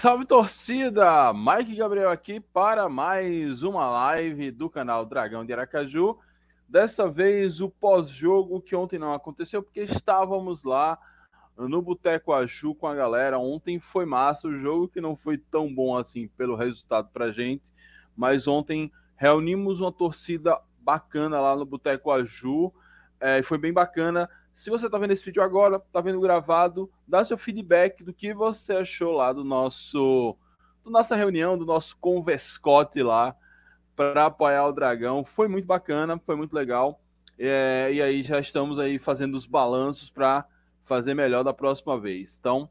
Salve torcida! Mike Gabriel aqui para mais uma live do canal Dragão de Aracaju. Dessa vez o pós-jogo que ontem não aconteceu porque estávamos lá no Boteco Aju com a galera. Ontem foi massa o jogo que não foi tão bom assim pelo resultado pra gente, mas ontem reunimos uma torcida bacana lá no Boteco Aju. É, foi bem bacana. Se você está vendo esse vídeo agora, está vendo gravado, dá seu feedback do que você achou lá do nosso, do nossa reunião, do nosso converscote lá para apoiar o Dragão. Foi muito bacana, foi muito legal. É, e aí já estamos aí fazendo os balanços para fazer melhor da próxima vez. Então,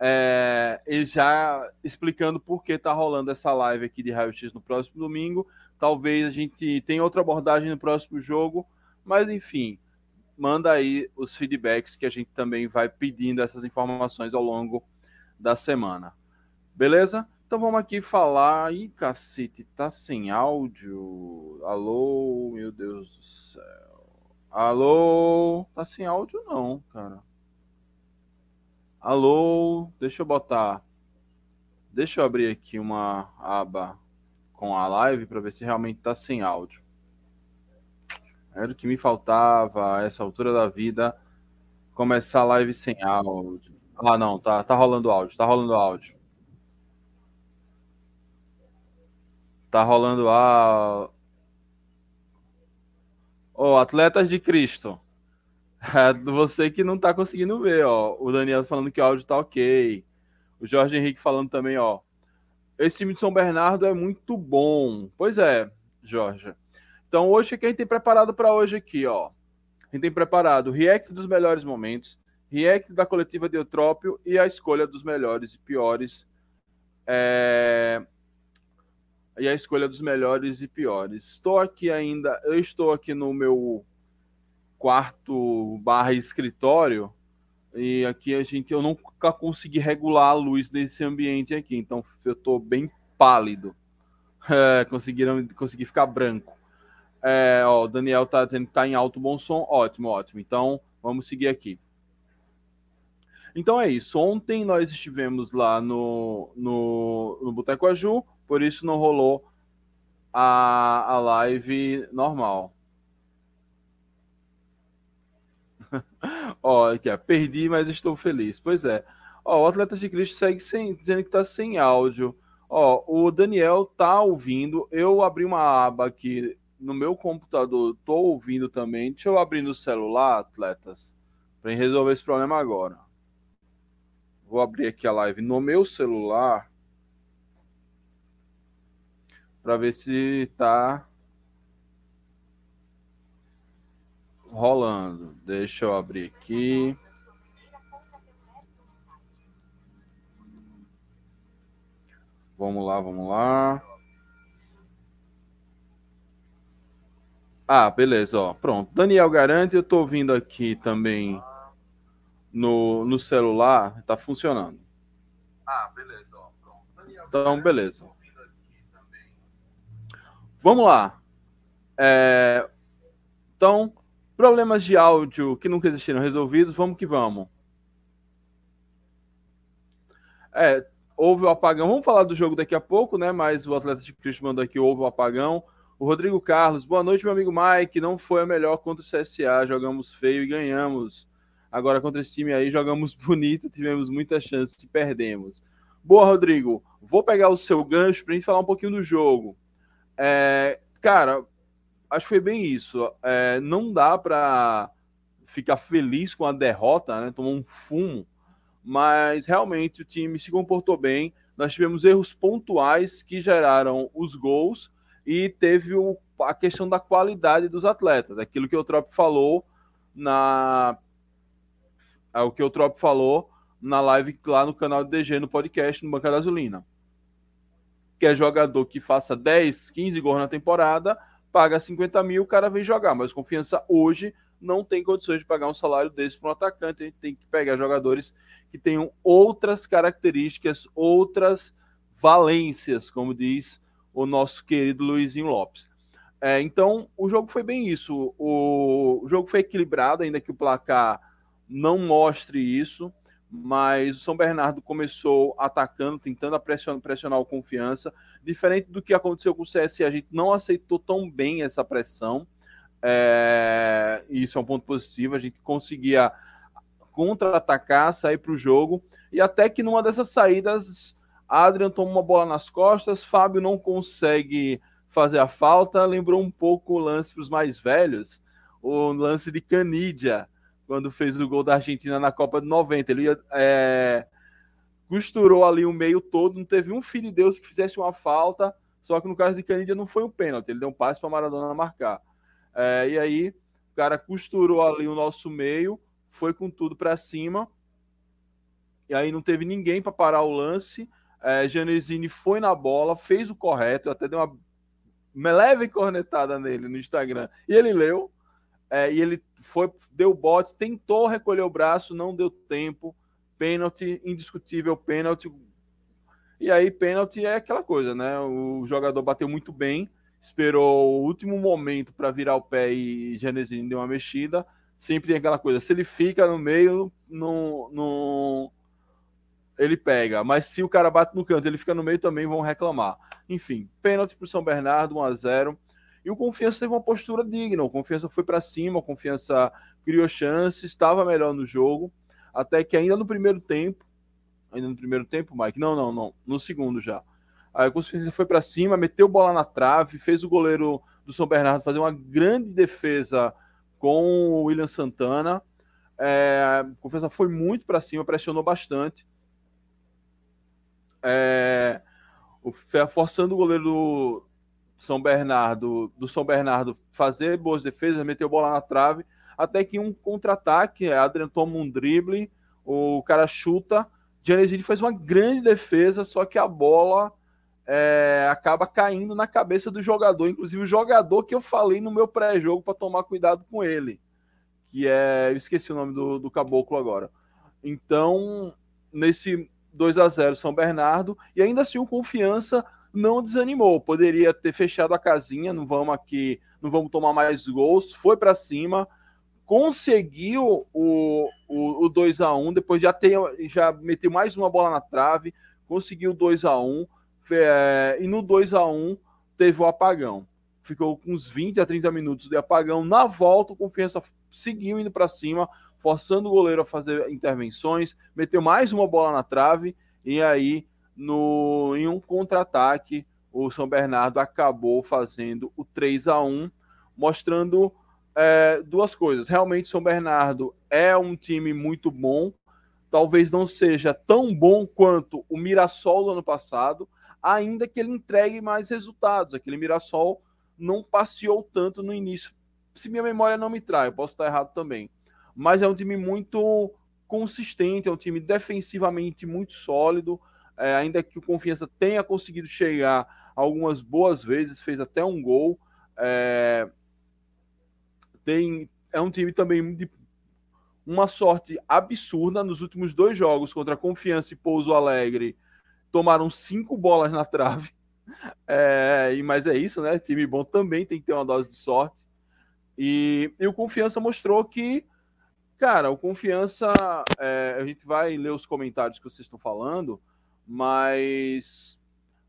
é, e já explicando por que está rolando essa live aqui de Raio X no próximo domingo. Talvez a gente tenha outra abordagem no próximo jogo, mas enfim, manda aí os feedbacks que a gente também vai pedindo essas informações ao longo da semana. Beleza? Então vamos aqui falar. Ih, cacete, tá sem áudio. Alô, meu Deus do céu. Alô, tá sem áudio não, cara. Alô, deixa eu botar. Deixa eu abrir aqui uma aba com a live para ver se realmente tá sem áudio. Era o que me faltava a essa altura da vida. Começar a live sem áudio. Ah, não, tá, tá rolando áudio, tá rolando áudio. Tá rolando áudio. Ô, Atletas de Cristo. É você que não tá conseguindo ver, ó. O Daniel falando que o áudio tá ok. O Jorge Henrique falando também, ó. Esse time de São Bernardo é muito bom. Pois é, Jorge. Então, hoje, o que a gente tem preparado para hoje aqui, ó? A gente tem preparado o react dos melhores momentos, react da coletiva de Eutrópio e a escolha dos melhores e piores. É... E a escolha dos melhores e piores. Estou aqui ainda, eu estou aqui no meu quarto barra escritório e aqui a gente eu nunca consegui regular a luz desse ambiente aqui, então eu estou bem pálido. É, conseguiram conseguir ficar branco. É, ó, o Daniel tá dizendo que tá em alto bom som. Ótimo, ótimo. Então, vamos seguir aqui. Então é isso. Ontem nós estivemos lá no, no, no Boteco Aju, por isso não rolou a, a live normal. ó, aqui, ó, perdi, mas estou feliz. Pois é. Ó, o Atleta de Cristo segue sem, dizendo que está sem áudio. Ó, o Daniel tá ouvindo. Eu abri uma aba aqui no meu computador, tô ouvindo também. Deixa eu abrir no celular, atletas, para resolver esse problema agora. Vou abrir aqui a live no meu celular para ver se tá rolando. Deixa eu abrir aqui. Vamos lá, vamos lá. Ah, beleza, ó. Pronto. Daniel garante, eu tô ouvindo aqui também no, no celular, tá funcionando. Ah, beleza, ó. Pronto. Daniel então, beleza. Vamos lá. É... Então, problemas de áudio que nunca existiram resolvidos, vamos que vamos. É, houve o apagão. Vamos falar do jogo daqui a pouco, né? Mas o Atlético de Cristo mandou aqui, houve o apagão. O Rodrigo Carlos, boa noite, meu amigo Mike. Não foi a melhor contra o CSA, jogamos feio e ganhamos. Agora contra esse time aí jogamos bonito, tivemos muitas chances e perdemos. Boa, Rodrigo. Vou pegar o seu gancho para gente falar um pouquinho do jogo. É, cara, acho que foi bem isso. É, não dá para ficar feliz com a derrota, né? Tomou um fumo, mas realmente o time se comportou bem. Nós tivemos erros pontuais que geraram os gols e teve o, a questão da qualidade dos atletas, aquilo que o Trop falou na é o que o Trop falou na live lá no canal do DG no podcast no Banca da Gasolina. Que é jogador que faça 10, 15 gols na temporada, paga 50 mil, o cara vem jogar. Mas confiança hoje não tem condições de pagar um salário desse para um atacante. A gente tem que pegar jogadores que tenham outras características, outras valências, como diz o nosso querido Luizinho Lopes. É, então, o jogo foi bem isso. O, o, jogo foi equilibrado, ainda que o placar não mostre isso, mas o São Bernardo começou atacando, tentando pressionar, pressionar o confiança. Diferente do que aconteceu com o CSE, a gente não aceitou tão bem essa pressão. É, isso é um ponto positivo. A gente conseguia contra-atacar, sair para o jogo. E até que numa dessas saídas, Adrian toma uma bola nas costas, Fábio não consegue fazer a falta. Lembrou um pouco o lance para os mais velhos, o lance de Canidia quando fez o gol da Argentina na Copa de 90. Ele é, costurou ali o meio todo, não teve um filho de Deus que fizesse uma falta, só que no caso de Canidia não foi um pênalti, ele deu um passe para Maradona marcar. É, e aí o cara costurou ali o nosso meio, foi com tudo para cima, e aí não teve ninguém para parar o lance. É, Janesini foi na bola, fez o correto, até dei uma leve cornetada nele no Instagram, e ele leu, é, e ele foi, deu bote, tentou recolher o braço, não deu tempo. Pênalti, indiscutível pênalti. E aí, pênalti é aquela coisa, né? O jogador bateu muito bem, esperou o último momento para virar o pé e Genesini deu uma mexida. Sempre tem aquela coisa, se ele fica no meio, não, não, ele pega. Mas se o cara bate no canto ele fica no meio, também vão reclamar. Enfim, pênalti para o São Bernardo, 1 a 0 e o Confiança teve uma postura digna. O Confiança foi para cima, o Confiança criou chances, estava melhor no jogo. Até que ainda no primeiro tempo, ainda no primeiro tempo, Mike, não, não, não, no segundo já. Aí o Confiança foi para cima, meteu bola na trave, fez o goleiro do São Bernardo fazer uma grande defesa com o William Santana. É, Confiança foi muito para cima, pressionou bastante. É, forçando o goleiro do, são Bernardo, do São Bernardo fazer boas defesas, meteu bola na trave, até que um contra-ataque, Adriano toma um drible, o cara chuta, Gianesini faz uma grande defesa, só que a bola é, acaba caindo na cabeça do jogador, inclusive o jogador que eu falei no meu pré-jogo para tomar cuidado com ele, que é, eu esqueci o nome do, do caboclo agora. Então, nesse 2 a 0 São Bernardo, e ainda assim o Confiança não desanimou. Poderia ter fechado a casinha, não vamos aqui, não vamos tomar mais gols, foi para cima, conseguiu o, o, o 2 a 1 depois já, tem, já meteu mais uma bola na trave, conseguiu 2 a 1 é, e no 2 a 1 teve o apagão. Ficou com uns 20 a 30 minutos de apagão. Na volta, o Confiança seguiu indo para cima, forçando o goleiro a fazer intervenções, meteu mais uma bola na trave e aí no, em um contra-ataque, o São Bernardo acabou fazendo o 3 a 1 mostrando é, duas coisas. Realmente, São Bernardo é um time muito bom, talvez não seja tão bom quanto o Mirassol do ano passado, ainda que ele entregue mais resultados. Aquele Mirassol não passeou tanto no início. Se minha memória não me trai, eu posso estar errado também. Mas é um time muito consistente, é um time defensivamente muito sólido, é, ainda que o Confiança tenha conseguido chegar algumas boas vezes, fez até um gol. É, tem, é um time também de uma sorte absurda nos últimos dois jogos contra Confiança e Pouso Alegre. Tomaram cinco bolas na trave. É, mas é isso, né? Time bom também tem que ter uma dose de sorte. E, e o Confiança mostrou que, cara, o Confiança. É, a gente vai ler os comentários que vocês estão falando. Mas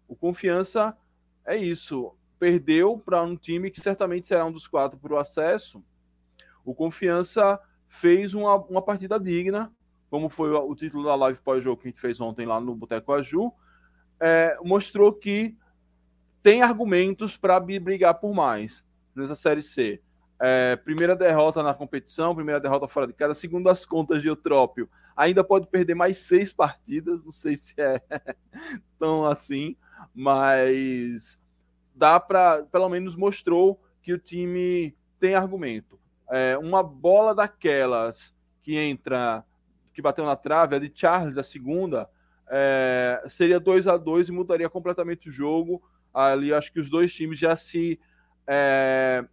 o Confiança é isso. Perdeu para um time que certamente será um dos quatro para o acesso. O Confiança fez uma, uma partida digna, como foi o, o título da live pós-jogo que a gente fez ontem lá no Boteco Aju. É, mostrou que tem argumentos para brigar por mais nessa Série C. É, primeira derrota na competição, primeira derrota fora de casa, segundo as contas de Eutrópio, ainda pode perder mais seis partidas, não sei se é tão assim, mas dá para, pelo menos mostrou que o time tem argumento. É, uma bola daquelas que entra, que bateu na trave, a de Charles, a segunda, é, seria 2 a 2 e mudaria completamente o jogo. Ali acho que os dois times já se é,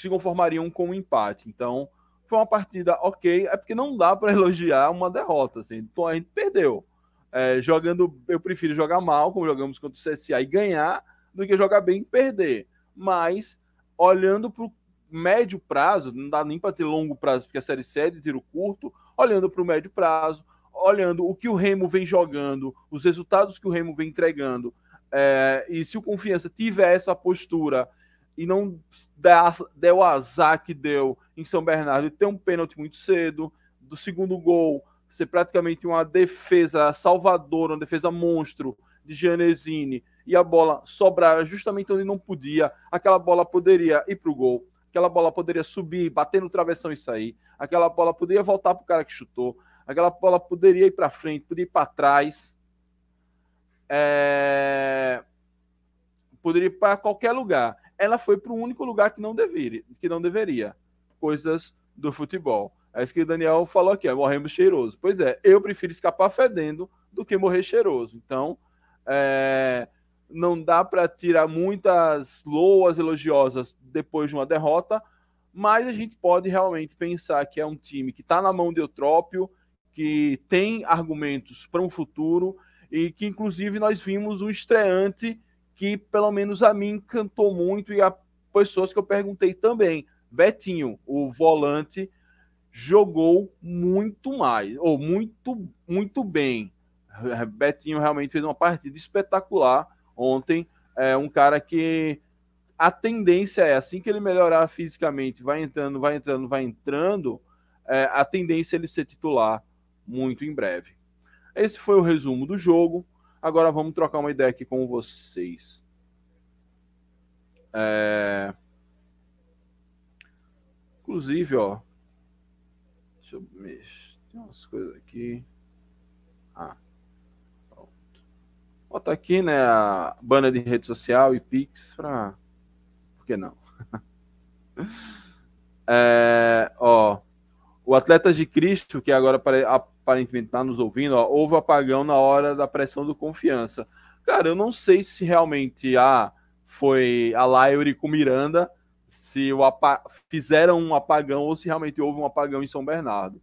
se conformariam com um empate. Então, foi uma partida ok. É porque não dá para elogiar uma derrota. Assim. Então, a gente perdeu. É, jogando, eu prefiro jogar mal, como jogamos contra o CSA, e ganhar, do que jogar bem e perder. Mas, olhando para o médio prazo, não dá nem para dizer longo prazo, porque a série C é de tiro curto, olhando para o médio prazo, olhando o que o Remo vem jogando, os resultados que o Remo vem entregando, é, e se o Confiança tiver essa postura e não der o azar que deu em São Bernardo e ter um pênalti muito cedo, do segundo gol ser praticamente uma defesa salvadora, uma defesa monstro de Gianesini e a bola sobrar justamente onde não podia, aquela bola poderia ir para o gol, aquela bola poderia subir, bater no travessão e sair, aquela bola poderia voltar para o cara que chutou, aquela bola poderia ir para frente, poderia ir para trás, é... poderia ir para qualquer lugar. Ela foi para o único lugar que não deveria, que não deveria, coisas do futebol. É isso que o Daniel falou aqui, é morremos cheiroso. Pois é, eu prefiro escapar fedendo do que morrer cheiroso. Então, é, não dá para tirar muitas loas elogiosas depois de uma derrota, mas a gente pode realmente pensar que é um time que está na mão de Eutrópio, que tem argumentos para um futuro e que, inclusive, nós vimos um estreante que, pelo menos a mim, encantou muito e a pessoas que eu perguntei também. Betinho, o volante jogou muito mais, ou muito, muito bem. Betinho realmente fez uma partida espetacular ontem. É um cara que a tendência é assim que ele melhorar fisicamente, vai entrando, vai entrando, vai entrando, é, a tendência é ele ser titular muito em breve. Esse foi o resumo do jogo. Agora vamos trocar uma ideia aqui com vocês. É... Inclusive, ó, Deixa eu mexer. Tem umas coisas aqui. Ah. Pronto. Bota aqui, né, a banda de rede social e Pix para. Por que não? é, ó. O Atleta de Cristo, que agora aparentemente está nos ouvindo, ó, houve apagão na hora da pressão do confiança. Cara, eu não sei se realmente ah, foi a Laure com Miranda se o fizeram um apagão ou se realmente houve um apagão em São Bernardo.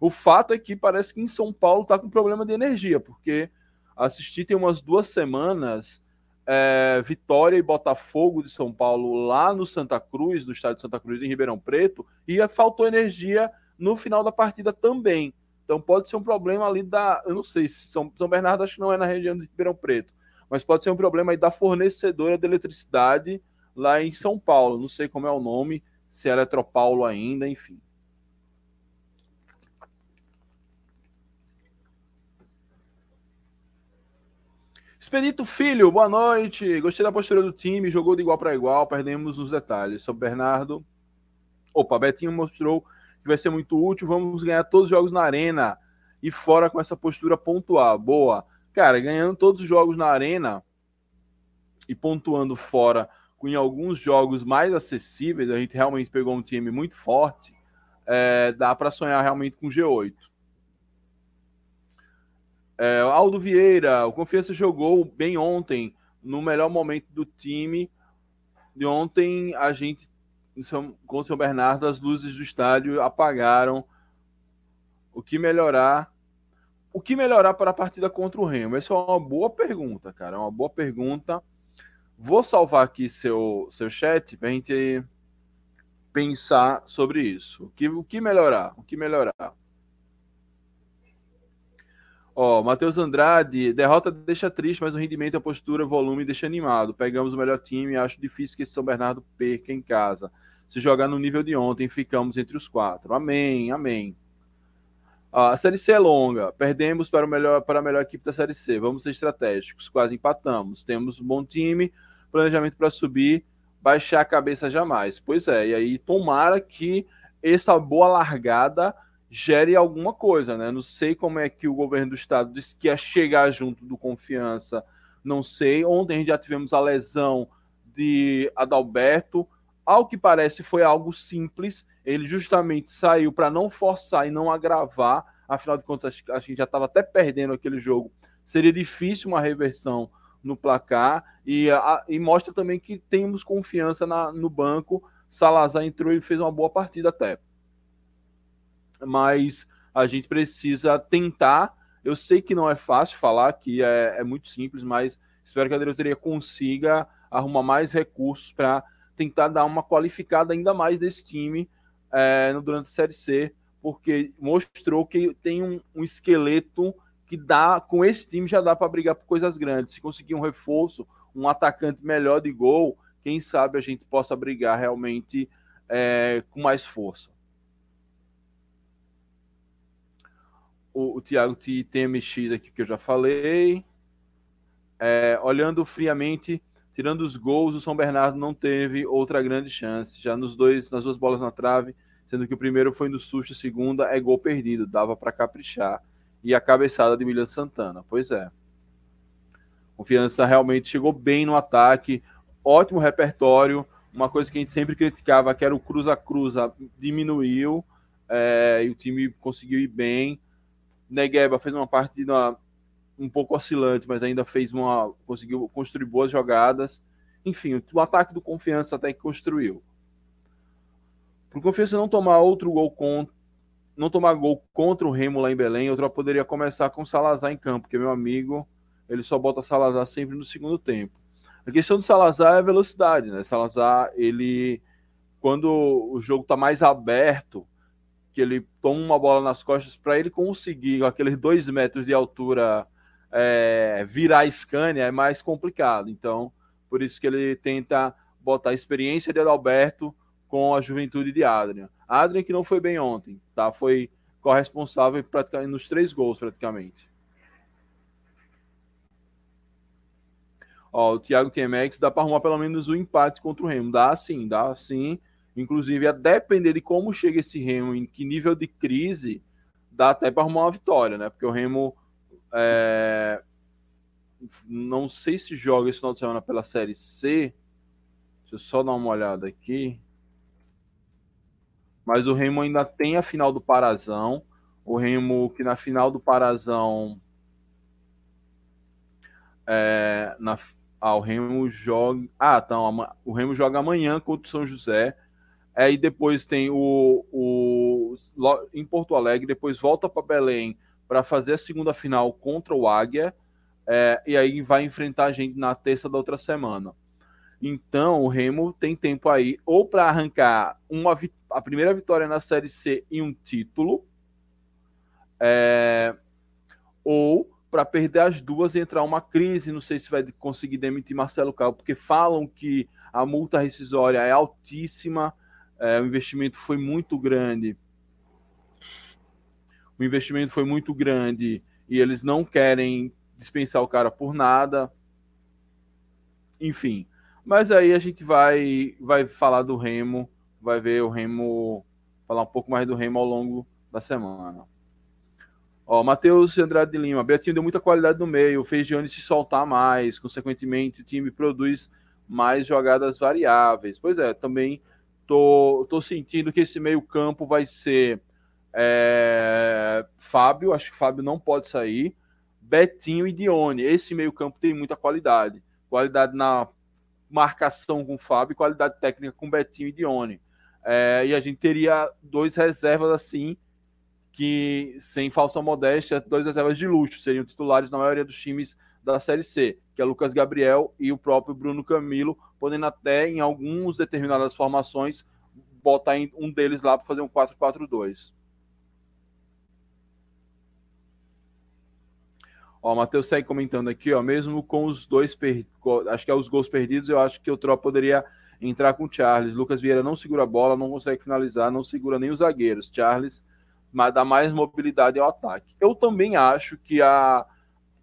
O fato é que parece que em São Paulo está com problema de energia, porque assisti tem umas duas semanas é, Vitória e Botafogo de São Paulo lá no Santa Cruz, no estádio de Santa Cruz, em Ribeirão Preto, e faltou energia no final da partida também. Então pode ser um problema ali da. Eu não sei se São, São Bernardo acho que não é na região de Ribeirão Preto, mas pode ser um problema aí da fornecedora de eletricidade lá em São Paulo. Não sei como é o nome, se é Eletropaulo ainda, enfim. Expedito Filho, boa noite. Gostei da postura do time, jogou de igual para igual, perdemos nos detalhes. São Bernardo. Opa, Betinho mostrou que vai ser muito útil. Vamos ganhar todos os jogos na arena e fora com essa postura pontual. Boa. Cara, ganhando todos os jogos na arena e pontuando fora com alguns jogos mais acessíveis, a gente realmente pegou um time muito forte, é, dá para sonhar realmente com G8. É, Aldo Vieira, o Confiança jogou bem ontem, no melhor momento do time. De ontem, a gente, com o São Bernardo, as luzes do estádio apagaram. O que melhorar o que melhorar para a partida contra o Remo? Essa é uma boa pergunta, cara. É uma boa pergunta. Vou salvar aqui seu, seu chat para a gente pensar sobre isso. O que, o que melhorar? O que melhorar? Ó, Matheus Andrade, derrota deixa triste, mas o rendimento, a postura, o volume deixa animado. Pegamos o melhor time, acho difícil que esse São Bernardo perca em casa. Se jogar no nível de ontem, ficamos entre os quatro. Amém, amém. A Série C é longa. Perdemos para, o melhor, para a melhor equipe da Série C. Vamos ser estratégicos. Quase empatamos. Temos um bom time, planejamento para subir, baixar a cabeça jamais. Pois é, e aí tomara que essa boa largada gere alguma coisa, né? Não sei como é que o governo do estado disse que ia chegar junto do confiança. Não sei. Ontem já tivemos a lesão de Adalberto. Ao que parece, foi algo simples ele justamente saiu para não forçar e não agravar. Afinal de contas, a gente já estava até perdendo aquele jogo. Seria difícil uma reversão no placar e, a, e mostra também que temos confiança na, no banco. Salazar entrou e fez uma boa partida até. Mas a gente precisa tentar. Eu sei que não é fácil falar, que é, é muito simples, mas espero que a diretoria consiga arrumar mais recursos para tentar dar uma qualificada ainda mais desse time é, durante a Série C, porque mostrou que tem um, um esqueleto que dá, com esse time já dá para brigar por coisas grandes. Se conseguir um reforço, um atacante melhor de gol, quem sabe a gente possa brigar realmente é, com mais força. O, o Thiago tem mexido aqui que eu já falei. É, olhando friamente, tirando os gols, o São Bernardo não teve outra grande chance. Já nos dois, nas duas bolas na trave, sendo que o primeiro foi no susto, a segunda é gol perdido, dava para caprichar. E a cabeçada de William Santana. Pois é. Confiança realmente chegou bem no ataque, ótimo repertório. Uma coisa que a gente sempre criticava, que era o cruza-cruza, diminuiu é, e o time conseguiu ir bem. Negueba fez uma partida um pouco oscilante, mas ainda fez uma. conseguiu construir boas jogadas. Enfim, o ataque do Confiança até que construiu. Por Confiança não tomar outro gol contra. Não tomar gol contra o Remo lá em Belém, outra poderia começar com o Salazar em campo, porque meu amigo, ele só bota Salazar sempre no segundo tempo. A questão do Salazar é a velocidade, né? Salazar, ele quando o jogo está mais aberto, que ele toma uma bola nas costas para ele conseguir aqueles dois metros de altura é, virar Scania é mais complicado. Então, por isso que ele tenta botar a experiência de Adalberto com a juventude de Adrian. Adrian que não foi bem ontem, tá? Foi corresponsável praticamente nos três gols praticamente. Ó, o Thiago TMX dá para arrumar pelo menos um empate contra o Remo. Dá sim, dá sim. Inclusive, a depender de como chega esse Remo, em que nível de crise, dá até para arrumar uma vitória, né? Porque o Remo é... não sei se joga esse final de semana pela Série C. Deixa eu só dar uma olhada aqui. Mas o Remo ainda tem a final do Parazão. O Remo que na final do Parazão. É, na, ah, o Remo joga. Ah, então. O Remo joga amanhã contra o São José. Aí depois tem o, o em Porto Alegre, depois volta para Belém para fazer a segunda final contra o Águia. É, e aí vai enfrentar a gente na terça da outra semana. Então o Remo tem tempo aí ou para arrancar uma a primeira vitória na Série C e um título, é, ou para perder as duas e entrar uma crise. Não sei se vai conseguir demitir Marcelo Carlos, porque falam que a multa rescisória é altíssima, é, o investimento foi muito grande. O investimento foi muito grande e eles não querem dispensar o cara por nada. Enfim, mas aí a gente vai vai falar do Remo, vai ver o Remo falar um pouco mais do Remo ao longo da semana. Ó, Matheus Andrade de Lima, Betinho deu muita qualidade no meio, fez Gianni se soltar mais, consequentemente o time produz mais jogadas variáveis. Pois é, também tô, tô sentindo que esse meio campo vai ser é, Fábio, acho que Fábio não pode sair, Betinho e Dione. Esse meio campo tem muita qualidade. Qualidade na marcação com Fábio qualidade técnica com Betinho e Dione. É, e a gente teria dois reservas assim que, sem falsa modéstia, dois reservas de luxo, seriam titulares na maioria dos times da Série C, que é Lucas Gabriel e o próprio Bruno Camilo, podendo até, em algumas determinadas formações, botar um deles lá para fazer um 4-4-2. Ó, o Matheus segue comentando aqui, ó, mesmo com os dois, per... acho que é os gols perdidos, eu acho que o Trop poderia entrar com o Charles. Lucas Vieira não segura a bola, não consegue finalizar, não segura nem os zagueiros. Charles dá mais mobilidade ao ataque. Eu também acho que a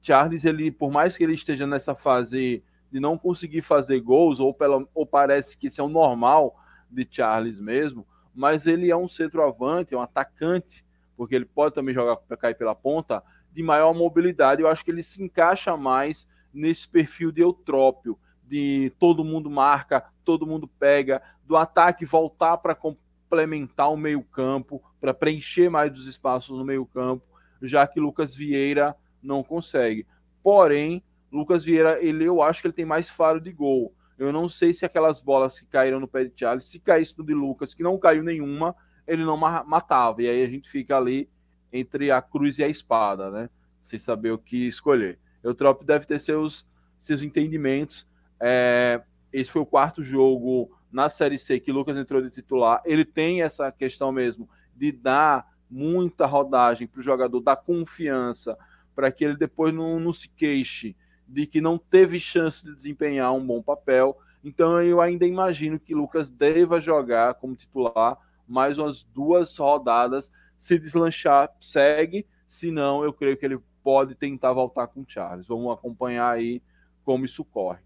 Charles, ele, por mais que ele esteja nessa fase de não conseguir fazer gols, ou, pela, ou parece que isso é o normal de Charles mesmo, mas ele é um centroavante, é um atacante, porque ele pode também jogar cair pela ponta, de maior mobilidade. Eu acho que ele se encaixa mais nesse perfil de eutrópio, de todo mundo marca, todo mundo pega, do ataque voltar para complementar o meio-campo, para preencher mais dos espaços no meio-campo, já que Lucas Vieira não consegue. Porém, Lucas Vieira, ele eu acho que ele tem mais faro de gol. Eu não sei se aquelas bolas que caíram no pé de Charles, se caísse no de Lucas, que não caiu nenhuma, ele não matava. E aí a gente fica ali entre a cruz e a espada, né? Sem saber o que escolher. O Trop deve ter seus, seus entendimentos. É, esse foi o quarto jogo na Série C que Lucas entrou de titular, ele tem essa questão mesmo de dar muita rodagem para o jogador dar confiança, para que ele depois não, não se queixe de que não teve chance de desempenhar um bom papel. Então eu ainda imagino que Lucas deva jogar como titular mais umas duas rodadas. Se deslanchar, segue. Se não, eu creio que ele pode tentar voltar com o Charles. Vamos acompanhar aí como isso corre.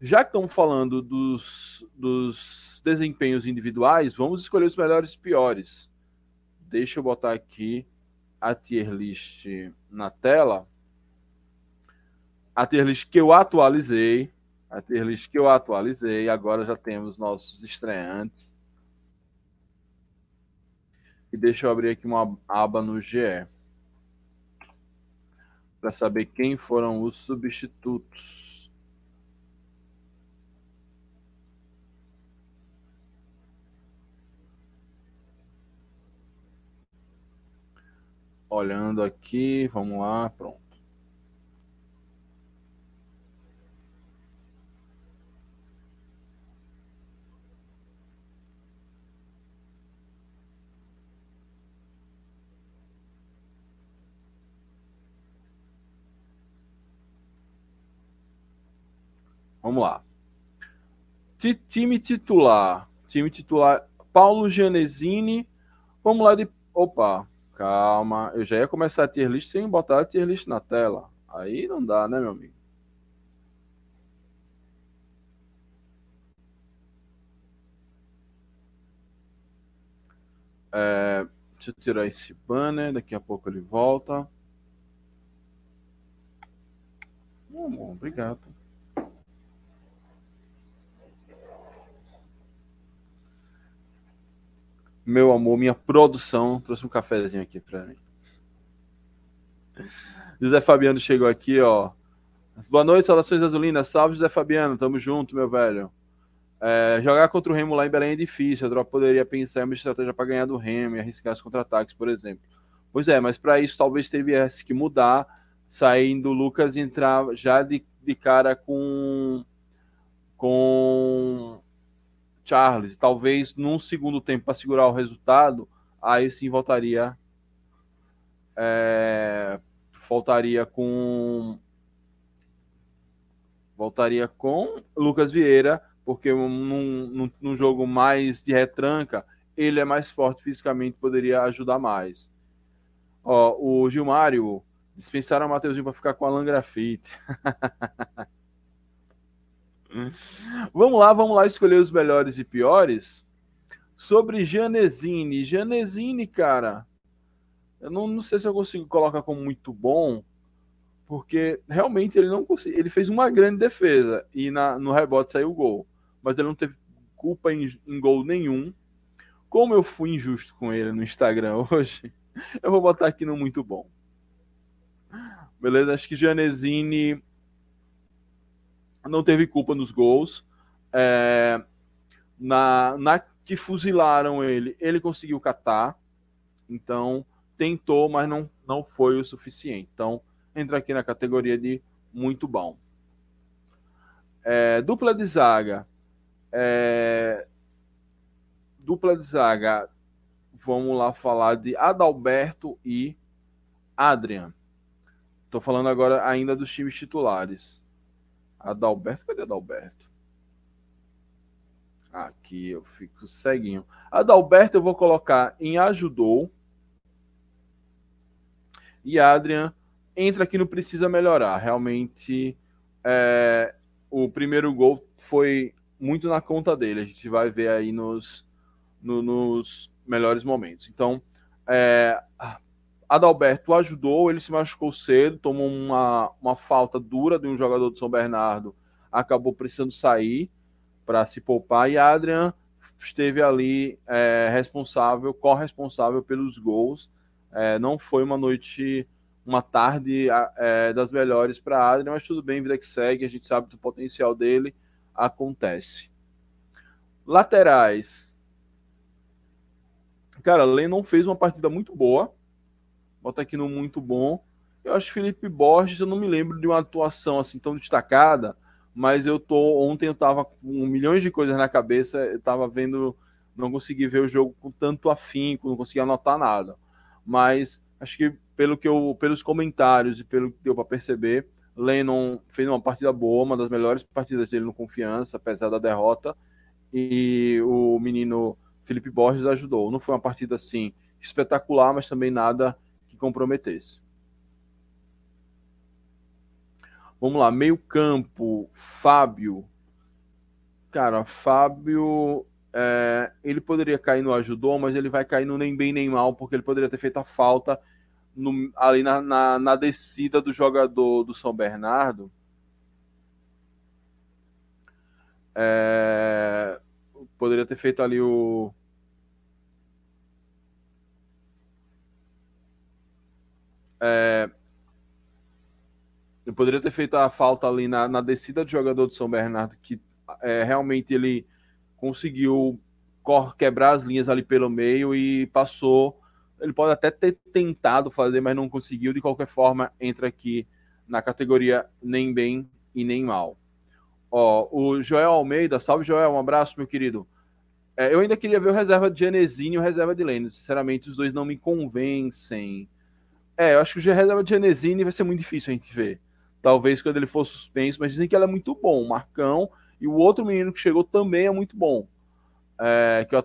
Já que estamos falando dos, dos desempenhos individuais, vamos escolher os melhores e piores. Deixa eu botar aqui a tier list na tela. A tier list que eu atualizei a tier list que eu atualizei. Agora já temos nossos estreantes. E deixa eu abrir aqui uma aba no GE para saber quem foram os substitutos. Olhando aqui, vamos lá, pronto. Vamos lá. Time titular. Time titular. Paulo Gianesini. Vamos lá de. Opa, calma. Eu já ia começar a tier list sem botar a tier list na tela. Aí não dá, né, meu amigo? É, deixa eu tirar esse banner. Daqui a pouco ele volta. Bom, obrigado. Meu amor, minha produção trouxe um cafezinho aqui para mim. José Fabiano chegou aqui, ó. Boa noite, saudações azulinas. Salve, José Fabiano. Tamo junto, meu velho. É, jogar contra o Remo lá em Belém é difícil. A Drop poderia pensar em uma estratégia para ganhar do Remo e arriscar os contra-ataques, por exemplo. Pois é, mas para isso talvez tivesse que mudar, saindo o Lucas e entrar já de, de cara com com Charles, talvez num segundo tempo para segurar o resultado, aí sim voltaria. É, voltaria com. Voltaria com Lucas Vieira, porque num, num, num jogo mais de retranca, ele é mais forte fisicamente, poderia ajudar mais. Ó, o Gilmário dispensaram o Mateuzinho para ficar com a Langrafite. vamos lá, vamos lá escolher os melhores e piores. Sobre Janesini. Janesini, cara, eu não, não sei se eu consigo colocar como muito bom, porque realmente ele não conseguiu. Ele fez uma grande defesa e na, no rebote saiu o gol, mas ele não teve culpa em, em gol nenhum. Como eu fui injusto com ele no Instagram hoje, eu vou botar aqui no muito bom. Beleza? Acho que Janesini não teve culpa nos gols. É, na, na que fuzilaram ele, ele conseguiu catar. Então, tentou, mas não, não foi o suficiente. Então, entra aqui na categoria de muito bom. É, dupla de zaga. É, dupla de zaga. Vamos lá falar de Adalberto e Adrian. Estou falando agora ainda dos times titulares. Adalberto, cadê Adalberto? Aqui eu fico ceguinho. Adalberto eu vou colocar em ajudou. E Adrian entra aqui no precisa melhorar. Realmente é, o primeiro gol foi muito na conta dele. A gente vai ver aí nos, no, nos melhores momentos. Então, é, Adalberto ajudou, ele se machucou cedo, tomou uma, uma falta dura de um jogador do São Bernardo, acabou precisando sair para se poupar, e Adrian esteve ali é, responsável, corresponsável pelos gols. É, não foi uma noite, uma tarde é, das melhores para Adrian, mas tudo bem, vida que segue, a gente sabe do potencial dele, acontece. Laterais. Cara, Lennon fez uma partida muito boa bota aqui no muito bom. Eu acho que Felipe Borges, eu não me lembro de uma atuação assim tão destacada, mas eu tô ontem eu tava com milhões de coisas na cabeça, eu tava vendo não consegui ver o jogo com tanto afinco, não consegui anotar nada. Mas acho que pelo que eu, pelos comentários e pelo que deu para perceber, Lennon fez uma partida boa, uma das melhores partidas dele no Confiança, apesar da derrota. E o menino Felipe Borges ajudou. Não foi uma partida assim espetacular, mas também nada comprometesse. Vamos lá, meio campo, Fábio. Cara, Fábio, é, ele poderia cair no ajudou, mas ele vai cair no nem bem nem mal, porque ele poderia ter feito a falta no, ali na, na, na, descida do jogador do São Bernardo. É, poderia ter feito ali o. É, eu poderia ter feito a falta ali na, na descida do jogador do São Bernardo, que é, realmente ele conseguiu quebrar as linhas ali pelo meio e passou ele pode até ter tentado fazer, mas não conseguiu. De qualquer forma, entra aqui na categoria nem bem e nem mal. Ó, o Joel Almeida, salve Joel, um abraço, meu querido. É, eu ainda queria ver o reserva de Genesini e o reserva de Lênin. Sinceramente, os dois não me convencem. É, eu acho que o de Genesini vai ser muito difícil a gente ver. Talvez quando ele for suspenso, mas dizem que ele é muito bom, o Marcão. E o outro menino que chegou também é muito bom é, que eu,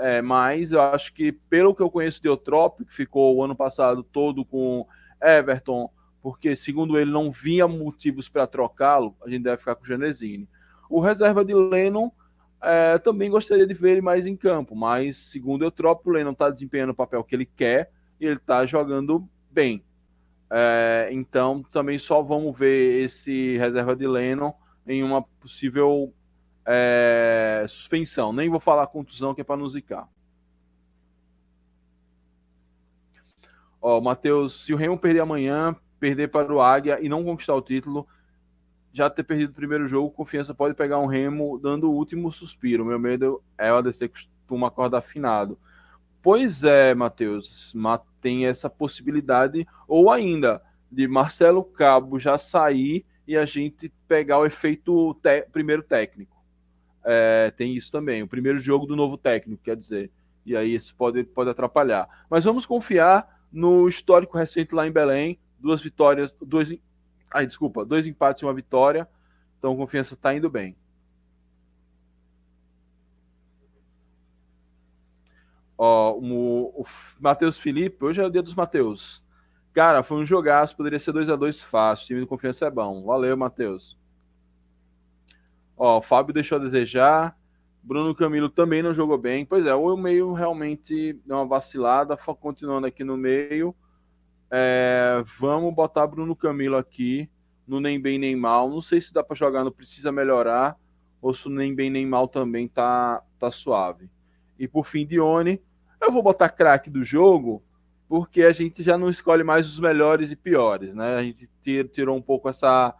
é, mas eu acho que, pelo que eu conheço de Eutrópio, que ficou o ano passado todo com Everton, porque, segundo ele, não vinha motivos para trocá-lo, a gente deve ficar com o Genesini. O reserva de Lennon, é, também gostaria de ver ele mais em campo, mas, segundo Eutrópio, o Lennon está desempenhando o papel que ele quer e ele está jogando bem. É, então, também só vamos ver esse reserva de Lennon em uma possível é, suspensão. Nem vou falar contusão, que é para não zicar. Ó, Matheus, se o Remo perder amanhã, perder para o Águia e não conquistar o título, já ter perdido o primeiro jogo, confiança pode pegar um Remo dando o último suspiro. Meu medo é o ADC costuma acordar afinado. Pois é, Matheus, tem essa possibilidade, ou ainda de Marcelo Cabo já sair e a gente pegar o efeito primeiro técnico é, tem isso também. O primeiro jogo do novo técnico, quer dizer. E aí isso pode, pode atrapalhar. Mas vamos confiar no histórico recente lá em Belém. Duas vitórias, dois. Ai, desculpa, dois empates e uma vitória. Então confiança está indo bem. Ó, o, o Matheus Felipe, hoje é o dia dos Matheus. Cara, foi um jogaço, poderia ser 2 a 2 fácil. O time de confiança é bom. Valeu, Matheus. Ó, o Fábio deixou a desejar. Bruno Camilo também não jogou bem. Pois é, o meio realmente deu uma vacilada. Continuando aqui no meio. É, vamos botar Bruno Camilo aqui no nem bem nem mal. Não sei se dá para jogar no precisa melhorar ou se o nem bem nem mal também tá, tá suave. E por fim, Dione, eu vou botar craque do jogo porque a gente já não escolhe mais os melhores e piores, né? A gente tirou um pouco essa,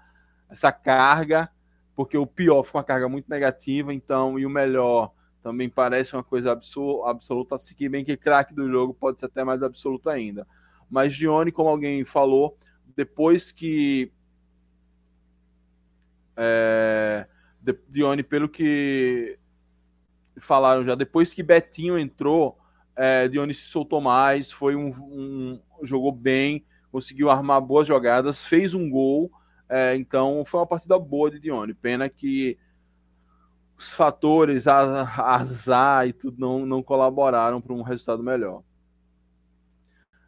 essa carga porque o pior foi uma carga muito negativa, então, e o melhor também parece uma coisa absoluta, se bem que craque do jogo pode ser até mais absoluto ainda. Mas Dione, como alguém falou, depois que é, Dione, pelo que falaram já, depois que Betinho entrou, é, Dione se soltou mais, foi um, um jogou bem, conseguiu armar boas jogadas, fez um gol é, então foi uma partida boa de Dione. Pena que os fatores, azar e tudo não, não colaboraram para um resultado melhor.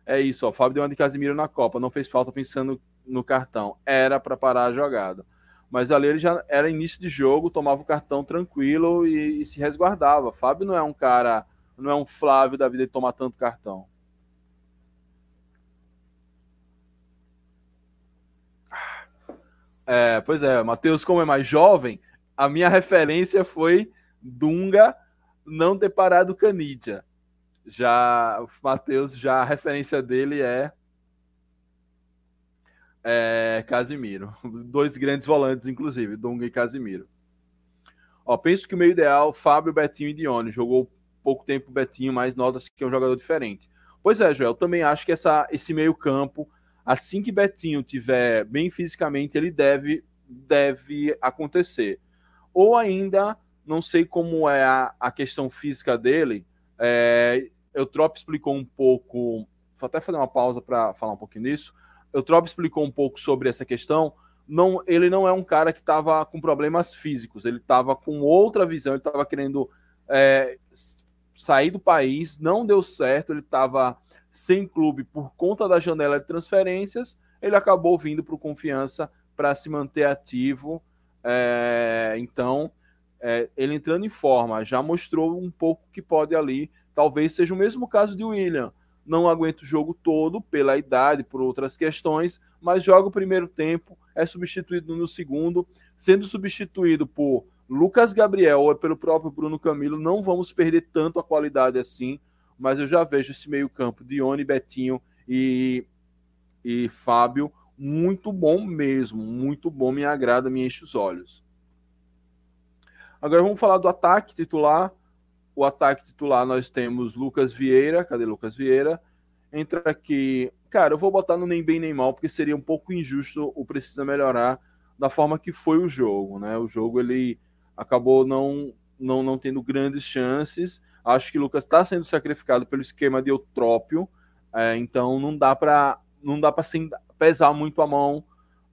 É isso, ó. Fábio deu uma de Casimiro na Copa, não fez falta pensando no cartão. Era para parar a jogada. Mas ali ele já era início de jogo, tomava o cartão tranquilo e, e se resguardava. Fábio não é um cara, não é um Flávio da vida de tomar tanto cartão. É, pois é, Matheus, como é mais jovem, a minha referência foi Dunga não ter parado Canidia. Já o Matheus, já a referência dele é, é Casimiro. Dois grandes volantes, inclusive, Dunga e Casimiro. Ó, penso que o meio ideal, Fábio, Betinho e Dione. Jogou pouco tempo Betinho, mas nota-se que é um jogador diferente. Pois é, Joel, também acho que essa, esse meio campo assim que Betinho tiver bem fisicamente, ele deve deve acontecer. Ou ainda Não sei como é a, a questão física dele. É, Trop explicou um pouco. Vou até fazer uma pausa para falar um pouquinho nisso. Trop explicou um pouco sobre essa questão. Não, ele não é um cara que estava com problemas físicos, ele estava com outra visão, ele estava querendo é, sair do país, não deu certo, ele estava sem clube por conta da janela de transferências, ele acabou vindo para o Confiança para se manter ativo. É, então, é, ele entrando em forma, já mostrou um pouco que pode ali. Talvez seja o mesmo caso de William. Não aguenta o jogo todo pela idade, por outras questões, mas joga o primeiro tempo, é substituído no segundo, sendo substituído por Lucas Gabriel ou pelo próprio Bruno Camilo. Não vamos perder tanto a qualidade assim, mas eu já vejo esse meio-campo, Dione, Betinho e, e Fábio, muito bom mesmo, muito bom, me agrada, me enche os olhos. Agora vamos falar do ataque titular. O ataque titular nós temos Lucas Vieira. Cadê Lucas Vieira? Entra aqui. Cara, eu vou botar no nem bem nem mal, porque seria um pouco injusto o precisa melhorar da forma que foi o jogo, né? O jogo ele acabou não não, não tendo grandes chances. Acho que Lucas está sendo sacrificado pelo esquema de eutrópio, é, então não dá para não dá para pesar muito a mão,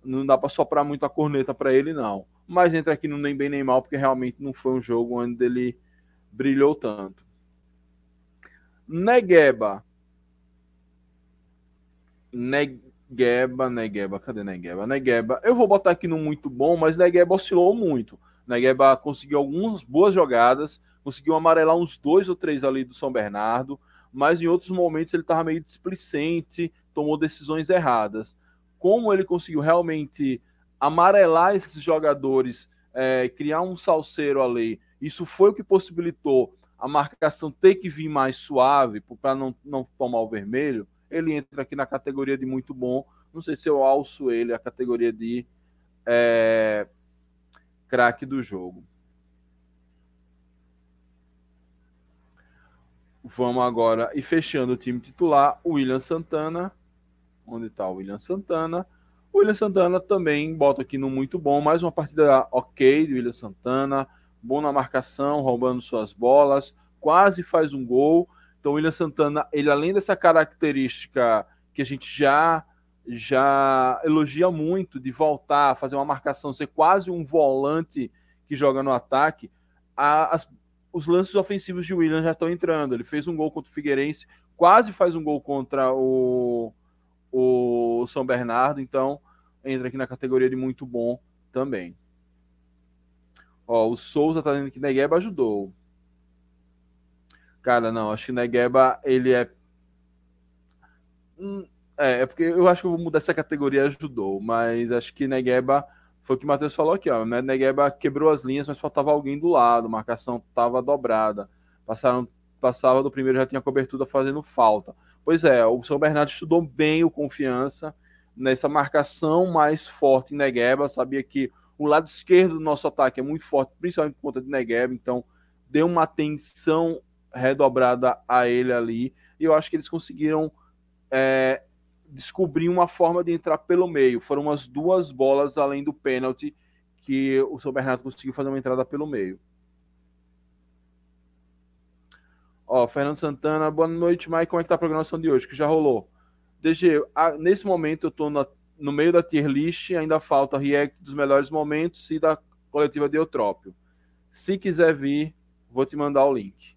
não dá para soprar muito a corneta para ele não mas entra aqui no nem bem nem mal, porque realmente não foi um jogo onde ele brilhou tanto. Negueba. Negueba, Negueba, cadê Negueba? Negueba, eu vou botar aqui no muito bom, mas Negueba oscilou muito. Negueba conseguiu algumas boas jogadas, conseguiu amarelar uns dois ou três ali do São Bernardo, mas em outros momentos ele estava meio displicente, tomou decisões erradas. Como ele conseguiu realmente amarelar esses jogadores, é, criar um salseiro ali, isso foi o que possibilitou a marcação ter que vir mais suave para não, não tomar o vermelho. Ele entra aqui na categoria de muito bom. Não sei se eu alço ele a categoria de é, craque do jogo. Vamos agora e fechando o time titular, o William Santana. Onde está o William Santana? O William Santana também bota aqui no muito bom, mais uma partida ok de William Santana, bom na marcação, roubando suas bolas, quase faz um gol. Então o William Santana, ele além dessa característica que a gente já já elogia muito de voltar a fazer uma marcação, ser quase um volante que joga no ataque, a, as, os lances ofensivos de William já estão entrando. Ele fez um gol contra o Figueirense, quase faz um gol contra o o São Bernardo, então entra aqui na categoria de muito bom também. Ó, o Souza tá dizendo que Negueba ajudou. Cara, não, acho que Negueba ele é. Hum, é, é porque eu acho que eu vou mudar essa categoria ajudou, mas acho que Negueba foi o que o Matheus falou aqui, ó. Né? Negueba quebrou as linhas, mas faltava alguém do lado, marcação tava dobrada. Passaram, passava do primeiro, já tinha cobertura fazendo falta. Pois é, o São Bernardo estudou bem o confiança nessa marcação mais forte em Negueba, sabia que o lado esquerdo do nosso ataque é muito forte, principalmente por conta de Negueba, então deu uma atenção redobrada a ele ali, e eu acho que eles conseguiram é, descobrir uma forma de entrar pelo meio. Foram umas duas bolas além do pênalti que o São Bernardo conseguiu fazer uma entrada pelo meio. Ó, Fernando Santana, boa noite, Mike. Como é que tá a programação de hoje? Que já rolou. DG, a, nesse momento eu tô na, no meio da tier list, ainda falta react dos melhores momentos e da coletiva de Eutrópio. Se quiser vir, vou te mandar o link.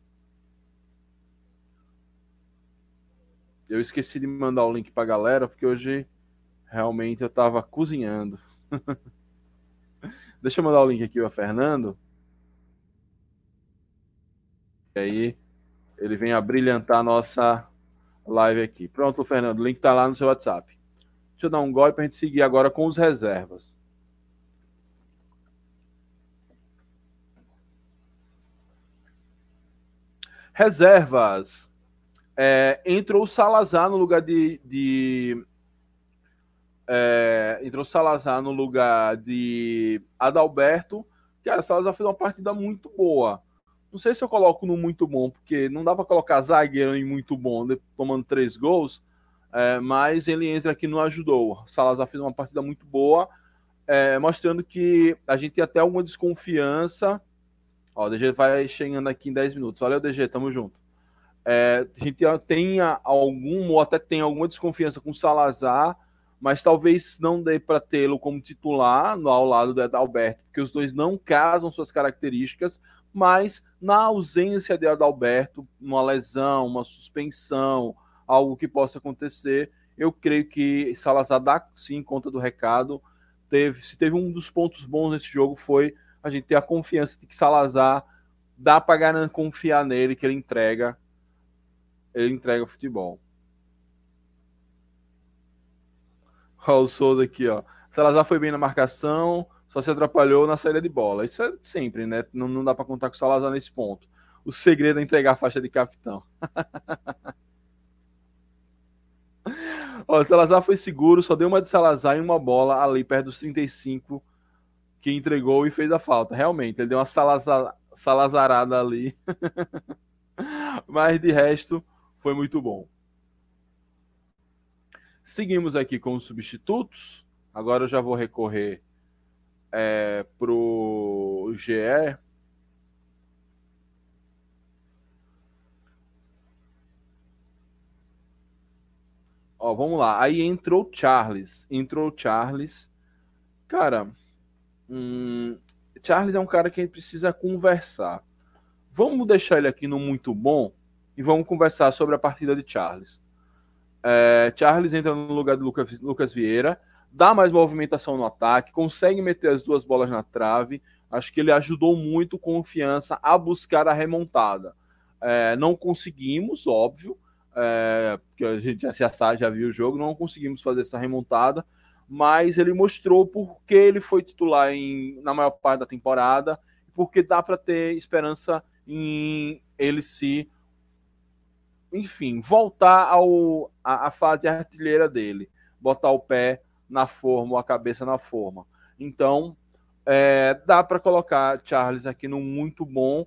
Eu esqueci de mandar o link pra galera, porque hoje realmente eu tava cozinhando. Deixa eu mandar o link aqui para Fernando. E aí, ele vem a brilhantar a nossa live aqui. Pronto, Fernando, o link está lá no seu WhatsApp. Deixa eu dar um gole para a gente seguir agora com os reservas. Reservas. É, entrou o Salazar no lugar de. de é, entrou o Salazar no lugar de Adalberto. Cara, Salazar fez uma partida muito boa. Não sei se eu coloco no muito bom, porque não dá para colocar zagueiro em muito bom, né, tomando três gols, é, mas ele entra aqui no ajudou. Salazar fez uma partida muito boa, é, mostrando que a gente tem até alguma desconfiança Ó, o DG vai chegando aqui em 10 minutos. Valeu, DG, tamo junto. É, a gente tenha algum, ou até tem alguma desconfiança com o Salazar, mas talvez não dê para tê-lo como titular no, ao lado do Adalberto, porque os dois não casam suas características, mas na ausência de Adalberto, uma lesão, uma suspensão, algo que possa acontecer, eu creio que Salazar dá sim conta do recado. Teve, se teve um dos pontos bons nesse jogo foi a gente ter a confiança de que Salazar dá para confiar nele que ele entrega ele entrega futebol. Olha o Souza aqui, ó. Salazar foi bem na marcação, só se atrapalhou na saída de bola. Isso é sempre, né? Não, não dá para contar com o Salazar nesse ponto. O segredo é entregar a faixa de capitão. Ó, Salazar foi seguro, só deu uma de Salazar em uma bola ali perto dos 35 que entregou e fez a falta. Realmente, ele deu uma Salazar, Salazarada ali. Mas de resto, foi muito bom. Seguimos aqui com os substitutos. Agora eu já vou recorrer é, pro GE. Ó, vamos lá. Aí entrou Charles. Entrou Charles. Cara, hum, Charles é um cara que a gente precisa conversar. Vamos deixar ele aqui no muito bom e vamos conversar sobre a partida de Charles. É, Charles entra no lugar do Lucas, Lucas Vieira, dá mais movimentação no ataque, consegue meter as duas bolas na trave. Acho que ele ajudou muito confiança a buscar a remontada. É, não conseguimos, óbvio, é, porque a gente já, já, já viu o jogo, não conseguimos fazer essa remontada, mas ele mostrou por que ele foi titular em, na maior parte da temporada, porque dá para ter esperança em ele se, enfim, voltar ao, a, a fase artilheira dele, botar o pé na forma, a cabeça na forma. Então, é, dá para colocar Charles aqui no muito bom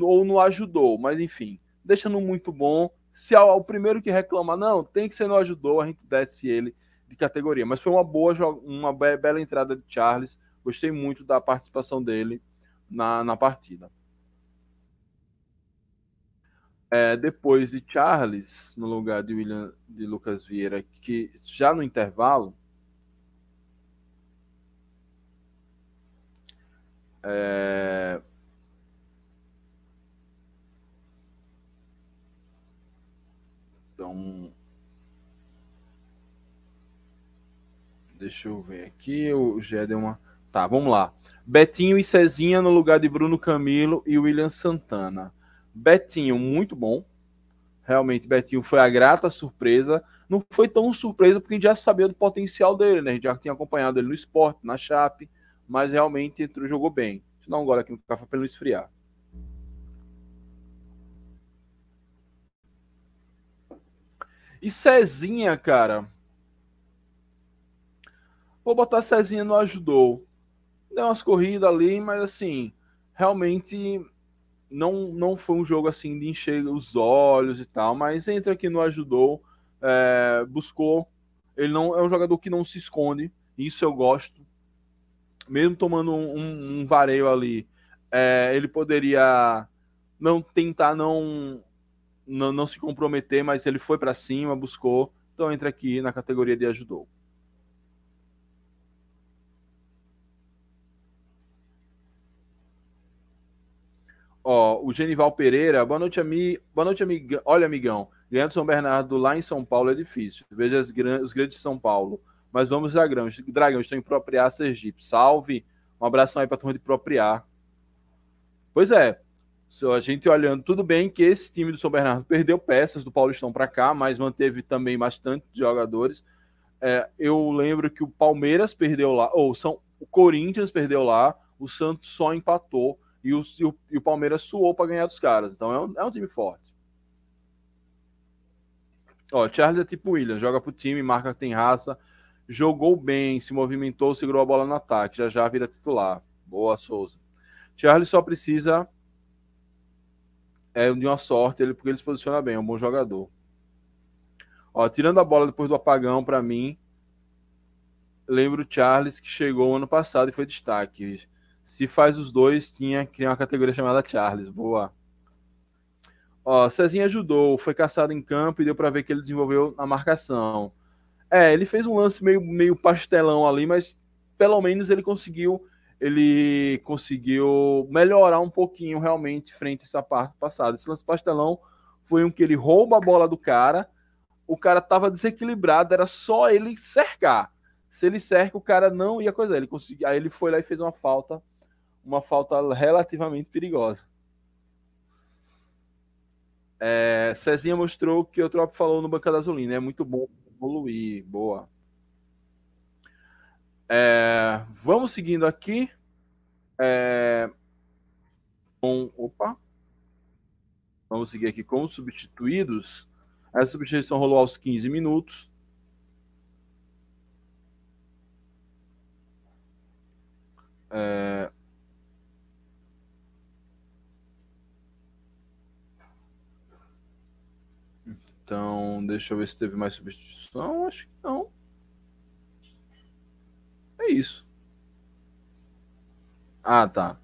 ou no ajudou, mas enfim, deixa no muito bom se o primeiro que reclama, não, tem que ser no ajudou, a gente desce ele de categoria. Mas foi uma boa, uma bela entrada de Charles. Gostei muito da participação dele na, na partida. É, depois de Charles, no lugar de William de Lucas Vieira, que já no intervalo. É, Então, deixa eu ver aqui. O Gé deu uma. Tá, vamos lá. Betinho e Cezinha no lugar de Bruno Camilo e William Santana. Betinho, muito bom. Realmente, Betinho foi a grata surpresa. Não foi tão surpresa porque a gente já sabia do potencial dele, né? A gente já tinha acompanhado ele no esporte, na Chape, mas realmente entrou, jogou bem. Deixa eu dar um gole aqui no café para não esfriar. E Cezinha, cara. Vou botar Cezinha no ajudou. Deu umas corridas ali, mas assim, realmente não, não foi um jogo assim de encher os olhos e tal, mas entra aqui no ajudou, é, buscou. Ele não é um jogador que não se esconde, isso eu gosto. Mesmo tomando um, um, um vareio ali, é, ele poderia não tentar não não, não se comprometer, mas ele foi para cima, buscou. Então entra aqui na categoria de ajudou. Ó, o Genival Pereira, boa noite, ami... boa noite, amiga. Olha, amigão, ganhar do São Bernardo lá em São Paulo é difícil. Veja gran... os grandes de São Paulo. Mas vamos, Dragão. Dragão, estou em Propriar Sergipe. Salve. Um abração aí para a turma de Propriar. Pois é, a gente olhando, tudo bem que esse time do São Bernardo perdeu peças do Paulistão para cá, mas manteve também bastante jogadores. É, eu lembro que o Palmeiras perdeu lá, ou são, o Corinthians perdeu lá, o Santos só empatou e o, e o, e o Palmeiras suou para ganhar dos caras. Então é um, é um time forte. Ó, Charles é tipo William, joga pro time, marca tem raça, jogou bem, se movimentou, segurou a bola no ataque, já já vira titular. Boa, Souza. Charles só precisa é de uma sorte, ele, porque ele se posiciona bem, é um bom jogador. Ó, tirando a bola depois do apagão, para mim, lembro o Charles que chegou ano passado e foi destaque. Se faz os dois, tinha criar uma categoria chamada Charles. Boa. Ó, Cezinha ajudou, foi caçado em campo e deu para ver que ele desenvolveu na marcação. É, ele fez um lance meio, meio pastelão ali, mas pelo menos ele conseguiu ele conseguiu melhorar um pouquinho realmente frente a essa parte passada. Esse lance pastelão foi um que ele rouba a bola do cara, o cara tava desequilibrado, era só ele cercar. Se ele cerca, o cara não ia coisa. Ele conseguiu, aí ele foi lá e fez uma falta, uma falta relativamente perigosa. É, Cezinha mostrou que o Trop falou no Banca da Azulina. É muito bom evoluir. Boa. É, vamos seguindo aqui. É, com, opa. Vamos seguir aqui com os substituídos. Essa substituição rolou aos 15 minutos. É... Então, deixa eu ver se teve mais substituição. Acho que não. É isso. Ah, tá.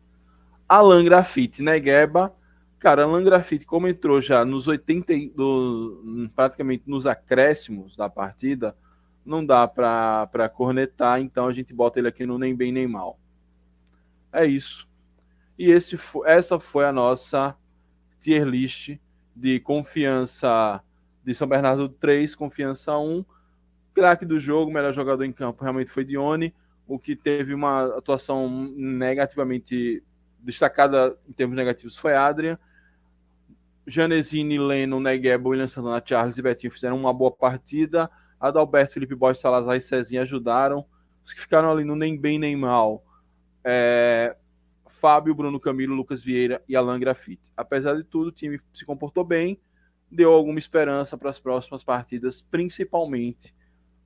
Alan Grafite, Negueba. Cara, Alan Grafite, como entrou já nos 80, do, praticamente nos acréscimos da partida, não dá para cornetar, então a gente bota ele aqui no nem bem nem mal. É isso. E esse, essa foi a nossa tier list de confiança de São Bernardo 3, confiança 1. Craque do jogo, melhor jogador em campo realmente foi Dione. O que teve uma atuação negativamente destacada em termos negativos foi Adrian. Janesini, Leno, Negueba, William Santana, Charles e Betinho fizeram uma boa partida. Adalberto, Felipe Bosch, Salazar e Cezinha ajudaram. Os que ficaram ali no nem bem nem mal. É... Fábio, Bruno Camilo, Lucas Vieira e Alan Grafite. Apesar de tudo, o time se comportou bem, deu alguma esperança para as próximas partidas, principalmente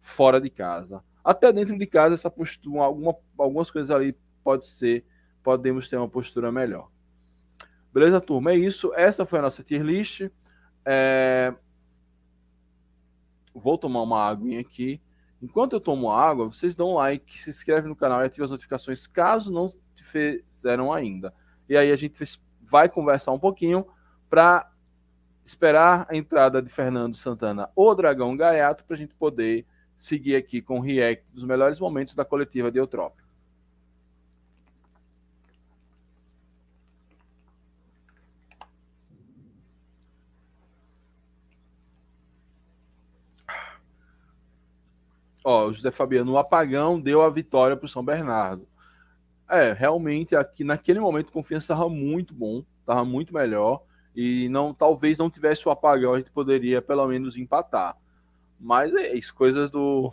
fora de casa. Até dentro de casa, essa postura, alguma, algumas coisas ali pode ser, podemos ter uma postura melhor. Beleza, turma? É isso. Essa foi a nossa tier list. É... Vou tomar uma aguinha aqui. Enquanto eu tomo água, vocês dão like, se inscreve no canal e ativa as notificações caso não fizeram ainda. E aí a gente vai conversar um pouquinho para esperar a entrada de Fernando Santana ou Dragão Gaiato para a gente poder seguir aqui com o react dos melhores momentos da coletiva de Eutrópio. Ó, o José Fabiano, o apagão deu a vitória para o São Bernardo. É, realmente aqui naquele momento a confiança estava muito bom, estava muito melhor e não talvez não tivesse o apagão a gente poderia pelo menos empatar. Mas é isso, coisas do,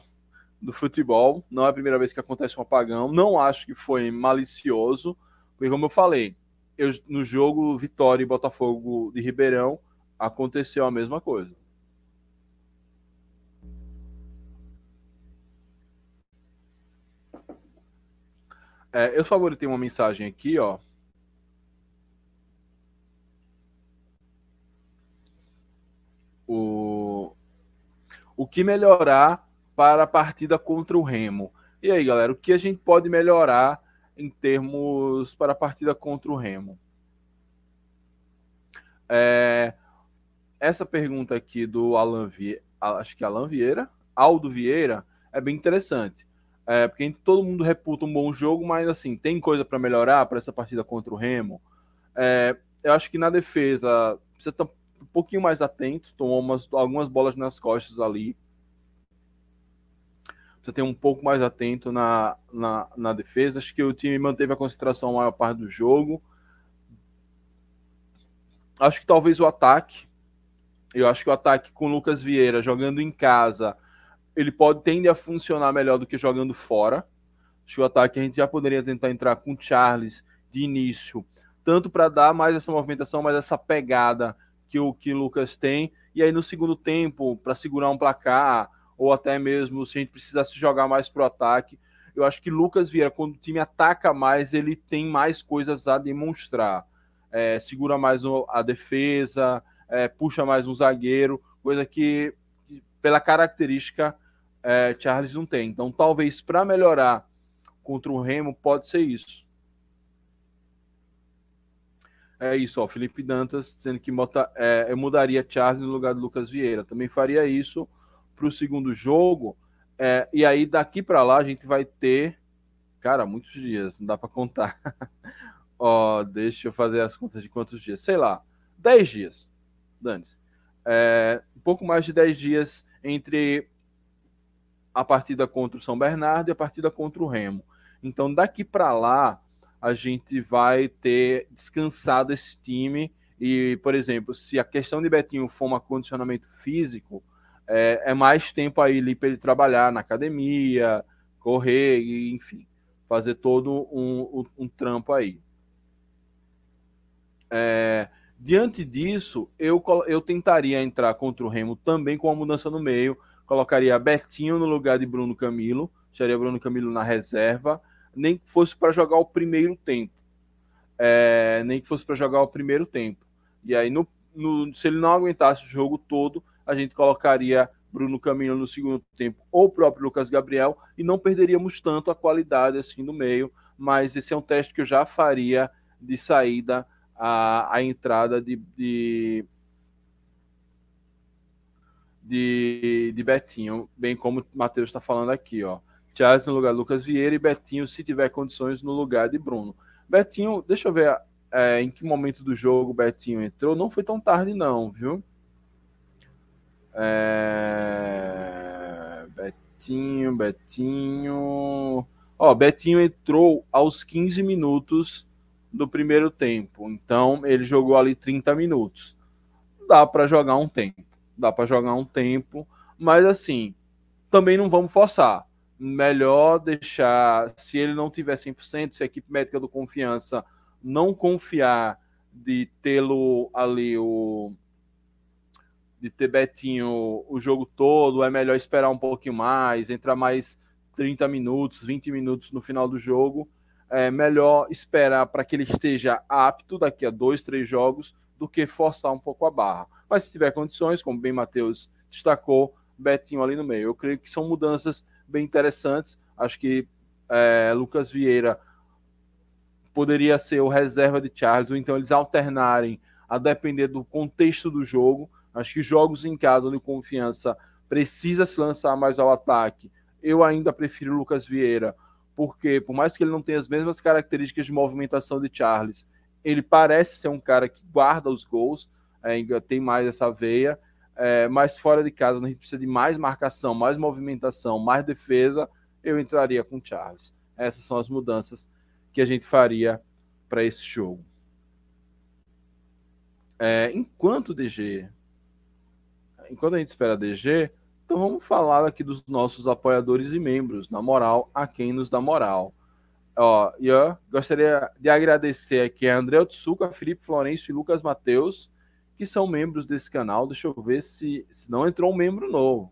do futebol. Não é a primeira vez que acontece um apagão. Não acho que foi malicioso, porque como eu falei, eu, no jogo Vitória e Botafogo de Ribeirão aconteceu a mesma coisa. É, eu favoritei uma mensagem aqui, ó. O, o que melhorar para a partida contra o Remo? E aí, galera, o que a gente pode melhorar em termos para a partida contra o Remo? É, essa pergunta aqui do Alan Vieira, acho que Alan Vieira, Aldo Vieira, é bem interessante. É, porque todo mundo reputa um bom jogo, mas assim, tem coisa para melhorar para essa partida contra o Remo. É, eu acho que na defesa um pouquinho mais atento, tomou umas, algumas bolas nas costas ali. Você tem um pouco mais atento na, na, na defesa. Acho que o time manteve a concentração a maior parte do jogo. Acho que talvez o ataque. Eu acho que o ataque com o Lucas Vieira jogando em casa ele pode tende a funcionar melhor do que jogando fora. Acho que o ataque a gente já poderia tentar entrar com Charles de início, tanto para dar mais essa movimentação, mais essa pegada que o que Lucas tem, e aí no segundo tempo, para segurar um placar, ou até mesmo se a gente precisasse jogar mais para o ataque, eu acho que Lucas Vieira, quando o time ataca mais, ele tem mais coisas a demonstrar. É, segura mais a defesa, é, puxa mais um zagueiro, coisa que, pela característica, é, Charles não tem. Então, talvez para melhorar contra o Remo, pode ser isso. É isso, ó. Felipe Dantas dizendo que bota, é, eu mudaria Charles no lugar do Lucas Vieira. Também faria isso para o segundo jogo. É, e aí daqui para lá a gente vai ter, cara, muitos dias, não dá para contar. ó, deixa eu fazer as contas de quantos dias. Sei lá, 10 dias. Dane-se. É, um pouco mais de 10 dias entre a partida contra o São Bernardo e a partida contra o Remo. Então, daqui para lá, a gente vai ter descansado esse time. E, por exemplo, se a questão de Betinho for um condicionamento físico, é, é mais tempo aí para ele trabalhar na academia, correr, e, enfim, fazer todo um, um, um trampo aí. É, diante disso, eu, eu tentaria entrar contra o Remo também com uma mudança no meio. Colocaria Betinho no lugar de Bruno Camilo, deixaria Bruno Camilo na reserva nem que fosse para jogar o primeiro tempo. É, nem que fosse para jogar o primeiro tempo. E aí, no, no, se ele não aguentasse o jogo todo, a gente colocaria Bruno Camilo no segundo tempo ou o próprio Lucas Gabriel e não perderíamos tanto a qualidade assim no meio. Mas esse é um teste que eu já faria de saída a, a entrada de, de, de, de Betinho, bem como o Matheus está falando aqui, ó. Charles no lugar de Lucas Vieira e Betinho, se tiver condições, no lugar de Bruno. Betinho, deixa eu ver é, em que momento do jogo Betinho entrou. Não foi tão tarde, não, viu? É... Betinho, Betinho. Ó, Betinho entrou aos 15 minutos do primeiro tempo. Então, ele jogou ali 30 minutos. Dá para jogar um tempo. Dá para jogar um tempo. Mas, assim, também não vamos forçar melhor deixar, se ele não tiver 100%, se a equipe médica do confiança não confiar de tê-lo ali o de ter Betinho o jogo todo, é melhor esperar um pouquinho mais, entrar mais 30 minutos, 20 minutos no final do jogo. É melhor esperar para que ele esteja apto daqui a dois, três jogos do que forçar um pouco a barra. Mas se tiver condições, como bem Matheus destacou, Betinho ali no meio. Eu creio que são mudanças bem interessantes. Acho que é, Lucas Vieira poderia ser o reserva de Charles, ou então eles alternarem a depender do contexto do jogo. Acho que jogos em casa onde confiança precisa se lançar mais ao ataque, eu ainda prefiro Lucas Vieira, porque por mais que ele não tenha as mesmas características de movimentação de Charles, ele parece ser um cara que guarda os gols, ainda tem mais essa veia. É, mas fora de casa, a gente precisa de mais marcação, mais movimentação, mais defesa. Eu entraria com Charles. Essas são as mudanças que a gente faria para esse jogo. É, enquanto DG, enquanto a gente espera DG, então vamos falar aqui dos nossos apoiadores e membros, na moral, a quem nos dá moral. Ó, eu gostaria de agradecer aqui a André Otsuka, Felipe Florencio e Lucas Mateus que são membros desse canal. Deixa eu ver se, se não entrou um membro novo.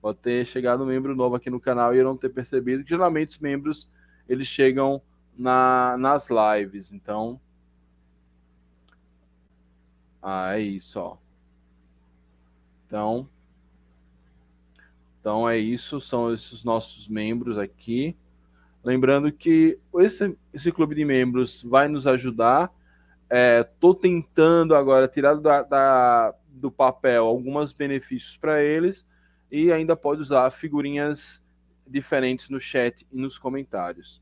Pode ter chegado um membro novo aqui no canal e eu não ter percebido. Geralmente os membros eles chegam na, nas lives. Então. Ah, é isso, ó. Então. Então é isso, são esses nossos membros aqui. Lembrando que esse, esse clube de membros vai nos ajudar É, tentando agora tirar da, da, do papel alguns benefícios para eles e ainda pode usar figurinhas diferentes no chat e nos comentários.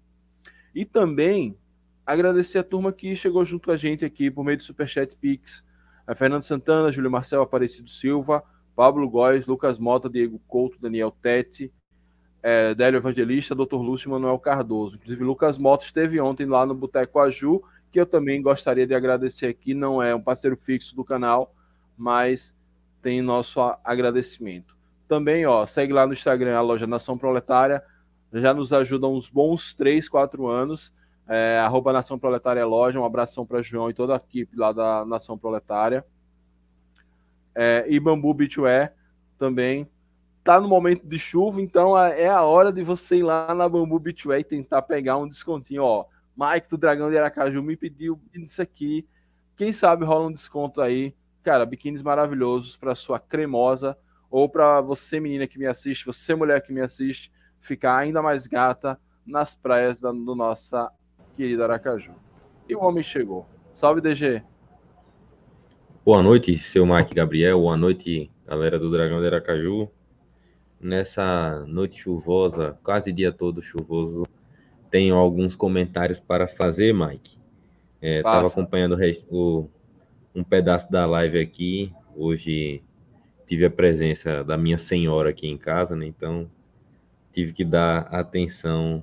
E também agradecer a turma que chegou junto com a gente aqui por meio do Superchat Pix. A Fernando Santana, Júlio Marcel Aparecido Silva, Pablo Góes, Lucas Mota, Diego Couto, Daniel Tete, é, Délio Evangelista, Dr. Lúcio Manuel Cardoso. Inclusive, Lucas Mota esteve ontem lá no Boteco Aju que eu também gostaria de agradecer aqui. Não é um parceiro fixo do canal, mas tem nosso agradecimento. Também, ó, segue lá no Instagram a loja Nação Proletária. Já nos ajuda uns bons 3, 4 anos. É, arroba Nação Proletária Loja. Um abração para João e toda a equipe lá da Nação Proletária. É, e Bambu Beachwear também. Tá no momento de chuva, então é, é a hora de você ir lá na Bambu Beachwear e tentar pegar um descontinho, ó Mike do Dragão de Aracaju me pediu isso aqui. Quem sabe rola um desconto aí. Cara, biquínis maravilhosos para sua cremosa ou para você menina que me assiste, você mulher que me assiste, ficar ainda mais gata nas praias da, do nossa querida Aracaju. E o homem chegou. Salve DG. Boa noite, seu Mike Gabriel. Boa noite, galera do Dragão de Aracaju. Nessa noite chuvosa, quase dia todo chuvoso, tenho alguns comentários para fazer, Mike. Estava é, acompanhando o, o, um pedaço da live aqui. Hoje tive a presença da minha senhora aqui em casa, né? Então tive que dar a atenção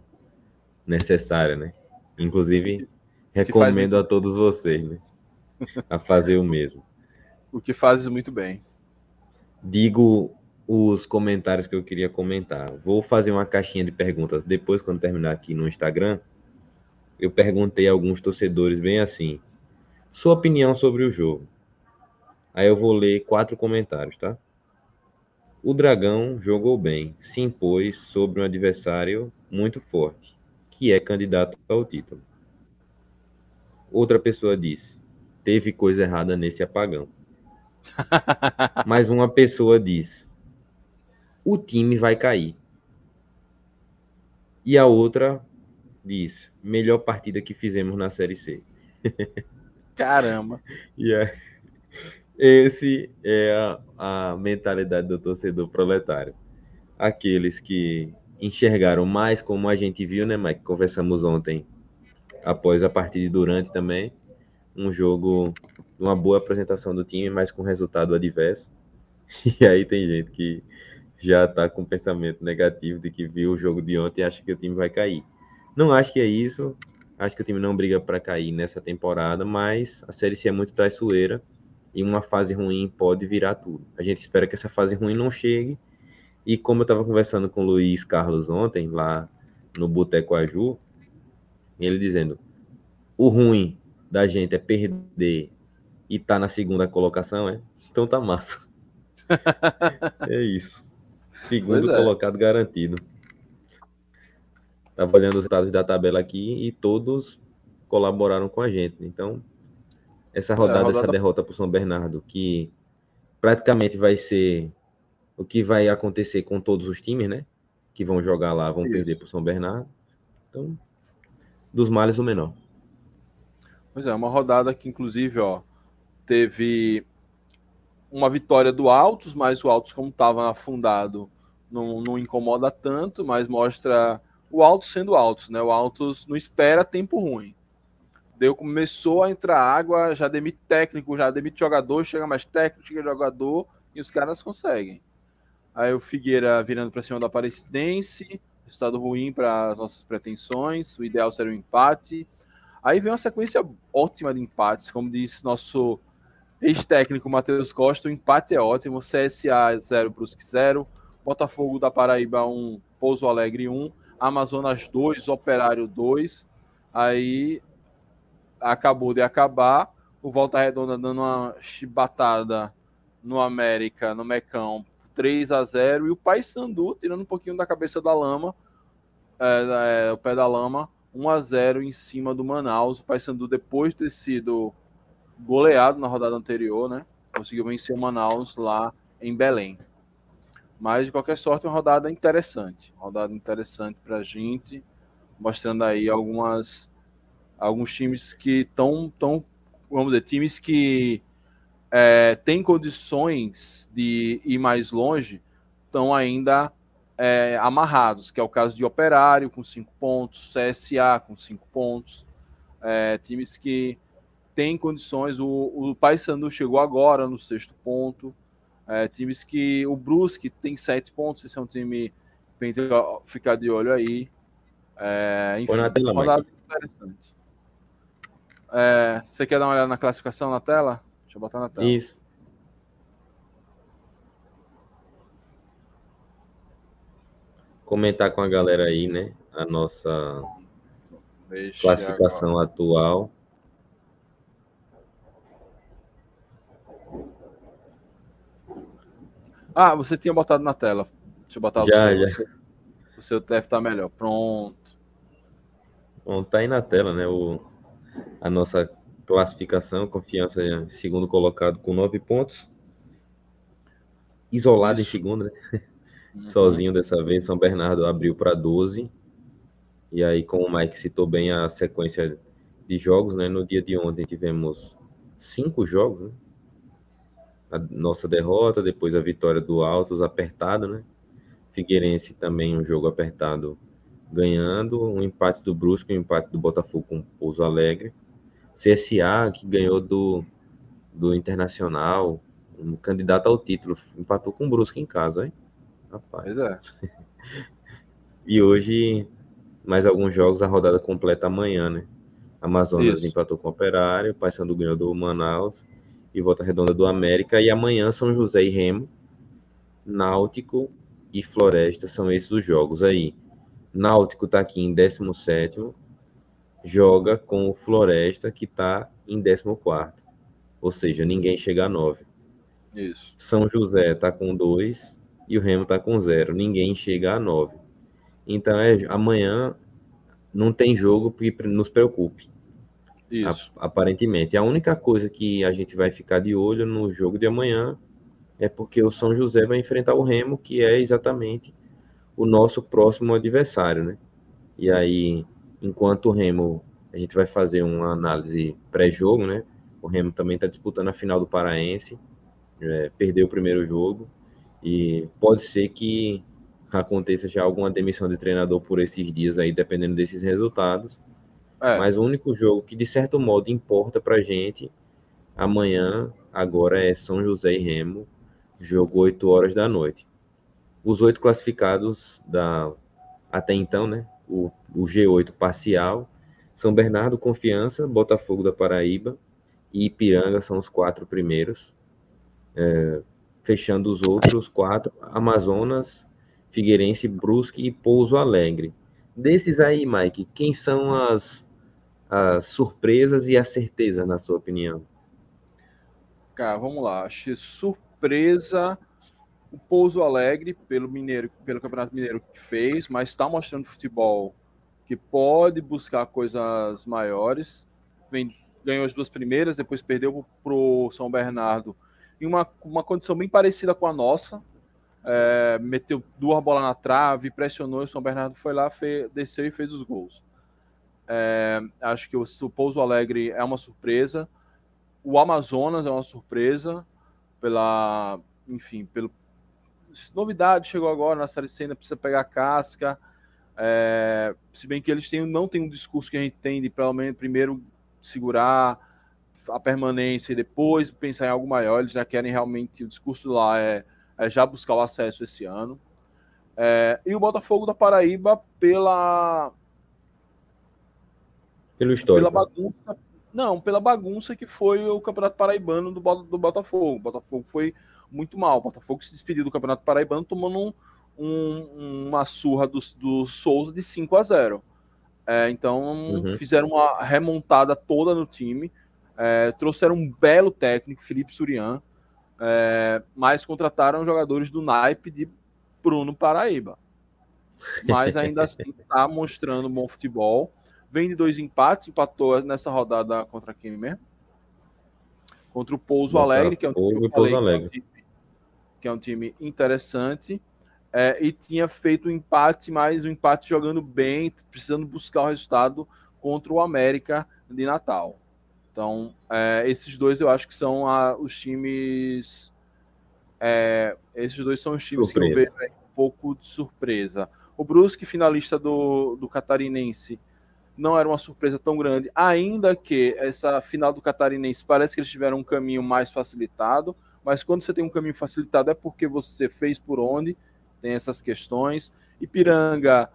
necessária, né? Inclusive, recomendo a todos vocês, né? A fazer o mesmo. O que fazes muito bem. Digo os comentários que eu queria comentar. Vou fazer uma caixinha de perguntas depois, quando terminar aqui no Instagram. Eu perguntei a alguns torcedores bem assim: sua opinião sobre o jogo. Aí eu vou ler quatro comentários, tá? O Dragão jogou bem, se impôs sobre um adversário muito forte, que é candidato ao título. Outra pessoa disse: teve coisa errada nesse apagão. Mas uma pessoa diz: o time vai cair. E a outra diz: melhor partida que fizemos na Série C. Caramba! e é, esse é a, a mentalidade do torcedor proletário. Aqueles que enxergaram mais como a gente viu, né, Mike? Conversamos ontem, após a partida e durante também, um jogo, uma boa apresentação do time, mas com resultado adverso. E aí tem gente que já está com pensamento negativo de que viu o jogo de ontem e acha que o time vai cair. Não acho que é isso. Acho que o time não briga para cair nessa temporada, mas a Série C é muito traiçoeira e uma fase ruim pode virar tudo. A gente espera que essa fase ruim não chegue. E como eu estava conversando com o Luiz Carlos ontem, lá no Boteco Aju, ele dizendo: o ruim da gente é perder e tá na segunda colocação, é? Então tá massa. é isso. Segundo é. colocado garantido. Estava olhando os resultados da tabela aqui e todos colaboraram com a gente. Então, essa rodada, é, rodada... essa derrota para o São Bernardo, que praticamente vai ser o que vai acontecer com todos os times, né? Que vão jogar lá, vão Isso. perder para o São Bernardo. Então, dos males o menor. Pois é, uma rodada que, inclusive, ó, teve uma vitória do Altos, mas o Altos, como estava afundado, não, não incomoda tanto, mas mostra o Altos sendo Altos, né? O Altos não espera tempo ruim. Deu, começou a entrar água, já demite técnico, já demite jogador, chega mais técnico, chega jogador, e os caras conseguem. Aí o Figueira virando para cima do Aparecidense, resultado ruim para as nossas pretensões, o ideal seria um empate. Aí vem uma sequência ótima de empates, como disse nosso ex-técnico Matheus Costa, o empate é ótimo, CSA 0, Brusque 0, Botafogo da Paraíba 1, Pouso Alegre 1, Amazonas 2, Operário 2, aí acabou de acabar. O Volta Redonda dando uma chibatada no América, no Mecão, 3 a 0 E o Paysandu tirando um pouquinho da cabeça da lama, é, é, o pé da lama, 1 a 0 em cima do Manaus. O Paysandu, depois de ter sido goleado na rodada anterior, né? Conseguiu vencer o Manaus lá em Belém. Mas, de qualquer sorte, uma rodada interessante. Uma rodada interessante para a gente, mostrando aí algumas alguns times que estão, tão, vamos dizer, times que é, têm condições de ir mais longe, estão ainda é, amarrados, que é o caso de Operário com cinco pontos, CSA com cinco pontos, é, times que têm condições. O, o Paysandu chegou agora no sexto ponto, é, times que o Brusque tem sete pontos, esse é um time que ficar de olho aí. É, enfim, rodada interessante. É, você quer dar uma olhada na classificação na tela? Deixa eu botar na tela. Isso. Comentar com a galera aí, né? A nossa Deixa classificação agora. atual. Ah, você tinha botado na tela. Deixa eu botar já, o seu. Já. O seu deve estar melhor. Pronto. Bom, tá aí na tela, né? O, a nossa classificação, confiança em segundo colocado com nove pontos. Isolado Isso. em segundo, né? Uhum. Sozinho dessa vez, São Bernardo abriu para 12. E aí, como o Mike citou bem a sequência de jogos, né? No dia de ontem tivemos cinco jogos, né? A nossa derrota, depois a vitória do Altos apertado, né? Figueirense também um jogo apertado ganhando, um empate do Brusque, um empate do Botafogo com o Pouso Alegre. CSA, que ganhou do, do Internacional, um candidato ao título, empatou com o Brusque em casa, hein? Rapaz. Pois é. e hoje, mais alguns jogos, a rodada completa amanhã, né? Amazonas Isso. empatou com o Operário, Paysandu ganhou do Manaus e Volta Redonda do América. E amanhã São José e Remo, Náutico e Floresta são esses os jogos aí. Náutico está aqui em 17 joga com o Floresta, que está em 14 Ou seja, ninguém chega a 9. Isso. São José está com 2 e o Remo está com 0. Ninguém chega a 9. Então, é, amanhã não tem jogo que nos preocupe. Isso. A, aparentemente. A única coisa que a gente vai ficar de olho no jogo de amanhã é porque o São José vai enfrentar o Remo, que é exatamente o nosso próximo adversário, né? E aí, enquanto o Remo, a gente vai fazer uma análise pré-jogo, né? O Remo também está disputando a final do Paraense, é, perdeu o primeiro jogo, e pode ser que aconteça já alguma demissão de treinador por esses dias aí, dependendo desses resultados. É. Mas o único jogo que, de certo modo, importa pra gente amanhã, agora é São José e Remo, jogo 8 horas da noite. Os oito classificados da até então, né? O, o G8 parcial, São Bernardo, Confiança, Botafogo da Paraíba e Ipiranga são os quatro primeiros. É, fechando os outros quatro, Amazonas, Figueirense, Brusque e Pouso Alegre. Desses aí, Mike, quem são as, as surpresas e a certeza, na sua opinião? Cara, vamos lá. Achei surpresa o Pouso Alegre pelo Mineiro, pelo Campeonato Mineiro que fez, mas está mostrando futebol que pode buscar coisas maiores. Vem, ganhou as duas primeiras, depois perdeu para o São Bernardo em uma, uma condição bem parecida com a nossa, é, meteu duas bolas na trave, pressionou, o São Bernardo foi lá, fez, desceu e fez os gols. É, acho que o, Pouso Alegre é uma surpresa. O Amazonas é uma surpresa pela, enfim, pelo novidade chegou agora na série C, ainda precisa pegar a casca. É, se bem que eles têm, não têm um discurso que a gente tem de pelo menos primeiro segurar a permanência e depois pensar em algo maior. Eles já querem realmente o discurso lá é é, já buscar o acesso esse ano. É, e o Botafogo da Paraíba pela. Pelo histórico. Pela bagunça. Não, pela bagunça que foi o Campeonato Paraibano do, do Botafogo. O Botafogo foi muito mal. O Botafogo se despediu do Campeonato Paraibano tomando um, um, uma surra do, do Souza de 5 a 0. É, então uhum. fizeram uma remontada toda no time. É, trouxeram um belo técnico, Felipe Surian, é, mas contrataram jogadores do naipe de Bruno Paraíba. Mas ainda assim está mostrando bom futebol. Vem de dois empates, empatou nessa rodada contra quem mesmo? Contra o Pouso Alegre, que é um time, Pouso Alegre. Que, é um time, interessante. É, e tinha feito um empate, mas um empate jogando bem, precisando buscar o resultado contra o América de Natal. Então, é, esses dois eu acho que são a, os times. É, esses dois são os times surpresa. que eu vejo um pouco de surpresa. O Brusque, finalista do, do Catarinense, não era uma surpresa tão grande, ainda que essa final do Catarinense parece que eles tiveram um caminho mais facilitado, mas quando você tem um caminho facilitado é porque você fez por onde, tem essas questões. Ipiranga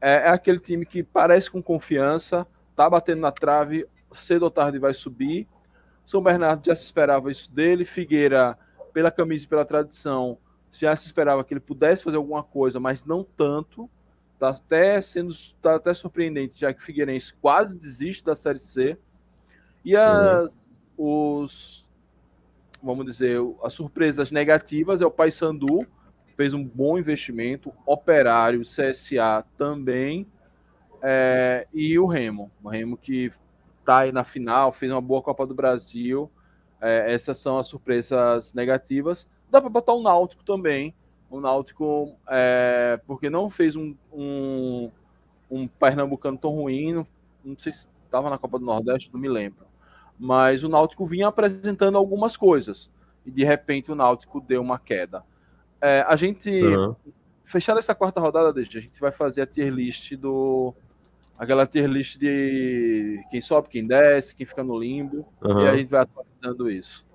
é, é aquele time que parece com confiança, tá batendo na trave, cedo ou tarde vai subir. São Bernardo já se esperava isso dele. Figueira, pela camisa e pela tradição, já se esperava que ele pudesse fazer alguma coisa, mas não tanto. Tá até sendo tá até surpreendente, já que Figueirense quase desiste da Série C. E as, uhum. os vamos dizer, as surpresas negativas é o Paysandu, fez um bom investimento, Operário, CSA também, é, e o Remo, o Remo que tá aí na final, fez uma boa Copa do Brasil. É, essas são as surpresas negativas. Dá para botar o Náutico também. O Náutico, é, porque não fez um, um, um Pernambucano tão ruim, não, não sei se estava na Copa do Nordeste, não me lembro. Mas o Náutico vinha apresentando algumas coisas. e de repente o Náutico deu uma queda. É, a gente, uhum. fechada essa quarta rodada, a gente vai fazer a tier list do. Aquela tier list de quem sobe, quem desce, quem fica no limbo, uhum. e a gente vai atualizando isso.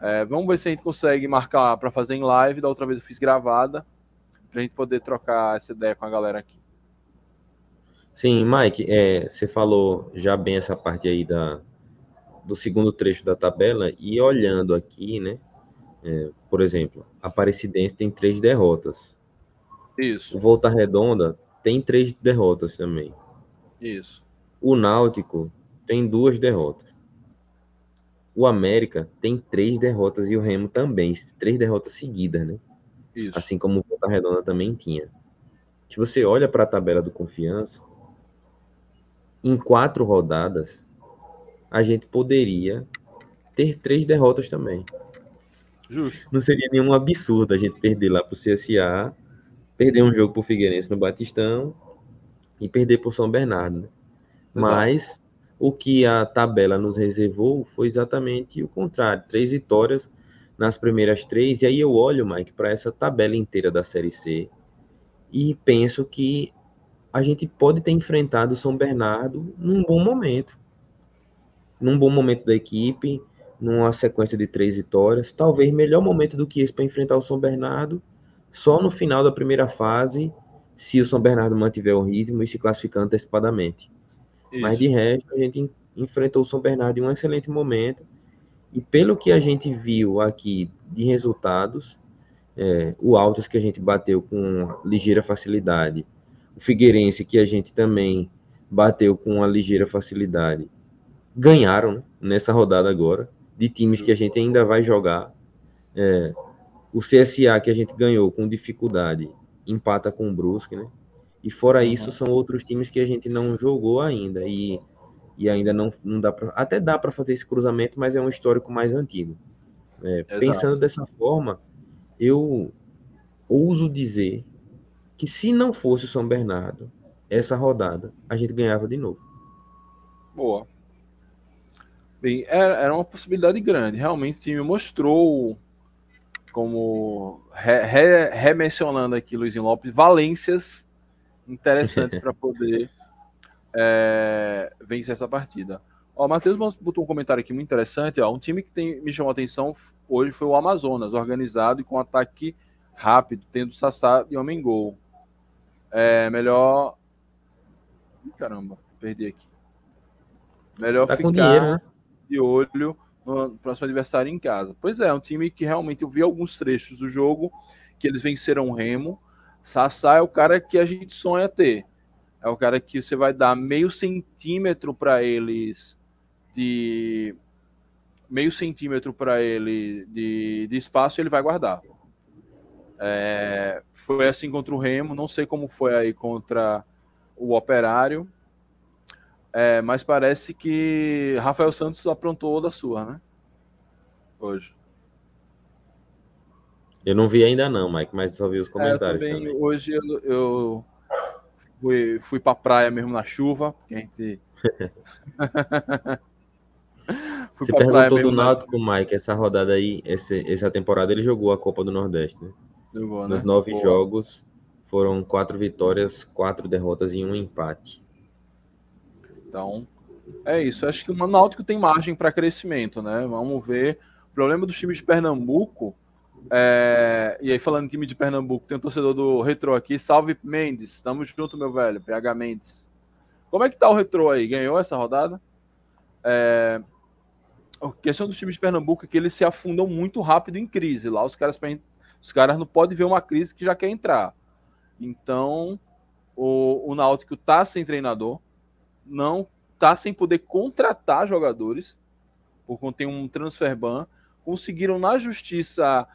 É, vamos ver se a gente consegue marcar para fazer em live. Da outra vez eu fiz gravada, para a gente poder trocar essa ideia com a galera aqui. Sim, Mike, é, você falou já bem essa parte aí da, do segundo trecho da tabela, e olhando aqui, né? É, por exemplo, a Aparecidense tem três derrotas. Isso. O Volta Redonda tem três derrotas também. Isso. O Náutico tem duas derrotas. O América tem três derrotas e o Remo também, três derrotas seguidas, né? Isso. Assim como o Volta Redonda também tinha. Se você olha para a tabela do Confiança, em quatro rodadas, a gente poderia ter três derrotas também. Justo. Não seria nenhum absurdo a gente perder lá para o CSA, perder um jogo para o Figueirense no Batistão e perder para o São Bernardo. Né? Mas o que a tabela nos reservou foi exatamente o contrário: três vitórias nas primeiras três. E aí eu olho, Mike, para essa tabela inteira da Série C e penso que a gente pode ter enfrentado o São Bernardo num bom momento. Num bom momento da equipe, numa sequência de três vitórias. Talvez melhor momento do que esse para enfrentar o São Bernardo, só no final da primeira fase, se o São Bernardo mantiver o ritmo e se classificar antecipadamente. Isso. Mas de resto, a gente enfrentou o São Bernardo em um excelente momento. E pelo que a gente viu aqui de resultados, é, o Altos que a gente bateu com ligeira facilidade o Figueirense, que a gente também bateu com uma ligeira facilidade, ganharam né, nessa rodada agora, de times que a gente ainda vai jogar. É, o CSA, que a gente ganhou com dificuldade, empata com o Brusque, né? E fora isso, são outros times que a gente não jogou ainda. E, e ainda não, não dá para. Até dá para fazer esse cruzamento, mas é um histórico mais antigo. É, pensando dessa forma, eu ouso dizer que se não fosse o São Bernardo, essa rodada, a gente ganhava de novo. Boa. Bem, era uma possibilidade grande. Realmente o time mostrou, como remencionando re, re aqui Luizinho Lopes, valências interessantes para poder é, vencer essa partida. Ó, o Matheus botou um comentário aqui muito interessante. Ó, um time que tem, me chamou a atenção hoje foi o Amazonas, organizado e com ataque rápido, tendo Sassá e homem gol. É melhor. Caramba, perdi aqui. Melhor tá ficar dinheiro, né? de olho no próximo adversário em casa. Pois é, é um time que realmente eu vi alguns trechos do jogo que eles venceram o Remo. Sassá é o cara que a gente sonha ter. É o cara que você vai dar meio centímetro para eles de meio centímetro para ele de, de espaço ele vai guardar. É, foi assim contra o Remo, não sei como foi aí contra o Operário, é, mas parece que Rafael Santos aprontou da sua, né? Hoje. Eu não vi ainda não, Mike, mas só vi os comentários. É, também, também. Hoje eu, eu fui, fui pra praia mesmo na chuva, porque a gente. Você perguntou do Náutico, Mike, essa rodada aí, esse, essa temporada ele jogou a Copa do Nordeste, né? Jogou, né? Nos nove Boa. jogos, foram quatro vitórias, quatro derrotas e um empate. Então, é isso. Acho que o Náutico tem margem para crescimento, né? Vamos ver. O problema dos times de Pernambuco. É... E aí, falando time de Pernambuco, tem um torcedor do Retro aqui. Salve Mendes. Estamos junto, meu velho. PH Mendes. Como é que tá o Retro aí? Ganhou essa rodada? É... A questão dos times de Pernambuco é que eles se afundam muito rápido em crise. Lá os caras os caras não podem ver uma crise que já quer entrar. Então, o, o Náutico tá sem treinador, não tá sem poder contratar jogadores, por conta tem um transfer ban. Conseguiram na justiça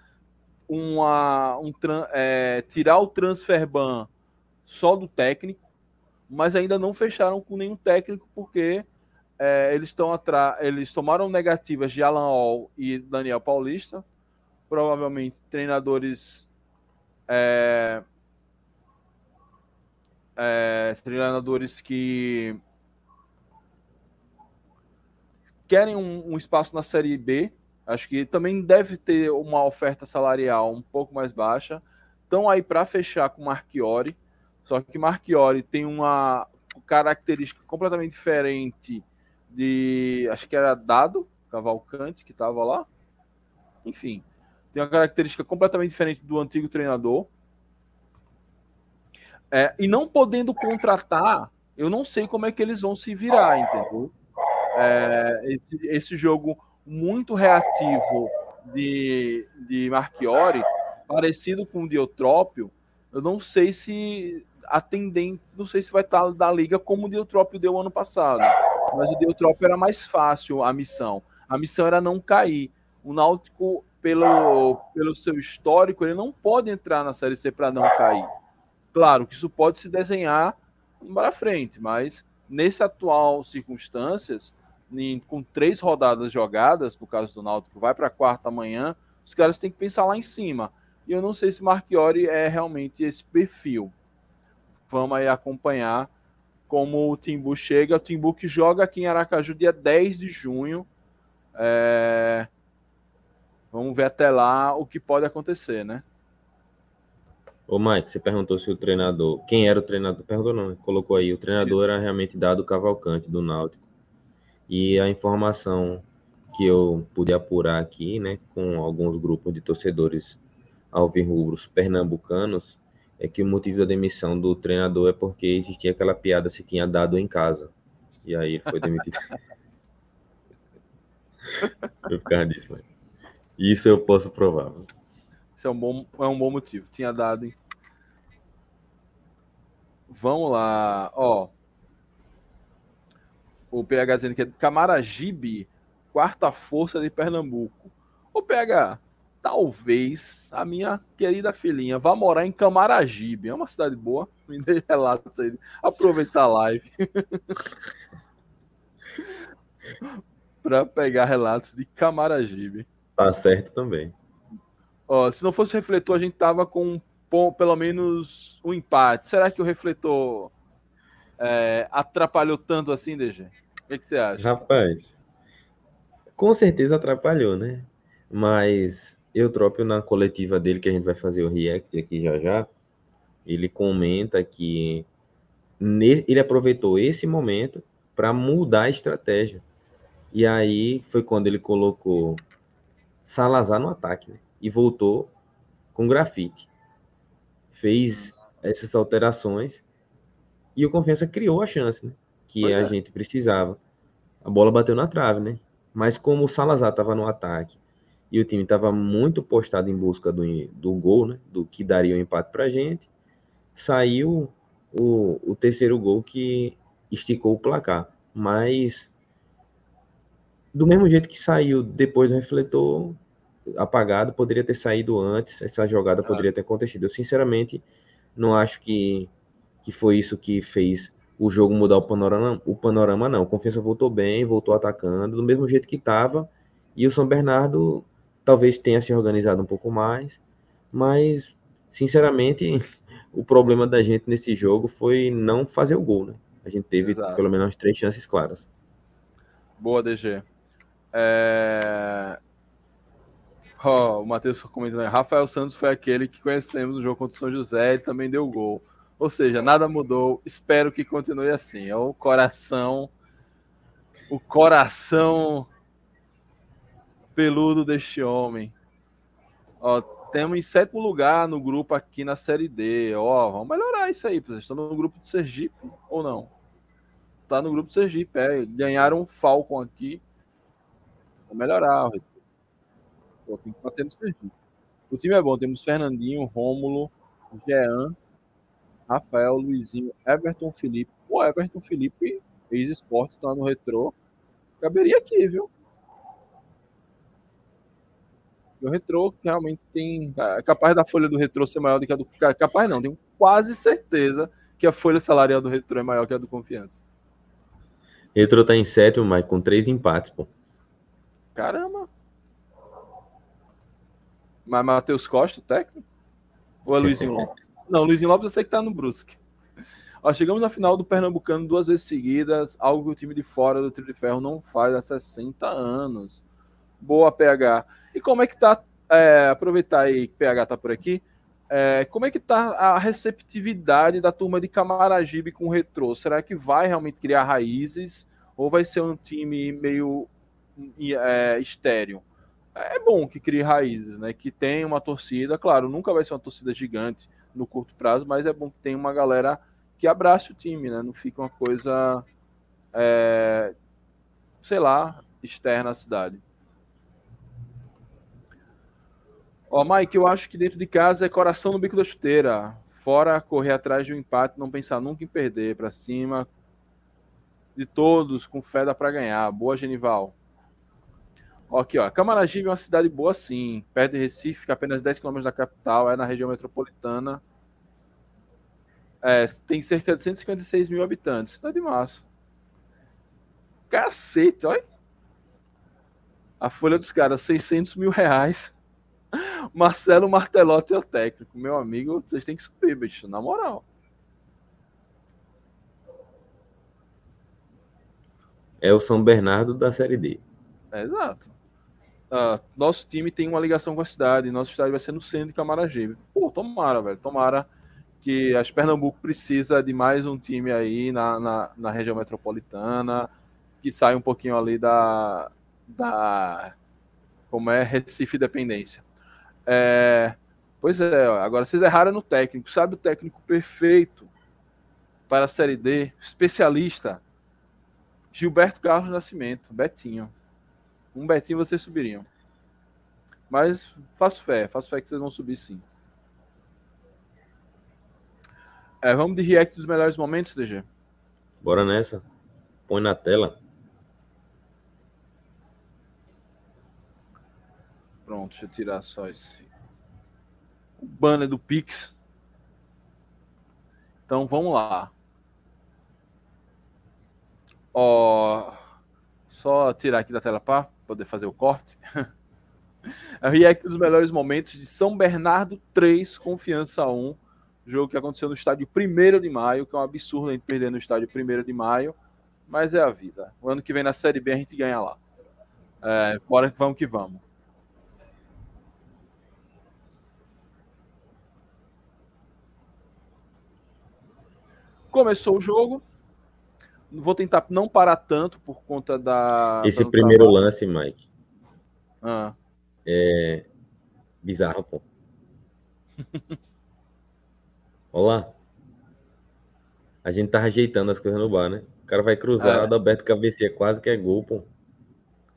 uma, um, é, tirar o transfer ban só do técnico, mas ainda não fecharam com nenhum técnico porque é, eles estão atrás, eles tomaram negativas de Alan Hall e Daniel Paulista, provavelmente treinadores é, é, treinadores que querem um, um, espaço na Série B Acho que também deve ter uma oferta salarial um pouco mais baixa. Estão aí para fechar com Marchiori, só que Marchiori tem uma característica completamente diferente de. Acho que era Dado Cavalcante, que estava lá. Enfim, tem uma característica completamente diferente do antigo treinador. É, e não podendo contratar, eu não sei como é que eles vão se virar, entendeu? É, esse, esse jogo muito reativo de, de Marchiori, parecido com o Diotrópio, eu não sei se atendente, não sei se vai estar da liga como o Diotrópio deu ano passado. Mas o Diotrópio era mais fácil a missão. A missão era não cair. O Náutico, pelo, pelo seu histórico, ele não pode entrar na Série C para não cair. Claro que isso pode se desenhar para frente, mas nesse atual circunstâncias, com três rodadas jogadas, no caso do Náutico, vai para quarta amanhã, os caras têm que pensar lá em cima. E eu não sei se Marchiori é realmente esse perfil. Vamos aí acompanhar como o Timbu chega. O Timbu que joga aqui em Aracaju dia 10 de junho. É... Vamos ver até lá o que pode acontecer, né? Ô, Mike, você perguntou se o treinador. Quem era o treinador? Perguntou não, né? colocou aí. O treinador era realmente dado Cavalcante do Náutico. E a informação que eu pude apurar aqui, né, com alguns grupos de torcedores alvirrubros pernambucanos, é que o motivo da demissão do treinador é porque existia aquela piada se tinha dado em casa. E aí ele foi demitido. eu ficava disso, mas... Isso eu posso provar. Isso é um bom, é um bom motivo. Tinha dado, hein? Vamos lá. Ó, o PH dizendo que é Camaragibe, quarta força de Pernambuco. O PH, talvez a minha querida filhinha vá morar em Camaragibe. É uma cidade boa. Me dê relatos aí. Aproveitar a live. para pegar relatos de Camaragibe. Tá certo também. Ó, se não fosse refletor, a gente tava com pelo menos um empate. Será que o refletor é, atrapalhou tanto assim, DG? O que, que você acha? Rapaz, com certeza atrapalhou, né? Mas eu Eutrópio, na coletiva dele, que a gente vai fazer o react aqui já já, ele comenta que ele aproveitou esse momento para mudar a estratégia. E aí foi quando ele colocou Salazar no ataque né? e voltou com grafite. Fez essas alterações e o Confiança criou a chance, né? Que pois a é. gente precisava. A bola bateu na trave, né? Mas como o Salazar estava no ataque e o time estava muito postado em busca do, do gol, né? Do que daria o um empate para a gente, saiu o, o terceiro gol que esticou o placar. Mas do mesmo jeito que saiu depois do refletor apagado, poderia ter saído antes, essa jogada poderia ter acontecido. Eu sinceramente não acho que, que foi isso que fez o jogo mudar o panorama, o panorama não. O Confiança voltou bem, voltou atacando, do mesmo jeito que estava. E o São Bernardo talvez tenha se organizado um pouco mais, mas sinceramente o problema da gente nesse jogo foi não fazer o gol, né? A gente teve Exato. pelo menos três chances claras. Boa, DG. É... Oh, o Matheus comentando. Rafael Santos foi aquele que conhecemos no jogo contra o São José, ele também deu gol. Ou seja, nada mudou. Espero que continue assim. É o coração, o coração peludo deste homem. Ó, temos em sétimo lugar no grupo aqui na Série D. Ó, vamos melhorar isso aí. Vocês estão no grupo de Sergipe ou não? Tá no grupo de Sergipe, é. Ganharam um Falcon aqui. Vamos melhorar, Pô, tem que bater no Sergipe. O time é bom. Temos Fernandinho, Rômulo, Jean, Rafael, Luizinho, Everton Felipe. O Everton Felipe, ex-esporte, tá no retrô. Caberia aqui, viu? O retrô realmente tem. É capaz da folha do retrô ser maior do que a do. Capaz não, tenho quase certeza que a folha salarial do retrô é maior que a do confiança. Retrô tá em sétimo, mas com três empates, pô. Caramba! Mas Matheus Costa, o técnico? Ou é Luizinho Lopes? Não, Luizinho Lopes eu sei que tá no Brusque. Ó, chegamos na final do Pernambucano duas vezes seguidas, algo que o time de fora do Trio de Ferro não faz há 60 anos. Boa, PH. E como é que tá? É, aproveitar aí que PH tá por aqui. É, como é que tá a receptividade da turma de Camaragibe com o Retrô? Será que vai realmente criar raízes ou vai ser um time meio é, estéreo? É bom que crie raízes, né? Que tenha uma torcida, claro, nunca vai ser uma torcida gigante no curto prazo, mas é bom que tenha uma galera que abrace o time, né? Não fica uma coisa, é, sei lá, externa à cidade. Ó, Mike, eu acho que dentro de casa é coração no bico da chuteira. Fora correr atrás de um empate, não pensar nunca em perder, para cima de todos, com fé dá para ganhar. Boa, Genival. Ó, aqui, ó. Camaragibe é uma cidade boa, sim. Perto de Recife, fica apenas 10 km da capital, é na região metropolitana. É, tem cerca de 156 mil habitantes. Cidade massa. Cacete, olha. A folha dos caras, 600 mil reais. Marcelo Martelotti é o técnico. Meu amigo, vocês têm que subir, bicho, na moral. É o São Bernardo da Série D. É, exato. Uh, nosso time tem uma ligação com a cidade. Nosso estádio vai ser no centro de Camaragibe. Pô, tomara, velho. Tomara que as Pernambuco precisa de mais um time aí na, na, na região metropolitana, que saia um pouquinho ali da, da como é Recife Dependência. É, pois é, agora vocês erraram no técnico. Sabe o técnico perfeito para a Série D? Especialista. Gilberto Carlos Nascimento, Betinho. Um Betinho vocês subiriam. Mas faço fé, faço fé que vocês vão subir sim. É, vamos de react dos melhores momentos, DG? Bora nessa. Põe na tela. Pronto, deixa eu tirar só esse o banner do Pix. Então vamos lá. Ó, só tirar aqui da tela para poder fazer o corte. A react dos melhores momentos de São Bernardo 3, Confiança 1. Jogo que aconteceu no estádio 1 de maio, que é um absurdo a gente perder no estádio 1 de maio, mas é a vida. O ano que vem na Série B a gente ganha lá. É, bora que vamos que vamos. Começou o jogo. Vou tentar não parar tanto por conta da. Esse primeiro trabalho. lance, Mike. Ah. É bizarro, pô. Olá. A gente tá ajeitando as coisas no bar, né? O cara vai cruzar, é. Adalberto cabeceia, quase que é gol, pô.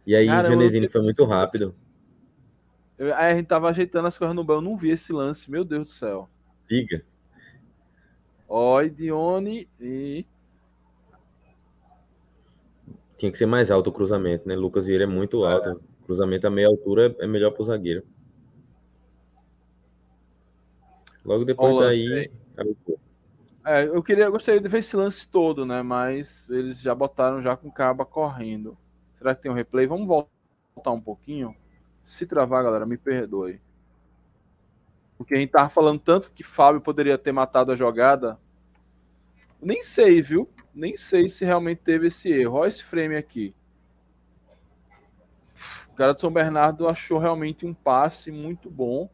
E aí cara, o Genesini foi muito rápido. Eu, aí a gente tava ajeitando as coisas no bar, eu não vi esse lance, meu Deus do céu. Diga. Oi, Dione e. Tinha que ser mais alto o cruzamento, né? Lucas Vieira é muito é. alto. É. Cruzamento a meia altura é melhor pro zagueiro. Logo depois Olá, daí. É, eu queria, eu gostaria de ver esse lance todo, né? Mas eles já botaram já com o Caba correndo. Será que tem um replay? Vamos voltar um pouquinho. Se travar, galera, me perdoe. Porque a gente tava falando tanto que Fábio poderia ter matado a jogada. Nem sei, viu? Nem sei se realmente teve esse erro. Olha esse frame aqui. O cara de São Bernardo achou realmente um passe muito bom.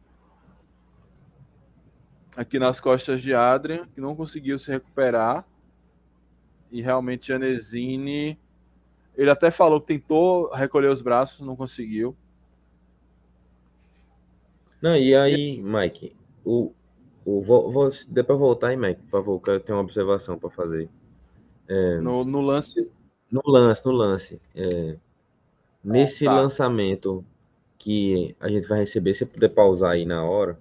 Aqui nas costas de Adrian, que não conseguiu se recuperar. E realmente Janesini. Ele até falou que tentou recolher os braços, não conseguiu. Não, e aí, Mike, o, o, vou, vou, depois voltar aí, Mike, por favor, que eu tenho uma observação para fazer. É, no, no lance. No lance, no lance. É, nesse tá. lançamento que a gente vai receber, se puder pausar aí na hora.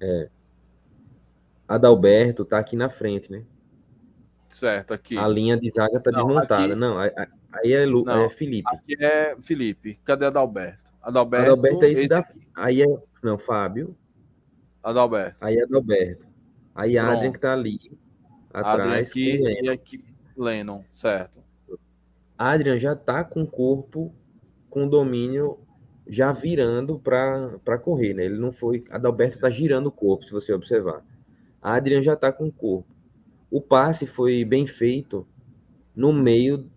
É, Adalberto tá aqui na frente, né? Certo, aqui. A linha de zaga tá não, desmontada. Aqui... Não, aí é, Lu... não, é Felipe. Aqui é Felipe. Cadê Adalberto? Adalberto, Adalberto é esse, esse da... Aí é. Não, Fábio. Adalberto. Aí é Adalberto. Aí Pronto. Adrian que tá ali. Atrás. Adrian aqui, e aqui Lennon, certo. Adrian já tá com o corpo com domínio já virando para correr, né? Ele não foi. Adalberto tá girando o corpo, se você observar. Adrian já tá com o corpo. O passe foi bem feito no meio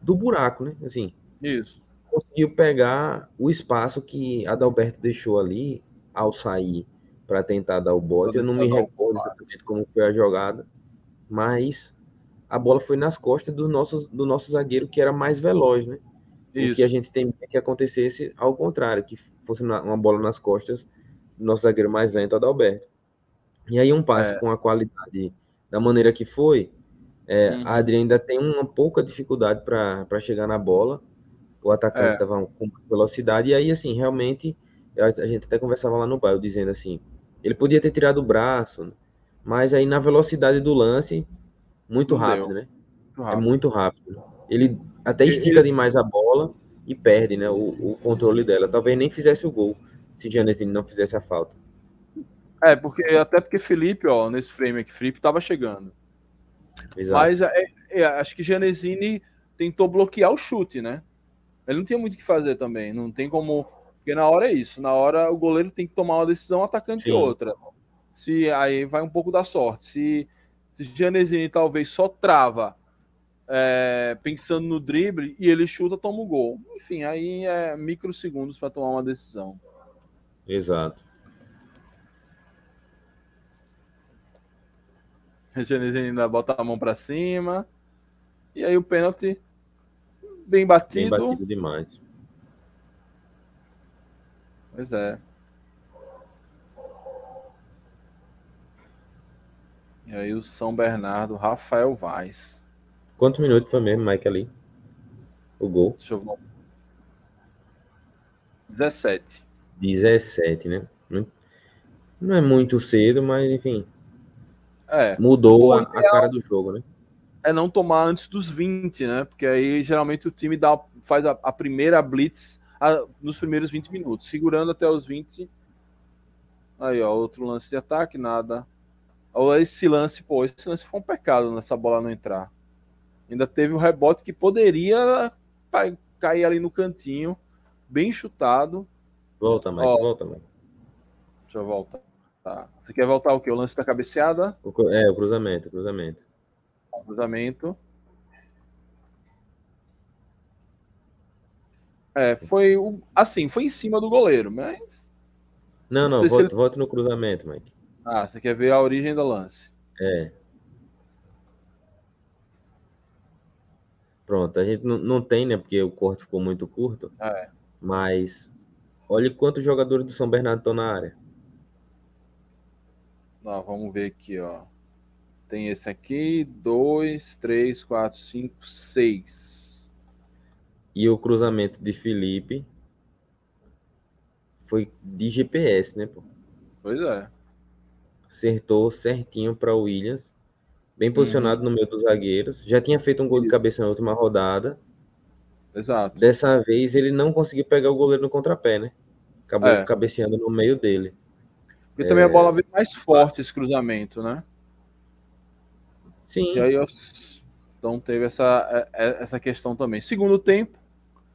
do buraco, né? Assim. Isso conseguiu pegar o espaço que Adalberto deixou ali ao sair para tentar dar o bote. Eu não me recordo exatamente como foi a jogada, mas a bola foi nas costas do nosso, do nosso zagueiro que era mais veloz, né? Isso. O que a gente tem que acontecesse ao contrário, que fosse uma bola nas costas do nosso zagueiro mais lento, Adalberto. E aí um passe é. com a qualidade da maneira que foi, é, uhum. a Adriana ainda tem uma pouca dificuldade para chegar na bola. O atacante estava é. com velocidade. E aí, assim, realmente, a gente até conversava lá no bairro, dizendo assim, ele podia ter tirado o braço, mas aí na velocidade do lance, muito rápido, né? Muito é rápido. É muito rápido. Ele até estica demais a bola e perde, né? O, o controle dela. Talvez nem fizesse o gol se Janesini não fizesse a falta. É, porque até porque Felipe, ó, nesse frame aqui, Felipe tava chegando. Exato. Mas é, é, acho que Janesini tentou bloquear o chute, né? Ele não tinha muito o que fazer também. Não tem como. Porque na hora é isso. Na hora o goleiro tem que tomar uma decisão, atacante Sim. outra. Se aí vai um pouco da sorte. Se, se Janesini talvez só trava é, pensando no drible e ele chuta, toma o gol. Enfim, aí é microsegundos para tomar uma decisão. Exato. Genesini ainda bota a mão para cima. E aí o pênalti bem batido. Bem batido demais. Pois é. E aí o São Bernardo, Rafael Vaz. Quantos minutos foi mesmo, Mike, ali? O gol? Deixa eu ver. 17. 17, né? Não é muito cedo, mas enfim. É. Mudou a, a, cara do jogo, né? É não tomar antes dos 20, né? Porque aí geralmente o time dá, faz a, a primeira blitz a, nos primeiros 20 minutos, segurando até os 20. Aí, ó, outro lance de ataque, nada. Esse lance, pô, esse lance foi um pecado nessa bola não entrar. Ainda teve o um rebote que poderia cair ali no cantinho, bem chutado. Volta, Mike, ó, volta, Mike. Deixa eu voltar. Tá. Você quer voltar o quê? O lance da cabeceada? O, é, o cruzamento, o cruzamento. O cruzamento. É, foi assim, foi em cima do goleiro, mas. Não, não, não volte, ele... no cruzamento, Mike. Ah, você quer ver a origem do lance? É. Pronto, a gente não, não tem, né? Porque o corte ficou muito curto. É. Mas olha quantos jogadores do São Bernardo estão na área. Vamos ver aqui, ó. Tem esse aqui, dois, três, quatro, cinco, seis. E o cruzamento de Felipe foi de GPS, né, pô? Pois é. Acertou certinho para o Williams. Bem posicionado uhum. no meio dos zagueiros. Já tinha feito um gol de cabeça na última rodada. Exato. Dessa vez ele não conseguiu pegar o goleiro no contrapé, né? Acabou é. cabeceando no meio dele. Porque também a é. bola veio mais forte esse cruzamento, né? Sim. E aí então teve essa, é, é, essa questão também. Segundo tempo,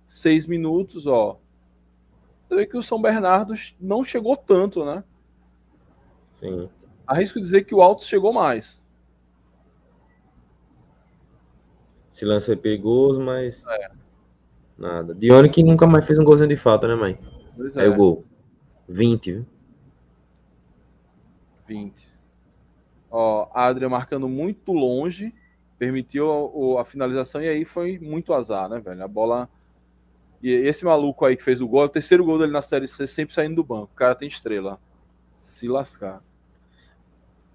seis minutos, ó. Você vê que o São Bernardo não chegou tanto, né? Sim. Arrisco dizer que o Alto chegou mais. Esse lance é perigoso, mas. É. Nada. Dione que nunca mais fez um golzinho de falta, né, mãe? Pois Aí é. o gol. 20, viu? 20. Ó, Adria marcando muito longe, permitiu a, a, finalização e aí foi muito azar, né, velho? A bola. E esse maluco aí que fez o gol, é o terceiro gol dele na Série C, sempre saindo do banco. O cara tem estrela. Se lascar.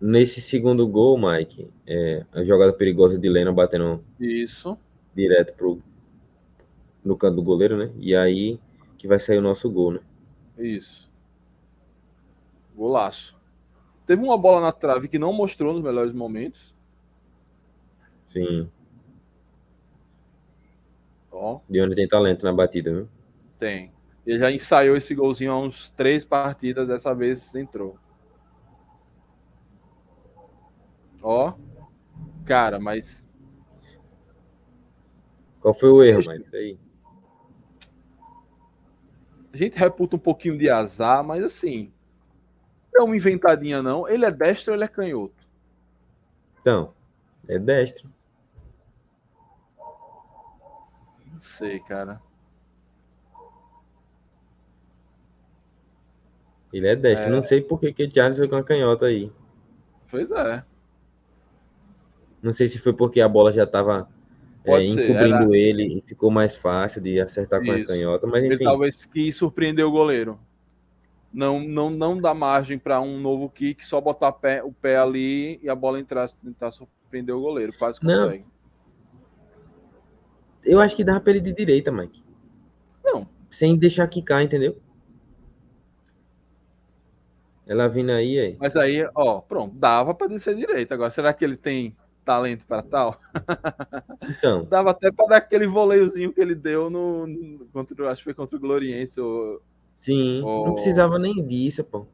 Nesse segundo gol, Mike, é, a jogada perigosa de Lena batendo Isso. direto pro, no canto do goleiro, né? E aí que vai sair o nosso gol, né? Isso. Golaço. Teve uma bola na trave que não mostrou nos melhores momentos. Sim. De onde tem talento na batida, viu? Tem. Ele já ensaiou esse golzinho há uns três partidas, dessa vez entrou. Ó. Cara, mas. Qual foi o erro, mas aí? A gente reputa um pouquinho de azar, mas assim, é uma inventadinha, não. Ele é destro ou ele é canhoto? Então, é destro. Não sei, cara. Ele é destro. É. Não sei por que, que o Charles foi com a canhota aí. Pois é. Não sei se foi porque a bola já estava é, encobrindo era... ele e ficou mais fácil de acertar isso. com a canhota, mas enfim. Ele talvez que surpreendeu o goleiro. Não, não, não dá margem para um novo kick, só botar pé, o pé ali e a bola entrar, tentar surpreender o goleiro. Quase consegue. Não. Eu acho que dava para ele de direita, Mike. Não. Sem deixar quicar, entendeu? Ela vindo aí, aí. Mas aí, ó, pronto, dava para descer direita. Agora, será que ele tem talento para tal? Então. dava até para dar aquele voleiozinho que ele deu no, no contra, acho que foi contra o Gloriense. Ou, Sim, ou... não precisava nem disso, pô.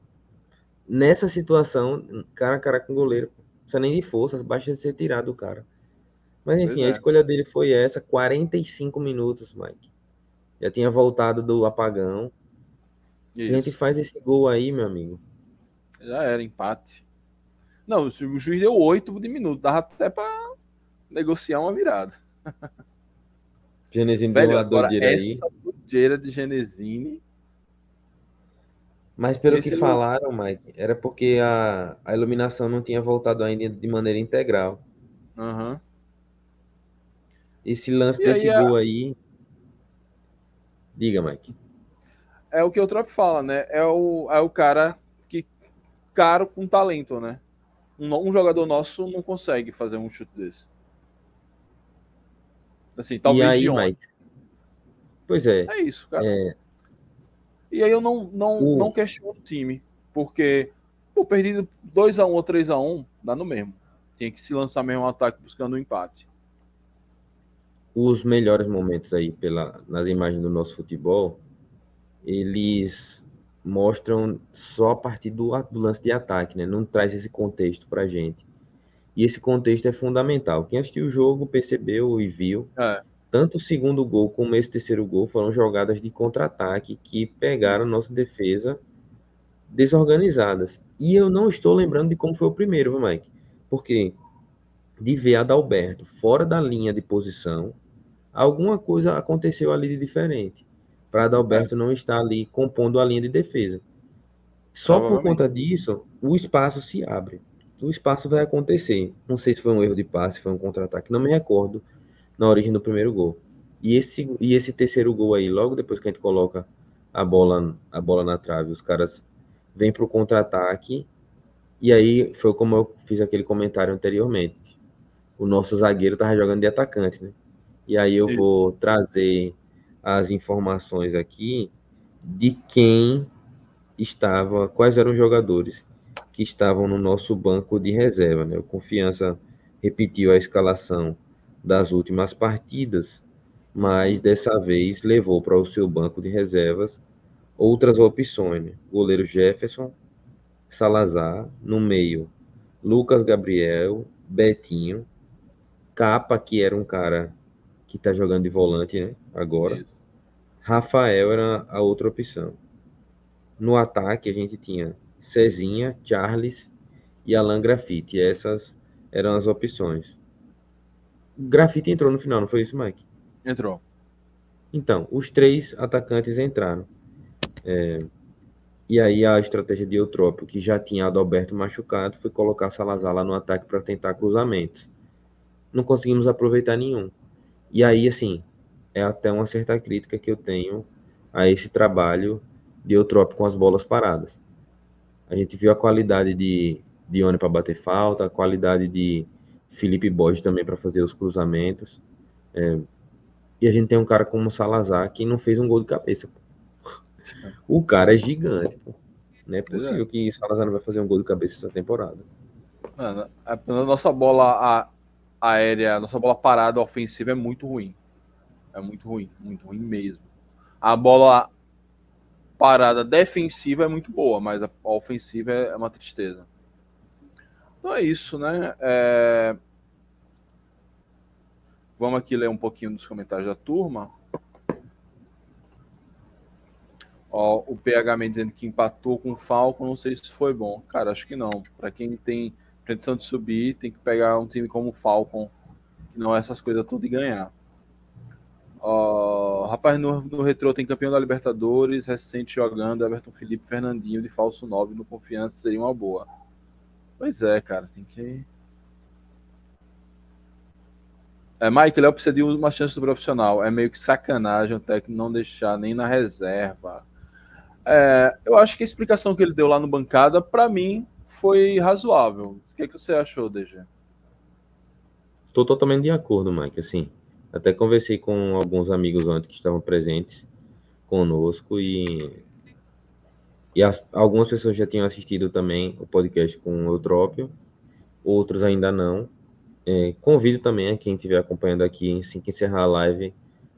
Nessa situação, cara a cara com o goleiro, pô. não precisa nem de forças, basta ser tirado do cara. Mas enfim, é. a escolha dele foi essa, 45 minutos, Mike. Já tinha voltado do apagão. Isso. A gente faz esse gol aí, meu amigo. Já era, empate. Não, o juiz deu 8 de minuto, dava até para negociar uma virada. Genesini Velho, deu agora essa doideira de Genesini. Mas pelo Esse que falaram, Mike, era porque a, a iluminação não tinha voltado ainda de maneira integral. Uhum. Esse lance e desse aí, gol aí. Diga, Mike. É o que o Trop fala, né? É o, é o cara que caro com talento, né? Um, um, jogador nosso não consegue fazer um chute desse. Assim, talvez e aí, Mike? Pois é. É isso, cara. É... E aí eu não, não, o... não questiono o time, porque pô, perdido 2x1 ou 3x1, dá no mesmo. Tinha que se lançar mesmo um ataque buscando um empate os melhores momentos aí pela, nas imagens do nosso futebol, eles mostram só a partir do, do lance de ataque, né? Não traz esse contexto para gente. E esse contexto é fundamental. Quem assistiu o jogo percebeu e viu. É. Tanto o segundo gol como esse terceiro gol foram jogadas de contra-ataque que pegaram nossa defesa desorganizadas. E eu não estou lembrando de como foi o primeiro, Mike? Porque de ver Adalberto fora da linha de posição, alguma coisa aconteceu ali de diferente para Adalberto é. não estar ali compondo a linha de defesa. Só por conta disso, o espaço se abre. O espaço vai acontecer. Não sei se foi um erro de passe, foi um contra-ataque, não me recordo na origem do primeiro gol. E esse, e esse terceiro gol aí, logo depois que a gente coloca a bola, a bola na trave, os caras vêm para o contra-ataque. E aí foi como eu fiz aquele comentário anteriormente. O nosso zagueiro estava jogando de atacante, né? E aí eu Sim. vou trazer as informações aqui de quem estava, quais eram os jogadores que estavam no nosso banco de reserva. Né? O Confiança repetiu a escalação das últimas partidas, mas dessa vez levou para o seu banco de reservas outras opções. Né? Goleiro Jefferson, Salazar, no meio, Lucas Gabriel, Betinho, Capa, que era um cara que está jogando de volante, né? Agora. Isso. Rafael era a outra opção. No ataque, a gente tinha Cezinha, Charles e Alan Grafite. Essas eram as opções. Grafite entrou no final, não foi isso, Mike? Entrou. Então, os três atacantes entraram. É, e aí a estratégia de Eutrópio, que já tinha Adalberto machucado, foi colocar Salazar lá no ataque para tentar cruzamentos. Não conseguimos aproveitar nenhum. E aí, assim, é até uma certa crítica que eu tenho a esse trabalho de Eutrópio com as bolas paradas. A gente viu a qualidade de Dione para bater falta, a qualidade de Felipe Borges também para fazer os cruzamentos. É, e a gente tem um cara como o Salazar que não fez um gol de cabeça. O cara é gigante. Pô. Não é possível é. que Salazar não vai fazer um gol de cabeça essa temporada. Mano, a, nossa bola aérea, nossa bola parada ofensiva é muito ruim. É muito ruim, muito ruim mesmo. A bola parada defensiva é muito boa, mas a ofensiva é uma tristeza. Então é isso, né? É... Vamos aqui ler um pouquinho dos comentários da turma. Ó, o PH me dizendo que empatou com o Falcon, não sei se foi bom. Cara, acho que não. Para quem tem pretensão de subir, tem que pegar um time como o Falcon, que não é essas coisas tudo e ganhar. Uh, rapaz no, no retrô tem campeão da Libertadores, recente jogando, Everton Felipe Fernandinho de falso 9 no confiança seria uma boa. Pois é, cara, tem que. É, Mike, Léo precisa de uma chance do profissional. É meio que sacanagem o técnico não deixar nem na reserva. É, eu acho que a explicação que ele deu lá no bancada, para mim, foi razoável. O que, é que você achou, DG? Estou totalmente de acordo, Mike. Assim, até conversei com alguns amigos antes que estavam presentes conosco e, e as, algumas pessoas já tinham assistido também o podcast com o Eutrópio, outros ainda não. É, convido também a quem estiver acompanhando aqui, assim que encerrar a live,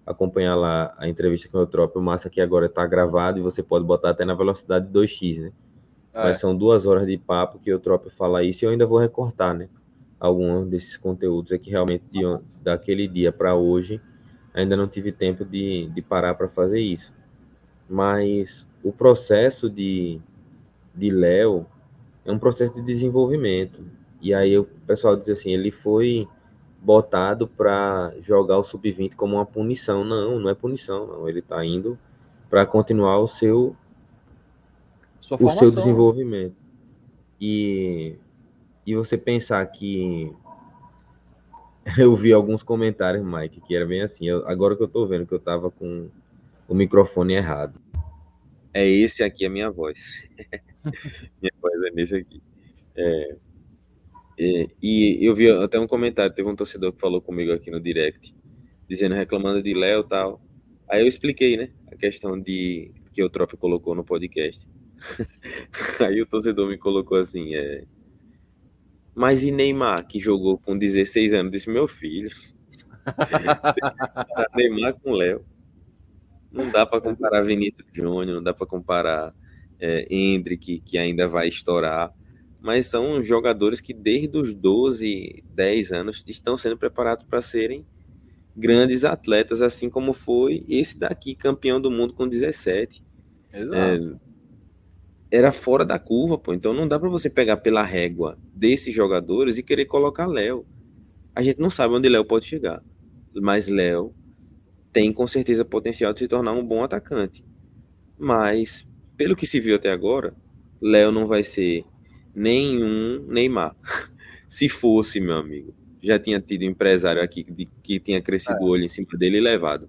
acompanhar lá a entrevista com o Eutrópio. Massa que agora está gravado e você pode botar até na velocidade 2x, né? É. Mas são duas horas de papo que o Eutrópio fala isso e eu ainda vou recortar, né? alguns desses conteúdos é que realmente de, daquele dia para hoje ainda não tive tempo de, de parar para fazer isso. Mas o processo de, de Léo é um processo de desenvolvimento. E aí o pessoal diz assim, ele foi botado para jogar o sub-20 como uma punição. Não, não é punição, não. Ele está indo para continuar o seu o seu desenvolvimento. E e você pensar que eu vi alguns comentários, Mike, que era bem assim. Eu, agora que eu tô vendo que eu tava com o microfone errado. É esse aqui a minha voz. minha voz é nesse aqui. É, é, e eu vi até um comentário, teve um torcedor que falou comigo aqui no direct, dizendo, reclamando de Léo e tal. Aí eu expliquei, né, a questão de que o Trop colocou no podcast. Aí o torcedor me colocou assim, é, mas e Neymar, que jogou com 16 anos, disse: Meu filho. Neymar com Léo. Não dá para comparar Vinícius Júnior, não dá para comparar é, Hendrick, que ainda vai estourar. Mas são jogadores que desde os 12, 10 anos estão sendo preparados para serem grandes atletas, assim como foi esse daqui, campeão do mundo com 17. Exato. É, era fora da curva, pô. Então não dá para você pegar pela régua desses jogadores e querer colocar Léo. A gente não sabe onde Léo pode chegar, mas Léo tem com certeza potencial de se tornar um bom atacante. Mas pelo que se viu até agora, Léo não vai ser nenhum Neymar. se fosse, meu amigo, já tinha tido empresário aqui que, tinha crescido é. o olho em cima dele e levado.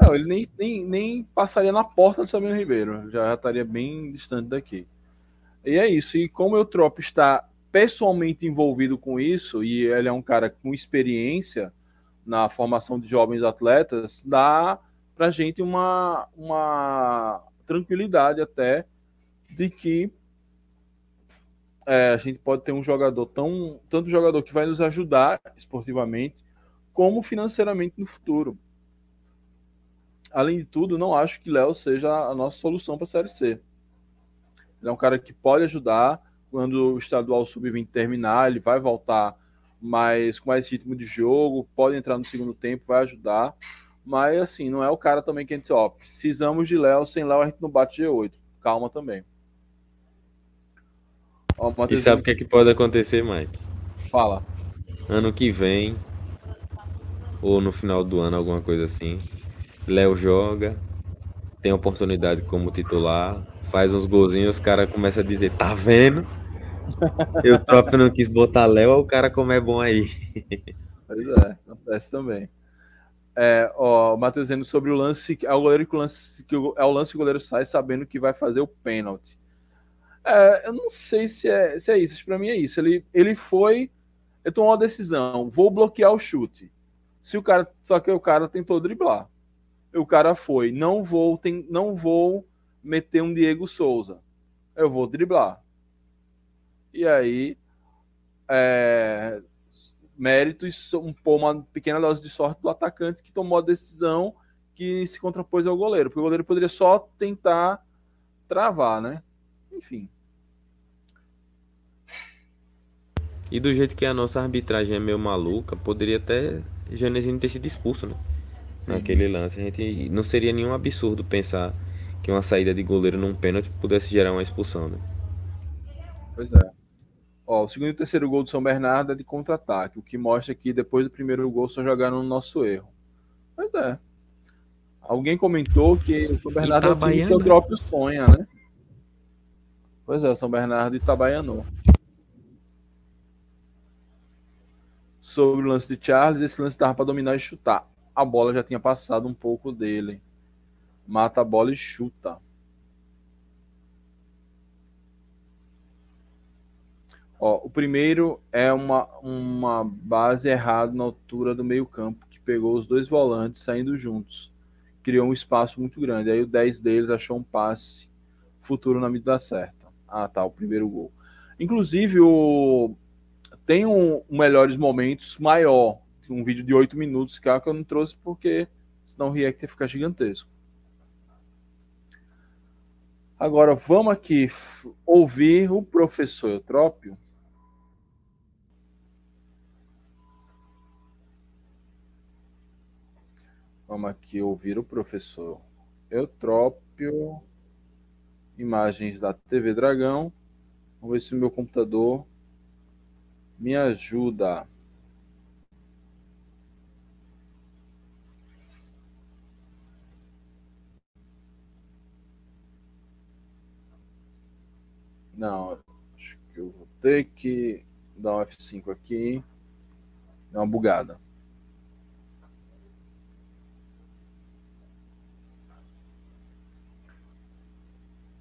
Não, ele nem, nem, nem passaria na porta do Sabino Ribeiro, já estaria bem distante daqui. E é isso. E como o Eutrop está pessoalmente envolvido com isso, e ele é um cara com experiência na formação de jovens atletas, dá para gente uma, uma tranquilidade até de que é, a gente pode ter um jogador tão tanto jogador que vai nos ajudar esportivamente como financeiramente no futuro além de tudo, não acho que Léo seja a nossa solução para a Série C. Ele é um cara que pode ajudar quando o estadual sub-20 terminar, ele vai voltar mais com mais ritmo de jogo, pode entrar no segundo tempo, vai ajudar. Mas assim, não é o cara também que a gente, ó, precisamos de Léo, sem Léo a gente não bate G8. Calma também. Ó, e sabe o que, é que pode acontecer, Mike? Fala. Ano que vem, ou no final do ano, alguma coisa assim, Léo joga, tem oportunidade como titular, faz uns golzinhos, os caras começam a dizer, tá vendo? Eu próprio não quis botar Léo, o cara como é bom aí. Pois é, acontece também. É, ó, o Matheus dizendo sobre o lance, é o goleiro que o lance, que o, é o lance que o goleiro sai sabendo que vai fazer o pênalti. É, eu não sei se é, se é isso, para mim é isso. Ele, ele foi, ele tomou uma decisão, vou bloquear o chute. Se o cara, só que o cara tentou driblar o cara foi, não vou, tem, não vou meter um Diego Souza, eu vou driblar. E aí, é, mérito e um, uma pequena dose de sorte do atacante que tomou a decisão que se contrapôs ao goleiro, porque o goleiro poderia só tentar travar, né? Enfim. E do jeito que a nossa arbitragem é meio maluca, poderia até Janezinho ter sido expulso, né? Naquele lance. A gente não seria nenhum absurdo pensar que uma saída de goleiro num pênalti pudesse gerar uma expulsão, né? Pois é. Ó, o segundo e terceiro gol do São Bernardo é de contra-ataque, o que mostra que depois do primeiro gol só jogaram no nosso erro. Pois é. Alguém comentou que o São Bernardo é o time que o próprio sonha, né? Pois é, o São Bernardo Itabaianou. Sobre o lance de Charles, esse lance estava para dominar e chutar. A bola já tinha passado um pouco dele. Mata a bola e chuta. Ó, o primeiro é uma, uma base errada na altura do meio-campo, que pegou os dois volantes saindo juntos. Criou um espaço muito grande. Aí o 10 deles achou um passe futuro na medida certa. Ah, tá, o primeiro gol. Inclusive, o... tem um, um melhores momentos maior. Um vídeo de 8 minutos é que eu não trouxe porque senão o react ia ficar gigantesco. Agora vamos aqui ouvir o professor Eutrópio Vamos aqui ouvir o professor Eutrópio. Imagens da TV Dragão. Vamos ver se o meu computador me ajuda. Não, acho que eu vou ter que dar um F5 aqui. Dá uma bugada.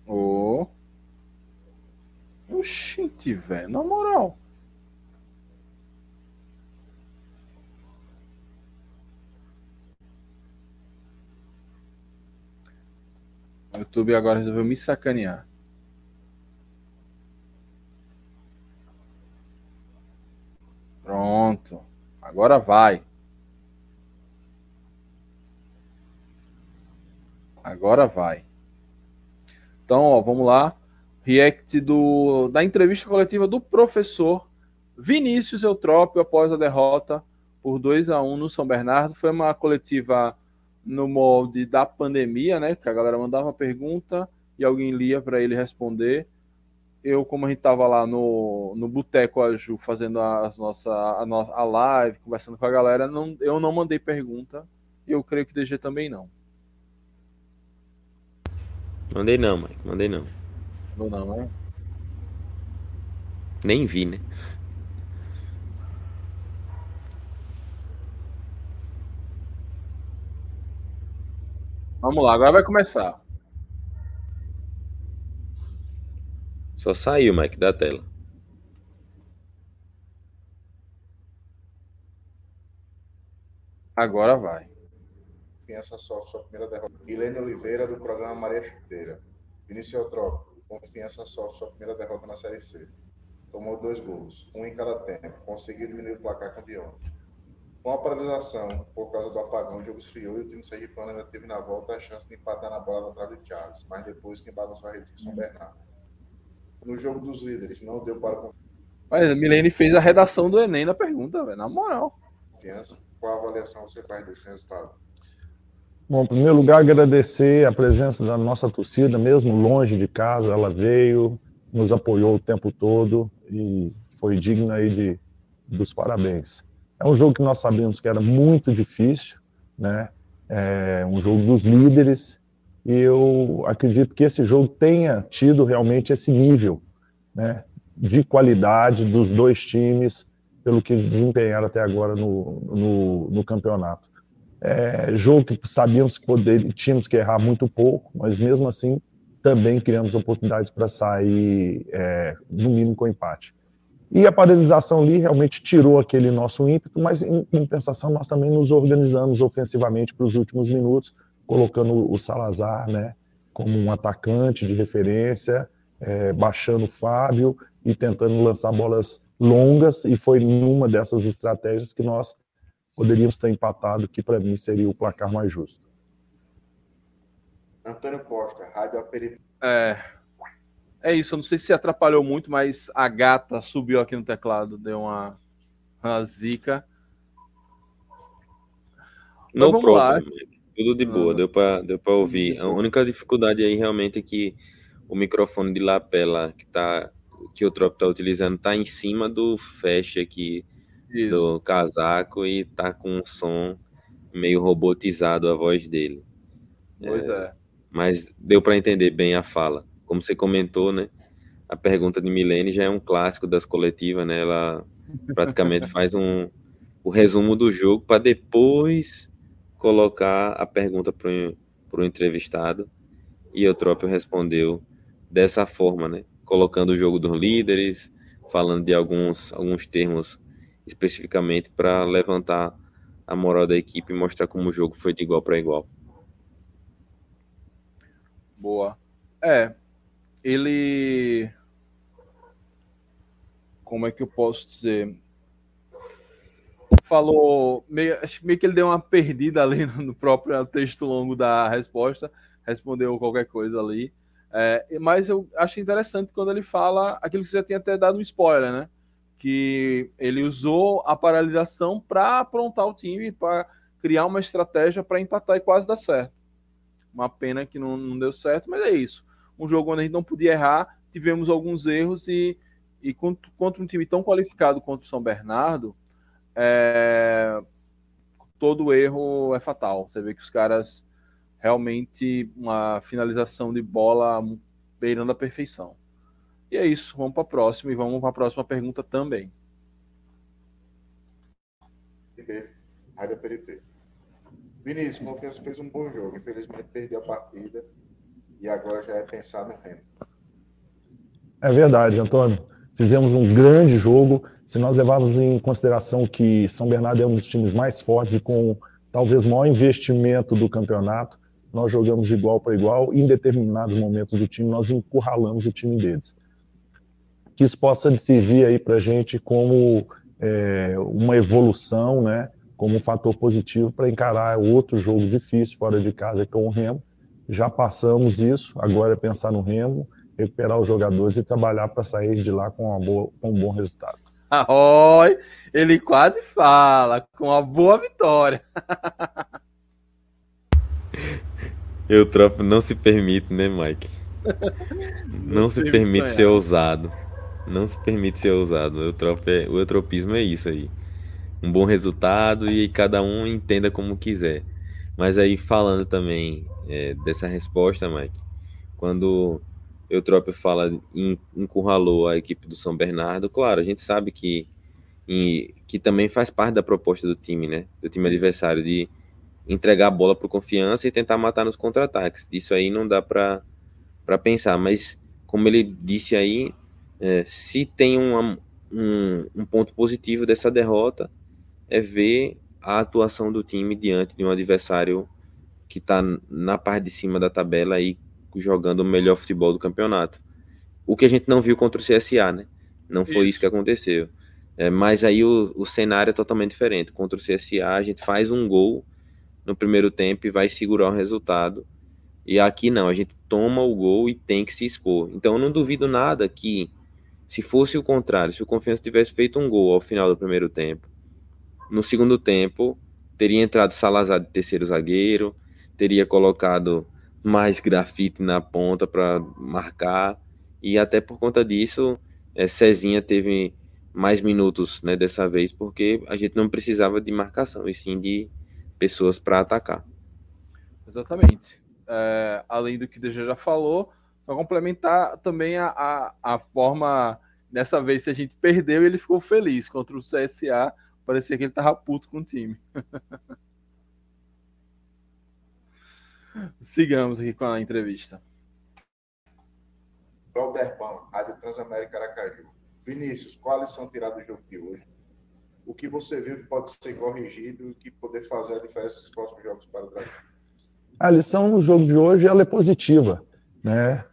Ô. Oh. Oxente, velho. Na moral. O YouTube agora resolveu me sacanear. Pronto. Agora vai. Agora vai. Então, ó, vamos lá. React do, da entrevista coletiva do professor Vinícius Eutrópio após a derrota por 2 a 1 no São Bernardo. Foi uma coletiva no molde da pandemia, né? Que a galera mandava pergunta e alguém lia para ele responder. Eu, como a gente estava lá no, no Boteco Aju fazendo as nossa, a nossa a live, conversando com a galera, não, eu não mandei pergunta e eu creio que DG também não. Mandei não, mãe. Mandei não. Não, não, né? Nem vi, né? Vamos lá, agora vai começar. Só saiu, Mike, da tela. Agora vai. Confiança sofre sua primeira derrota. Guilherme Oliveira, do programa Maria Chuteira. Vinícius Eutrópio, Confiança sofre sua primeira derrota na Série C. Tomou dois gols, um em cada tempo. Conseguiu diminuir o placar com o Dion. Com a paralisação, por causa do apagão, o jogo esfriou e o time sergipano ainda teve na volta a chance de empatar na bola da trave de Charles, mas depois quem balançou a rede foi São Bernardo. No jogo dos líderes, não deu para... Mas a Milene fez a redação do Enem na pergunta, velho, na moral. Confiança. Qual a avaliação você faz desse resultado? Bom, em primeiro lugar, agradecer a presença da nossa torcida, mesmo longe de casa, ela veio, nos apoiou o tempo todo e foi digna aí de, dos parabéns. É um jogo que nós sabíamos que era muito difícil, né? É um jogo dos líderes eu acredito que esse jogo tenha tido realmente esse nível, né? De qualidade dos dois times pelo que desempenharam até agora no, no, no campeonato. É, jogo que sabíamos que poder, tínhamos que errar muito pouco, mas mesmo assim também criamos oportunidades para sair é, no mínimo com empate. E a paralisação ali realmente tirou aquele nosso ímpeto, mas em compensação nós também nos organizamos ofensivamente para os últimos minutos, colocando o Salazar né, como um atacante de referência, é, baixando o Fábio e tentando lançar bolas longas, e foi numa dessas estratégias que nós poderíamos ter empatado, que para mim seria o placar mais justo. Antônio Costa, Rádio Aperi... É, é isso, eu não sei se atrapalhou muito, mas a gata subiu aqui no teclado, deu uma, uma zica. Não então, problema, tudo de boa, deu para deu ouvir. A única dificuldade aí realmente é que o microfone de lapela que tá que o Trop está utilizando está em cima do flash aqui isso. do casaco e tá com um som meio robotizado a voz dele. Pois é. é. Mas deu para entender bem a fala. Como você comentou, né? A pergunta de Milene já é um clássico das coletivas, né? Ela praticamente faz um o resumo do jogo para depois colocar a pergunta para o entrevistado. E Eutrópio respondeu dessa forma, né? Colocando o jogo dos líderes, falando de alguns, alguns termos especificamente para levantar a moral da equipe e mostrar como o jogo foi de igual para igual. Boa. É, ele. Como é que eu posso dizer? Falou. Meio, meio que ele deu uma perdida ali no próprio texto longo da resposta. Respondeu qualquer coisa ali. É, mas eu acho interessante quando ele fala aquilo que você já tinha até dado um spoiler, né? Que ele usou a paralisação para aprontar o time, para criar uma estratégia para empatar e quase dar certo. Uma pena que não, não deu certo, mas é isso. Um jogo onde a gente não podia errar, tivemos alguns erros e, e contra, contra um time tão qualificado quanto o São Bernardo, é, todo erro é fatal. Você vê que os caras realmente uma finalização de bola beirando a perfeição. E é isso, vamos para a próxima e vamos para a próxima pergunta também. Rádio Peripe. Vinícius, Confiança fez um bom jogo. Infelizmente perdeu a partida e agora já é pensar no Remo. É verdade, Antônio. Fizemos um grande jogo. Se nós levarmos em consideração que São Bernardo é um dos times mais fortes e com talvez o maior investimento do campeonato, nós jogamos de igual para igual. Em determinados momentos do time, nós encurralamos o time deles. Que isso possa servir aí para a gente como é, uma evolução, né? como um fator positivo para encarar outro jogo difícil fora de casa com o Remo. Já passamos isso, agora é pensar no Remo, recuperar os jogadores e trabalhar para sair de lá com, uma boa, com um bom resultado. Oi, ele quase fala, com uma boa vitória. Eu tropo não se permite, né, Mike? Não se permite ser ousado. Não se permite ser ousado. O, tropo é, o eutropismo é isso aí um bom resultado e cada um entenda como quiser. Mas aí falando também é, dessa resposta, Mike, quando Eutrópio fala em encurralou a equipe do São Bernardo, claro, a gente sabe que, que também faz parte da proposta do time, né? Do time adversário, de entregar a bola por confiança e tentar matar nos contra-ataques. Disso aí não dá para pensar, mas como ele disse aí, é, se tem uma, um, um ponto positivo dessa derrota, é ver a atuação do time diante de um adversário que está na parte de cima da tabela e jogando o melhor futebol do campeonato. O que a gente não viu contra o CSA, né? Não foi isso, isso que aconteceu. É, mas aí o, o, cenário é totalmente diferente. Contra o CSA, a gente faz um gol no primeiro tempo e vai segurar o resultado. E aqui não, a gente toma o gol e tem que se expor. Então eu não duvido nada que, se fosse o contrário, se o Confiança tivesse feito um gol ao final do primeiro tempo no segundo tempo, teria entrado Salazar de terceiro zagueiro, teria colocado mais grafite na ponta para marcar, e até por conta disso, é, Cezinha teve mais minutos né, dessa vez, porque a gente não precisava de marcação, e sim de pessoas para atacar. Exatamente. É, além do que o já falou, para complementar também a, a, a forma, dessa vez, se a gente perdeu, ele ficou feliz contra o CSA, Parecia que ele tava puto com o time. Sigamos aqui com a entrevista. Valderpan, Rádio Transamérica Aracaju. Vinícius, qual a lição tirada do jogo de hoje? O que você viu que pode ser corrigido e que poder fazer a diferença nos próximos jogos para o Dragão? A lição no jogo de hoje ela é positiva. Né?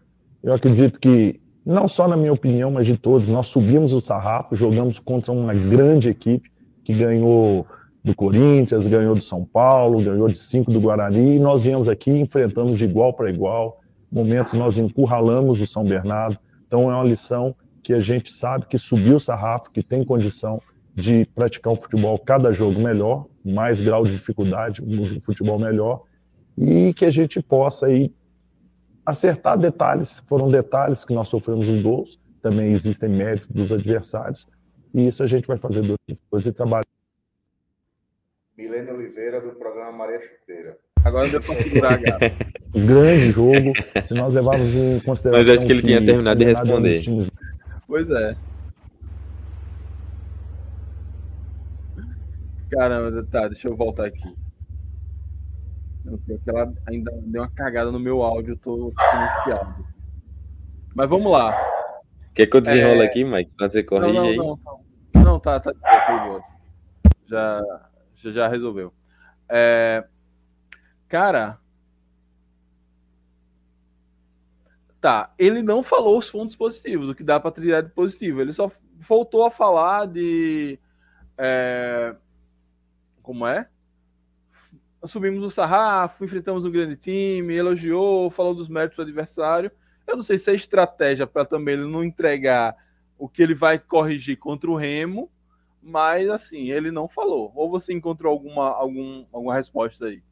Eu acredito que, não só na minha opinião, mas de todos, nós subimos o sarrafo, jogamos contra uma grande equipe, que ganhou do Corinthians, ganhou do São Paulo, ganhou de cinco do Guarani, e nós viemos aqui enfrentamos de igual para igual. Momentos nós encurralamos o São Bernardo. Então é uma lição que a gente sabe que subiu o sarrafo, que tem condição de praticar um futebol cada jogo melhor, mais grau de dificuldade, um futebol melhor, e que a gente possa aí acertar detalhes. Foram detalhes que nós sofremos os gols, também existem méritos dos adversários, e isso a gente vai fazer depois e trabalhar. Milene Oliveira, do programa Maria Chuteira. Agora deu pra segurar a gata. Grande jogo. Se nós levarmos em consideração. Mas acho que ele tinha terminado de responder. Times... Pois é. Caramba, tá, deixa eu voltar aqui. Porque ela ainda deu uma cagada no meu áudio, eu tô angustiado. Mas vamos lá. Quer que eu desenrole é... aqui, Mike? Pode você corrige não, não, aí? Não, não. não tá, tá, tá já, já, já resolveu. É... Cara. Tá, ele não falou os pontos positivos, o que dá para trilhar de positivo. Ele só voltou a falar de. É... Como é? subimos o sarrafo, enfrentamos um grande time, elogiou, falou dos méritos do adversário. Eu não sei se é estratégia para também ele não entregar o que ele vai corrigir contra o Remo, mas assim, ele não falou. Ou você encontrou alguma, algum, alguma resposta aí?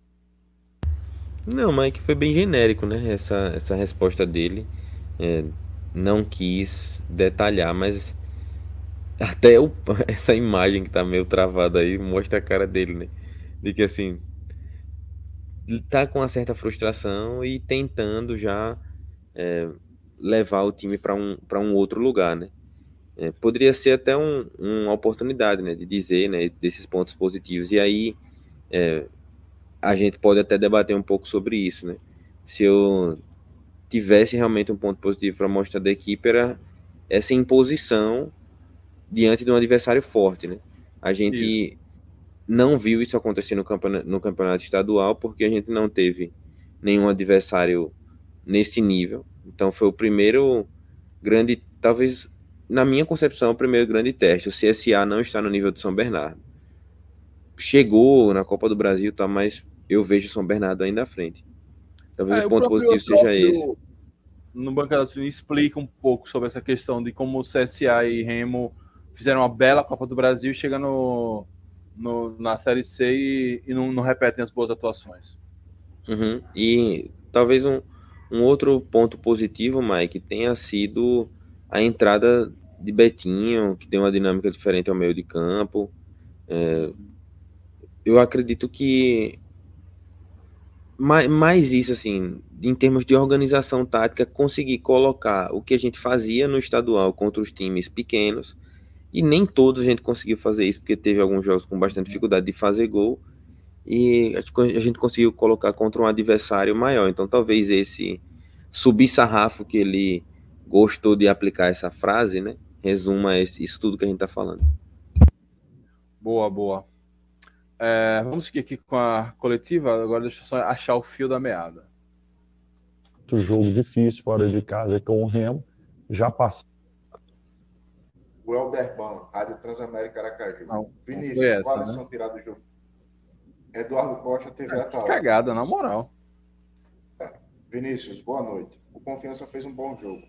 Não, mas é que foi bem genérico, né? Essa, essa resposta dele. É, não quis detalhar, mas até o, essa imagem que tá meio travada aí mostra a cara dele, né? De que assim, tá com uma certa frustração e tentando já é, levar o time para um, um outro lugar, né? É, poderia ser até um, uma oportunidade, né, de dizer, né, desses pontos positivos. E aí é, a gente pode até debater um pouco sobre isso, né? Se eu tivesse realmente um ponto positivo para mostrar da equipe era essa imposição diante de um adversário forte, né? A gente isso não viu isso acontecer no campeonato, no campeonato estadual, porque a gente não teve nenhum adversário nesse nível. Então foi o primeiro grande, talvez na minha concepção, o primeiro grande teste. O CSA não está no nível de São Bernardo. Chegou na Copa do Brasil, tá, mas eu vejo São Bernardo ainda à frente. Talvez é, o ponto o positivo seja esse. No Bancada Sul explica um pouco sobre essa questão de como o CSA e Remo fizeram uma bela Copa do Brasil, chegando no, na Série C e, e não, não, repetem as boas atuações. Uhum. E talvez um, um outro ponto positivo, Mike, tenha sido a entrada de Betinho, que tem uma dinâmica diferente ao meio de campo. É, eu acredito que mais, mais isso, assim, em termos de organização tática, conseguir colocar o que a gente fazia no estadual contra os times pequenos e nem todos a gente conseguiu fazer isso, porque teve alguns jogos com bastante dificuldade de fazer gol. E a gente conseguiu colocar contra um adversário maior. Então talvez esse subir sarrafo que ele gostou de aplicar essa frase, né? Resuma isso tudo que a gente está falando. Boa, boa. É, vamos seguir aqui com a coletiva. Agora deixa eu só achar o fio da meada. Outro jogo difícil fora de casa com o Remo. Já passou o Elderban, Rádio Transamérica Aracaju. Não, Vinícius, essa, quais né? são tirados do jogo? Eduardo Costa, TV é, Atalanta. Cagada, na moral. É. Vinícius, boa noite. O Confiança fez um bom jogo,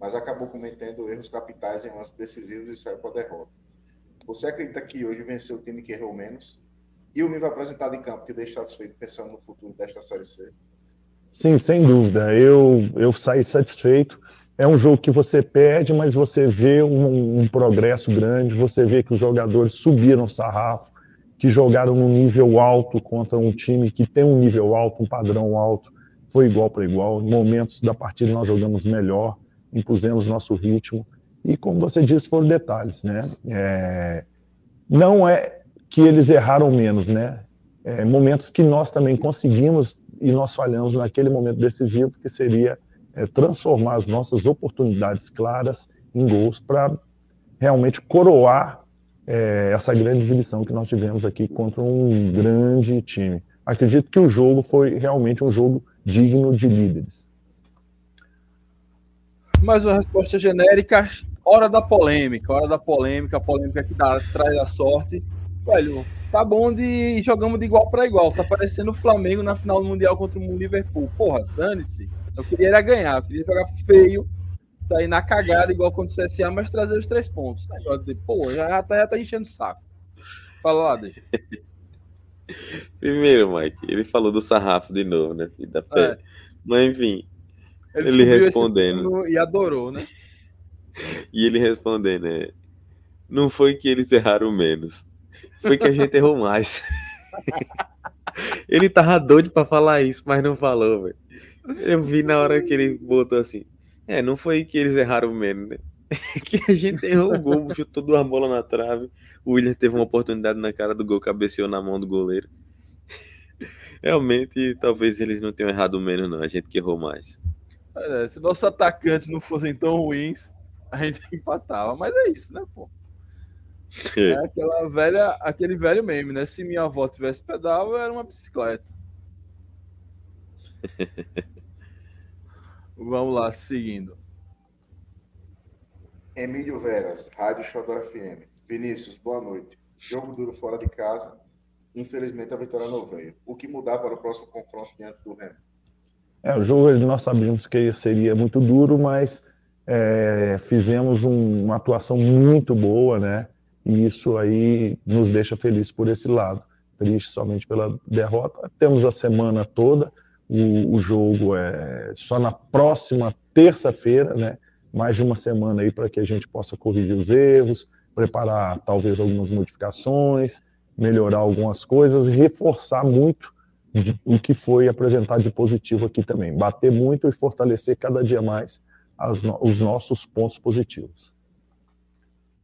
mas acabou cometendo erros capitais em lances decisivos e saiu com a derrota. Você acredita que hoje venceu o time que errou menos? E o nível apresentado em campo te deixa satisfeito pensando no futuro desta Série C? Sim, sem dúvida. Eu, eu saí satisfeito é um jogo que você perde, mas você vê um, um, progresso grande, você vê que os jogadores subiram o sarrafo, que jogaram num nível alto contra um time que tem um nível alto, um padrão alto, foi igual para igual. Em momentos da partida nós jogamos melhor, impusemos nosso ritmo, e como você disse, foram detalhes, né? É... Não é que eles erraram menos, né? É momentos que nós também conseguimos e nós falhamos naquele momento decisivo, que seria é, transformar as nossas oportunidades claras em gols para realmente coroar é, essa grande exibição que nós tivemos aqui contra um grande time. Acredito que o jogo foi realmente um jogo digno de líderes. Mais uma resposta genérica, hora da polêmica, hora da polêmica, a polêmica que dá, traz a sorte. Velho, tá bom de jogamos de igual para igual. Tá parecendo o Flamengo na final do Mundial contra o Liverpool. Porra, dane-se. Eu queria era ganhar, eu queria jogar feio, sair na cagada igual contra o CSA, mas trazer os três pontos. Pô, já tá, já tá enchendo o saco. Fala lá, deixa. Primeiro, Mike, ele falou do sarrafo de novo, né, filho da pé. É. Mas enfim, ele, ele respondendo. E adorou, né? E ele respondendo, né? Não foi que eles erraram menos, foi que a gente errou mais. Ele tava doido pra falar isso, mas não falou, velho. Eu vi na hora que ele botou assim. É, não foi que eles erraram menos, né? que a gente errou o gol, chutou duas bolas na trave. O William teve uma oportunidade na cara do gol, cabeceou na mão do goleiro. Realmente, talvez eles não tenham errado menos, não. A gente que errou mais. É, se nossos atacantes não fossem tão ruins, a gente empatava. Mas é isso, né, pô? É, é aquela velha, aquele velho meme, né? Se minha avó tivesse pedal, era uma bicicleta. Vamos lá, seguindo. Emílio Veras, Rádio Show FM. Vinícius, boa noite. Jogo duro fora de casa. Infelizmente a vitória não veio. O que mudar para o próximo confronto diante do Remo? É, o jogo nós sabíamos que seria muito duro, mas é, fizemos um, uma atuação muito boa, né? E isso aí nos deixa felizes por esse lado. Triste somente pela derrota. Temos a semana toda. O, o jogo é só na próxima terça-feira, né? Mais de uma semana aí para que a gente possa corrigir os erros, preparar talvez algumas modificações, melhorar algumas coisas, reforçar muito o que foi apresentado de positivo aqui também. Bater muito e fortalecer cada dia mais as, os nossos pontos positivos.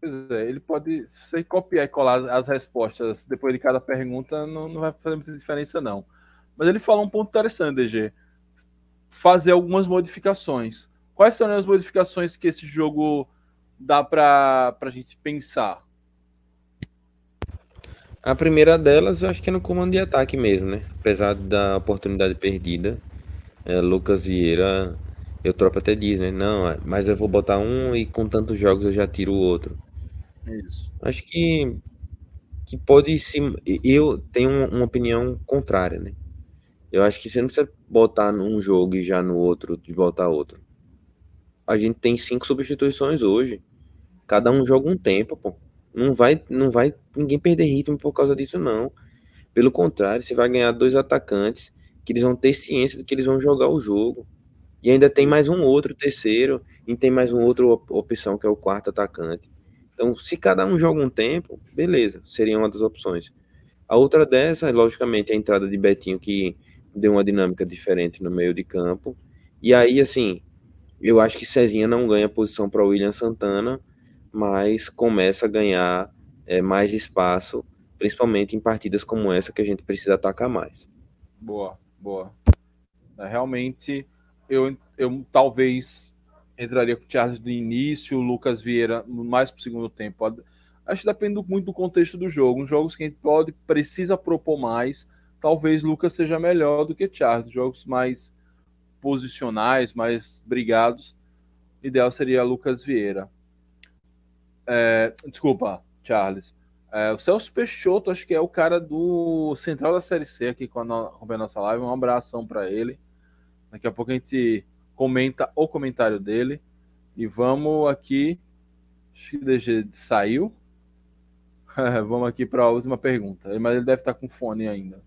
Pois é, ele pode, se você copiar e colar as respostas depois de cada pergunta, não, não vai fazer muita diferença, não. Mas ele falou um ponto interessante, DG. Fazer algumas modificações. Quais são as modificações que esse jogo dá para a gente pensar? A primeira delas, eu acho que é no comando de ataque mesmo, né? Apesar da oportunidade perdida, é, Lucas Vieira, eu troco até diz, né? Não, mas eu vou botar um e com tantos jogos eu já tiro o outro. Isso. Acho que, que pode se. Eu tenho uma opinião contrária, né? Eu acho que você não precisa botar num jogo e já no outro de botar outro. A gente tem cinco substituições hoje. Cada um joga um tempo, pô. Não vai, não vai ninguém perder ritmo por causa disso, não. Pelo contrário, você vai ganhar dois atacantes que eles vão ter ciência de que eles vão jogar o jogo. E ainda tem mais um outro terceiro, e tem mais uma outra opção que é o quarto atacante. Então, se cada um joga um tempo, beleza, seria uma das opções. A outra dessa, logicamente, é a entrada de Betinho, que deu uma dinâmica diferente no meio de campo. E aí, assim, eu acho que Cezinha não ganha posição para William Santana, mas começa a ganhar é, mais espaço, principalmente em partidas como essa que a gente precisa atacar mais. Boa, boa. É, realmente, eu, eu talvez entraria com o Charles no início, o Lucas Vieira mais para o segundo tempo. Acho que depende muito do contexto do jogo. Uns jogos que a gente pode, precisa propor mais, talvez Lucas seja melhor do que Charles. Jogos mais posicionais, mais brigados, ideal seria Lucas Vieira. É, desculpa, Charles. É, o Celso Peixoto, acho que é o cara do Central da Série C aqui com a, no, a nossa live. Um abração para ele. Daqui a pouco a gente comenta o comentário dele. E vamos aqui. Acho que DG saiu. vamos aqui para a última pergunta. Mas ele deve estar com fone ainda.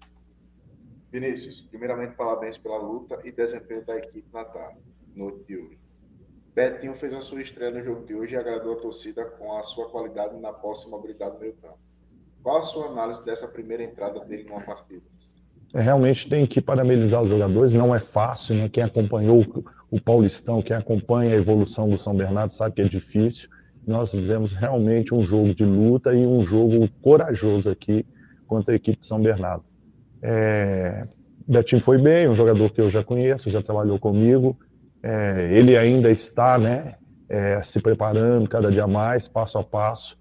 Vinícius, primeiramente, parabéns pela luta e desempenho da equipe na tarde, noite de. Betinho fez a sua estreia no jogo de hoje e agradou a torcida com a sua qualidade na posse e mobilidade no meio campo. Qual a sua análise dessa primeira entrada dele numa partida? É, realmente tem que parabenizar os jogadores, não é fácil, né? Quem acompanhou o Paulistão, quem acompanha a evolução do São Bernardo sabe que é difícil. Nós fizemos realmente um jogo de luta e um jogo corajoso aqui contra a equipe de São Bernardo. É, Betinho foi bem, um jogador que eu já conheço, já trabalhou comigo. É, ele ainda está né, é, se preparando cada dia mais, passo a passo.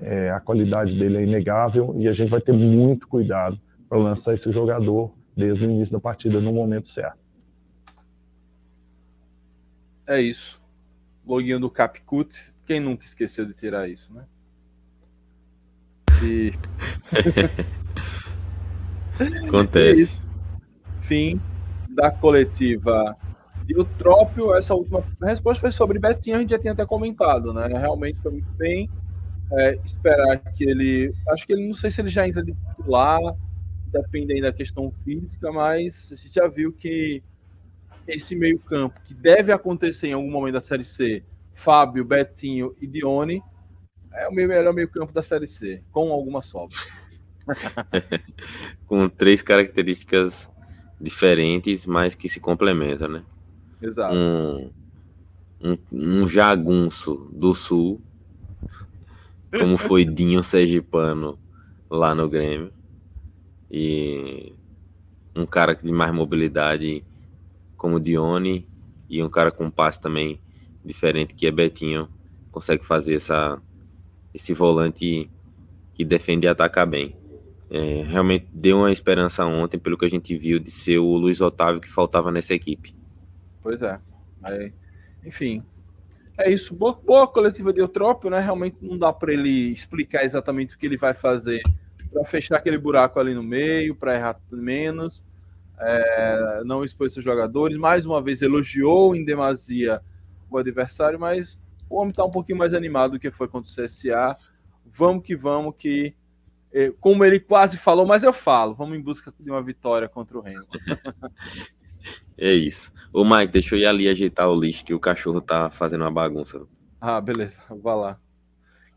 É, a qualidade dele é inegável e a gente vai ter muito cuidado para lançar esse jogador desde o início da partida no momento certo. É isso. Loginho do Capcut. Quem nunca esqueceu de tirar isso, né? E... Acontece. É Fim da coletiva e o Trópio, essa última resposta foi sobre Betinho, a gente já tinha até comentado, né? Realmente foi muito bem. É, esperar que ele. Acho que ele não sei se ele já entra de titular, depende aí da questão física, mas a gente já viu que esse meio-campo, que deve acontecer em algum momento da Série C, Fábio, Betinho e Dione, é o melhor meio-campo da Série C, com alguma sobra. com três características diferentes, mas que se complementam, né? Exato. Um, um, um jagunço do sul, como foi Dinho Sergipano lá no Grêmio, e um cara de mais mobilidade como Dione, e um cara com passe também diferente que é Betinho, consegue fazer essa, esse volante que defende e ataca bem. É, realmente deu uma esperança ontem, pelo que a gente viu, de ser o Luiz Otávio que faltava nessa equipe. Pois é. Aí, enfim, é isso. Boa, boa coletiva de Eutrópio, né? Realmente não dá para ele explicar exatamente o que ele vai fazer para fechar aquele buraco ali no meio, para errar menos. É, não expôs seus jogadores. Mais uma vez elogiou em demasia o adversário, mas o homem está um pouquinho mais animado do que foi contra o CSA. Vamos que vamos, que é, como ele quase falou, mas eu falo, vamos em busca de uma vitória contra o Remo. É isso. Ô, Mike, deixa eu ir ali ajeitar o lixo, que o cachorro tá fazendo uma bagunça. Ah, beleza. Vá lá.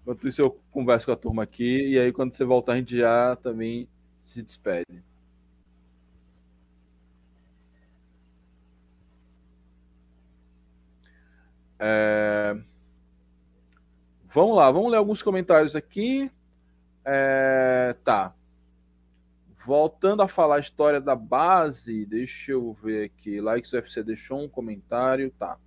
Enquanto isso, eu converso com a turma aqui. E aí, quando você voltar, a gente já também se despede. É... Vamos lá, vamos ler alguns comentários aqui. É... Tá. Voltando a falar a história da base, deixa eu ver aqui. Likes UFC deixou um comentário, tá.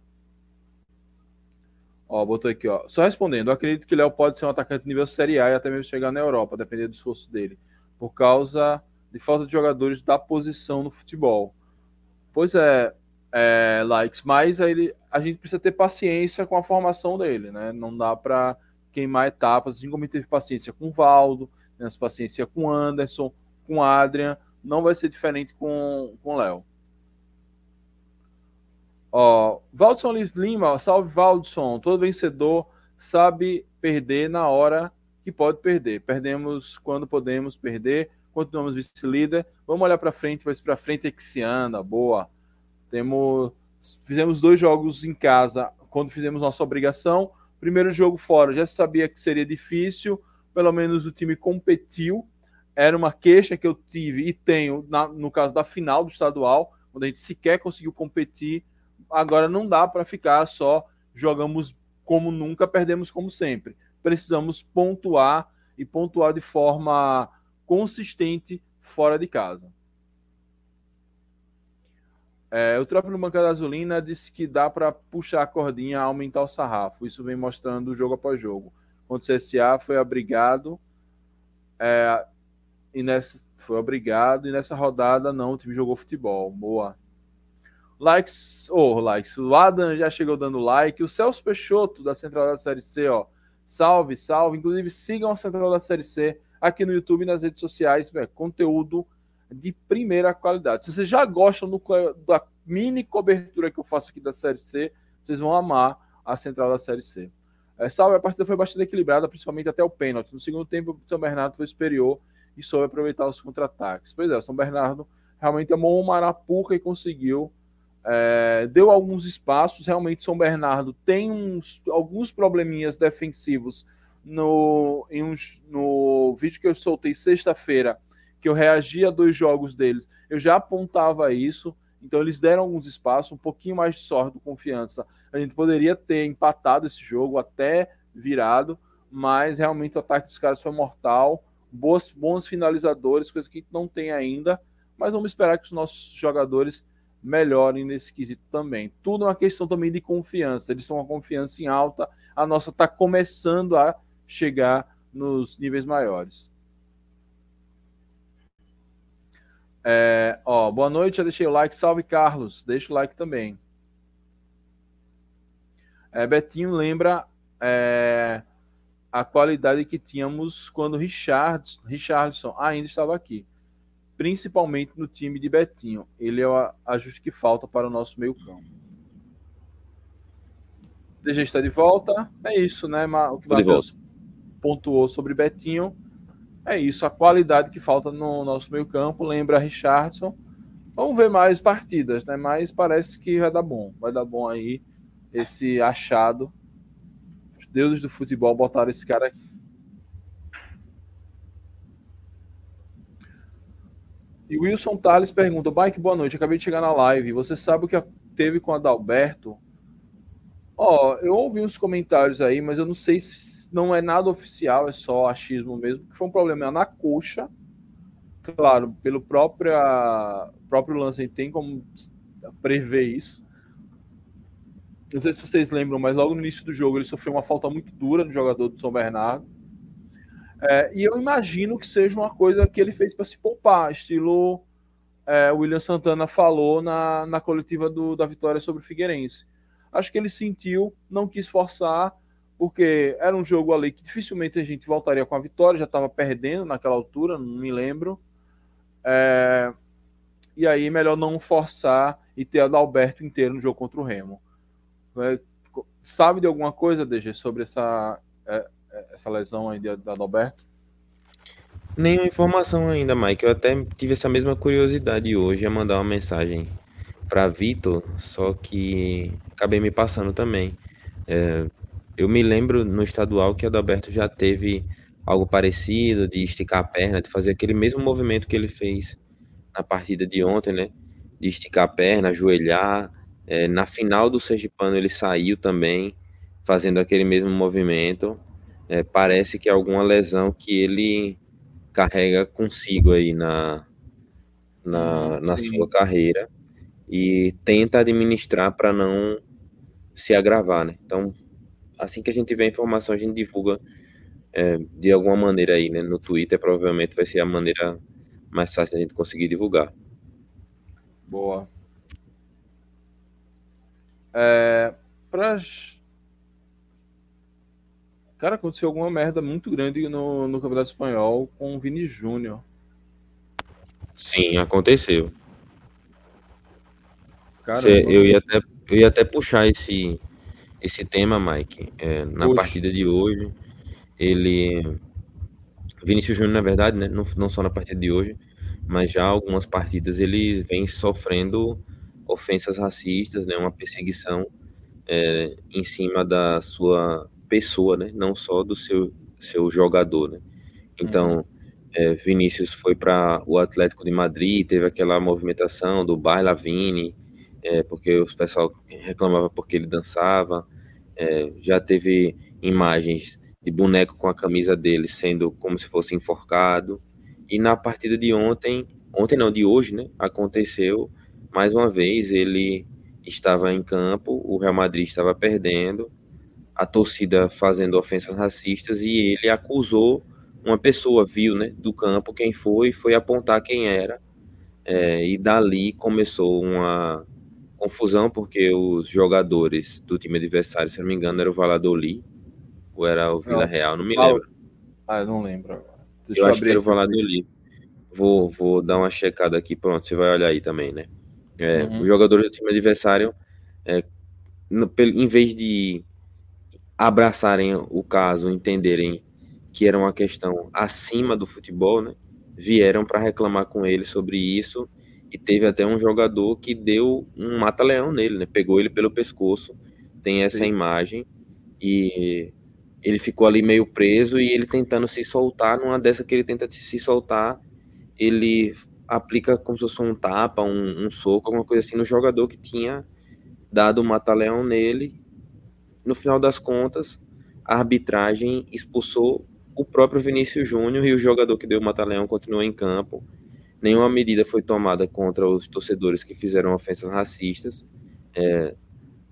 Ó, botou aqui, ó. Só respondendo, acredito que Léo pode ser um atacante nível Série A e até mesmo chegar na Europa, depender do esforço dele, por causa de falta de jogadores da posição no futebol. Pois é, é likes, mas ele, a gente precisa ter paciência com a formação dele, né? Não dá para queimar etapas, assim como teve paciência com o Valdo, né? paciência com o Anderson, com Adrian, não vai ser diferente com o Léo. Ó, Valdson Lima, salve Valdson, todo vencedor sabe perder na hora que pode perder. Perdemos quando podemos perder, continuamos vice-líder. Vamos olhar para frente, mas para frente é que se anda, boa. Temos, fizemos dois jogos em casa quando fizemos nossa obrigação. Primeiro jogo fora, já sabia que seria difícil, pelo menos o time competiu, era uma queixa que eu tive e tenho na, no caso da final do estadual, quando a gente sequer conseguiu competir. Agora não dá para ficar só jogamos como nunca, perdemos como sempre. Precisamos pontuar e pontuar de forma consistente fora de casa. É, o próprio Banca da Azulina disse que dá para puxar a cordinha, aumentar o sarrafo. Isso vem mostrando jogo após jogo. Contra o CSA foi abrigado. É, e nessa foi obrigado e nessa rodada não, o time jogou futebol. Boa. Likes, oh, likes. O Adam já chegou dando like. O Celso Peixoto da Central da Série C, ó. Salve, salve. Inclusive sigam a Central da Série C aqui no YouTube e nas redes sociais, é, conteúdo de primeira qualidade. Se vocês já gostam do, da mini cobertura que eu faço aqui da Série C, vocês vão amar a Central da Série C. É, salve, a partida foi bastante equilibrada, principalmente até o pênalti. No segundo tempo, o São Bernardo foi superior e soube aproveitar os contra-ataques. Pois é, o São Bernardo realmente amou uma arapuca e conseguiu. É, deu alguns espaços. Realmente, São Bernardo tem uns, alguns probleminhas defensivos no, em uns, no vídeo que eu soltei sexta-feira, que eu reagi a dois jogos deles. Eu já apontava isso. Então, eles deram alguns espaços, um pouquinho mais de sorte, confiança. A gente poderia ter empatado esse jogo, até virado, mas realmente o ataque dos caras foi mortal boas, bons finalizadores, coisa que não tem ainda, mas vamos esperar que os nossos jogadores melhorem nesse quesito também. Tudo é uma questão também de confiança, eles são uma confiança em alta, a nossa está começando a chegar nos níveis maiores. É, ó, boa noite, já deixei o like, salve Carlos, deixa o like também. É, Betinho lembra é, a qualidade que tínhamos quando Richard, Richardson ainda estava aqui, principalmente no time de Betinho. Ele é o ajuste que falta para o nosso meio campo. DG está de volta. É isso, né? O que o Matheus pontuou sobre Betinho. É isso, a qualidade que falta no nosso meio campo. Lembra Richardson. Vamos ver mais partidas, né? Mas parece que vai dar bom. Vai dar bom aí esse achado deuses do futebol botaram esse cara aqui. E Wilson Tales pergunta: Mike, boa noite. Acabei de chegar na live. Você sabe o que teve com o Adalberto? Ó, eu ouvi uns comentários aí, mas eu não sei se não é nada oficial, é só achismo mesmo, que foi um problema na coxa. Claro, pelo próprio, próprio lance tem como prever isso. Não sei se vocês lembram, mas logo no início do jogo ele sofreu uma falta muito dura no jogador do São Bernardo. É, e eu imagino que seja uma coisa que ele fez para se poupar, estilo é, William Santana falou na, na coletiva do, da vitória sobre o Figueirense. Acho que ele sentiu, não quis forçar, porque era um jogo ali que dificilmente a gente voltaria com a vitória, já estava perdendo naquela altura, não me lembro. É, e aí, melhor não forçar e ter o Alberto inteiro no jogo contra o Remo. É, sabe de alguma coisa, DG, sobre essa, é, essa lesão aí da Adalberto? Nenhuma informação ainda, Mike. Eu até tive essa mesma curiosidade hoje a mandar uma mensagem para Vitor, só que acabei me passando também. É, eu me lembro no estadual que o Adalberto já teve algo parecido, de esticar a perna, de fazer aquele mesmo movimento que ele fez na partida de ontem, né? De esticar a perna, ajoelhar. É, na final do Sergipano ele saiu também, fazendo aquele mesmo movimento é, parece que é alguma lesão que ele carrega consigo aí na, na, na sua carreira e tenta administrar para não se agravar, né? Então, assim que a gente tiver informação, a gente divulga é, de alguma maneira aí, né? No Twitter, provavelmente vai ser a maneira mais fácil da gente conseguir divulgar. Boa. É, Cara, aconteceu alguma merda muito grande no, no Campeonato Espanhol com o Vini Júnior. Sim, aconteceu. Cê, eu, ia até, eu ia até puxar esse, esse tema, Mike. É, na Poxa. partida de hoje, ele. Vinícius Júnior, na verdade, né? Não, não só na partida de hoje, mas já algumas partidas ele vem sofrendo ofensas racistas, né? Uma perseguição é, em cima da sua pessoa, né? Não só do seu, seu jogador, né? Então, uhum. é, Vinícius foi para o Atlético de Madrid, teve aquela movimentação do Baila Vini, é, porque o pessoal reclamava porque ele dançava. É, já teve imagens de boneco com a camisa dele sendo como se fosse enforcado. E na partida de ontem, ontem não, de hoje, né? Aconteceu mais uma vez, ele estava em campo, o Real Madrid estava perdendo, a torcida fazendo ofensas racistas e ele acusou uma pessoa, viu, né, do campo quem foi, foi apontar quem era. É, e dali começou uma confusão, porque os jogadores do time adversário, se não me engano, era o Valladolid, ou era o Vila Real, não me lembro. Ah, eu não lembro agora. eu acho que era o Valladolid. Vou, vou dar uma checada aqui, pronto, você vai olhar aí também, né? É, uhum. Os jogadores do time adversário, é, no, em vez de abraçarem o caso, entenderem que era uma questão acima do futebol, né? Vieram para reclamar com ele sobre isso e teve até um jogador que deu um mata-leão nele, né? Pegou ele pelo pescoço. Tem essa Sim. imagem e ele ficou ali meio preso e ele tentando se soltar, numa dessa que ele tenta se soltar, ele aplica como se fosse um tapa, um, um soco, alguma coisa assim no jogador que tinha dado o mata-leão nele no final das contas, a arbitragem expulsou o próprio Vinícius Júnior e o jogador que deu o mata-leão continuou em campo. Nenhuma medida foi tomada contra os torcedores que fizeram ofensas racistas. É,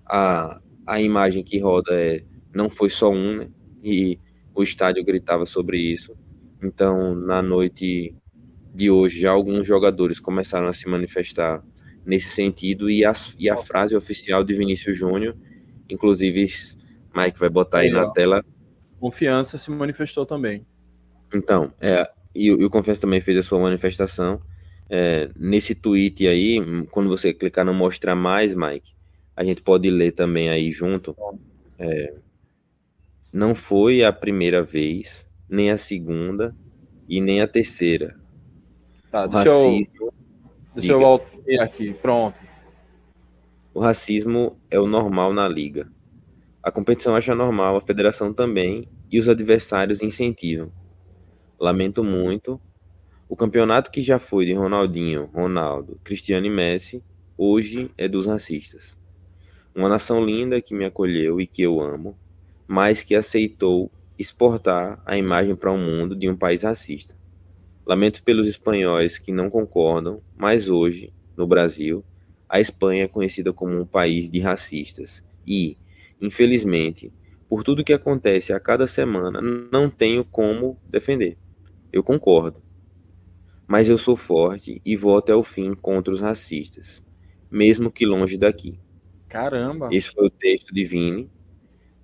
a, a imagem que roda é, não foi só um, né? E o estádio gritava sobre isso. Então, na noite de hoje, já alguns jogadores começaram a se manifestar nesse sentido e, as, e a frase oficial de Vinícius Júnior Inclusive, Mike vai botar aí na tela. Confiança se manifestou também. Então, é, e, e o Confiança também fez a sua manifestação. É, nesse tweet aí, quando você clicar no mostrar mais, Mike, a gente pode ler também aí junto. É, não foi a primeira vez, nem a segunda e nem a terceira. Tá, deixa, racismo, eu, deixa eu voltar aqui, pronto. O racismo é o normal na liga. A competição acha normal, a federação também, e os adversários incentivam. Lamento muito. O campeonato que já foi de Ronaldinho, Ronaldo, Cristiano e Messi, hoje é dos racistas. Uma nação linda que me acolheu e que eu amo, mas que aceitou exportar a imagem para o um mundo de um país racista. Lamento pelos espanhóis que não concordam, mas hoje, no Brasil, a Espanha é conhecida como um país de racistas e, infelizmente, por tudo que acontece a cada semana, não tenho como defender. Eu concordo mas eu sou forte e vou até o fim contra os racistas, mesmo que longe daqui. Caramba! Esse foi o texto de Vini.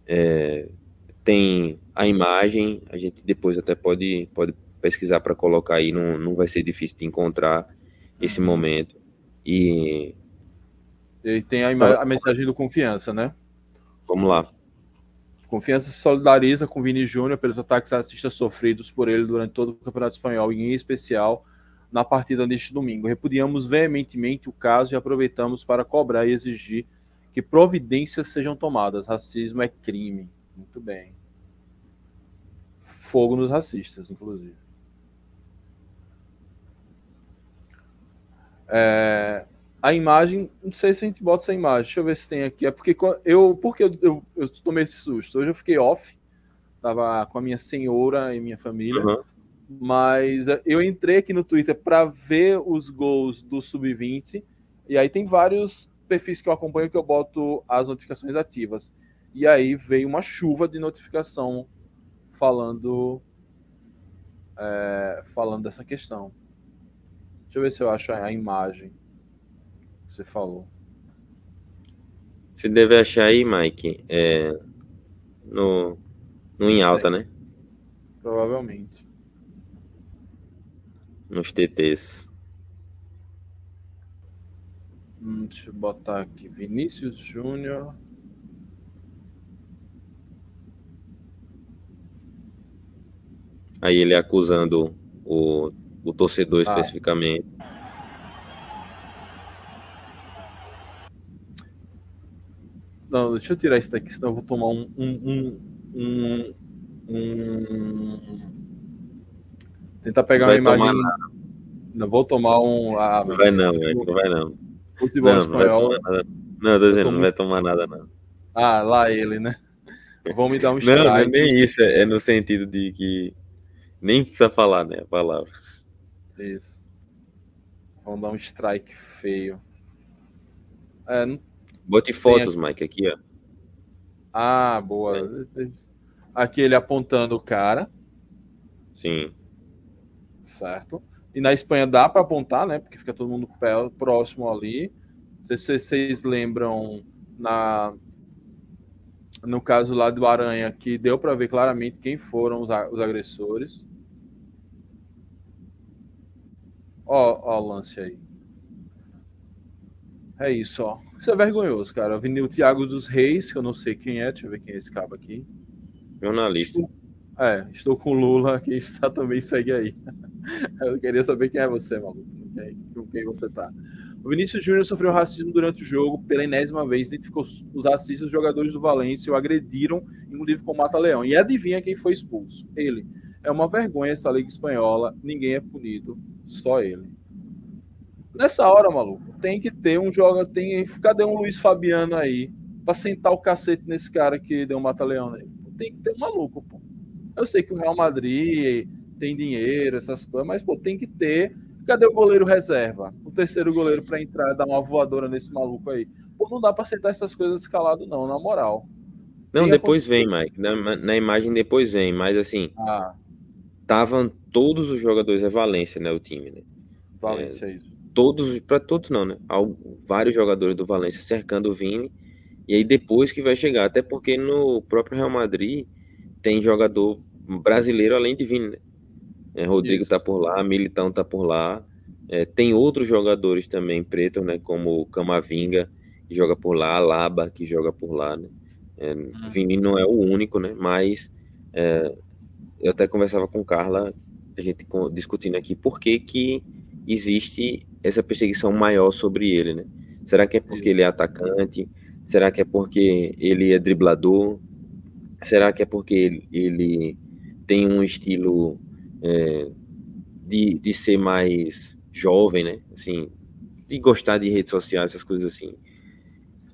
É, tem a imagem, a gente depois até pode, pode pesquisar para colocar aí, não, não vai ser difícil de encontrar esse momento. E, e tem a, tá. a mensagem do confiança, né? Vamos lá. Confiança se solidariza com Vini Júnior pelos ataques racistas sofridos por ele durante todo o Campeonato Espanhol, e em especial na partida deste domingo. Repudiamos veementemente o caso e aproveitamos para cobrar e exigir que providências sejam tomadas. Racismo é crime. Muito bem. Fogo nos racistas, inclusive. É, a imagem, não sei se a gente bota essa imagem, deixa eu ver se tem aqui. É porque eu, porque eu, eu, eu tomei esse susto. Hoje eu fiquei off, tava com a minha senhora e minha família. Uhum. Mas eh, eu entrei aqui no Twitter para ver os gols do Sub-20. E aí tem vários perfis que eu acompanho que eu boto as notificações ativas. E aí veio uma chuva de notificação falando é, falando dessa questão. Deixa eu ver se eu acho a imagem que você falou. Você deve achar aí, Mike, é, no, no em alta, né? Provavelmente nos TTs. Hum, deixa eu botar aqui Vinícius Júnior. Aí ele acusando o, o torcedor ah. especificamente. Não, deixa eu tirar isso daqui, senão eu vou tomar um, um, um, um Tentar pegar uma imagem. Não vou tomar um. Ah, não vai não, não vai não. Futebol não, espanhol. Não, vai não, tô dizendo, não vai tomar nada, não. Ah, lá ele, né? Vão me dar um. Não, não é nem isso, é, é no sentido de que nem precisa falar, né, a palavra. Isso. Vão dar um strike feio. É, não... Bote fotos, aqui. Mike, aqui, ó. Ah, boa. É. Aqui ele apontando o cara. Sim certo? E na Espanha dá para apontar, né? Porque fica todo mundo próximo ali. Não sei se vocês lembram na no caso lá do Aranha, que deu para ver claramente quem foram os, os agressores. Ó, ó o lance aí. É isso, ó. Isso é vergonhoso, cara. Vi o Thiago dos Reis, que eu não sei quem é. Deixa eu ver quem é esse cabo aqui. Jornalista. É, estou com Lula, que está também segue aí. Eu queria saber quem é você, maluco. Com quem você tá. O Vinícius Júnior sofreu racismo durante o jogo, pela enésima vez, identificou os racistas os jogadores do Valência o agrediram em um livro com Mata-Leão. E adivinha quem foi expulso? Ele. É uma vergonha essa Liga Espanhola, ninguém é punido, só ele. Nessa hora, maluco, tem que ter um jogador. Tem, cadê um Luiz Fabiano aí pra sentar o cacete nesse cara que deu um Mata-Leão nele? Tem que ter um maluco, pô. Eu sei que o Real Madrid tem dinheiro, essas coisas, mas pô, tem que ter. Cadê o goleiro reserva? O terceiro goleiro para entrar e dar uma voadora nesse maluco aí. Pô, não dá para aceitar essas coisas escalado, não, na moral. Não, depois vem, Mike. Na, na, imagem depois vem, mas assim. Ah. Estavam todos os jogadores, é Valência, né? O time, né? Valência, é, isso. Todos, para todos não, né? Há vários jogadores do Valência cercando o Vini. E aí depois que vai chegar. Até porque no próprio Real Madrid tem jogador brasileiro além de Vini, né? É, Rodrigo está por lá, Militão está por lá. É, tem outros jogadores também pretos, né? Como Camavinga, que joga por lá, Alaba, que joga por lá, né? É, uhum. Vini não é o único, né? Mas é, eu até conversava com Carla, a gente discutindo aqui por que, que existe essa perseguição maior sobre ele, né? Será que é porque ele é atacante? Será que é porque ele é driblador? Será que é porque ele, ele tem um estilo é, de, de ser mais jovem, né? Assim, de gostar de redes sociais, essas coisas assim.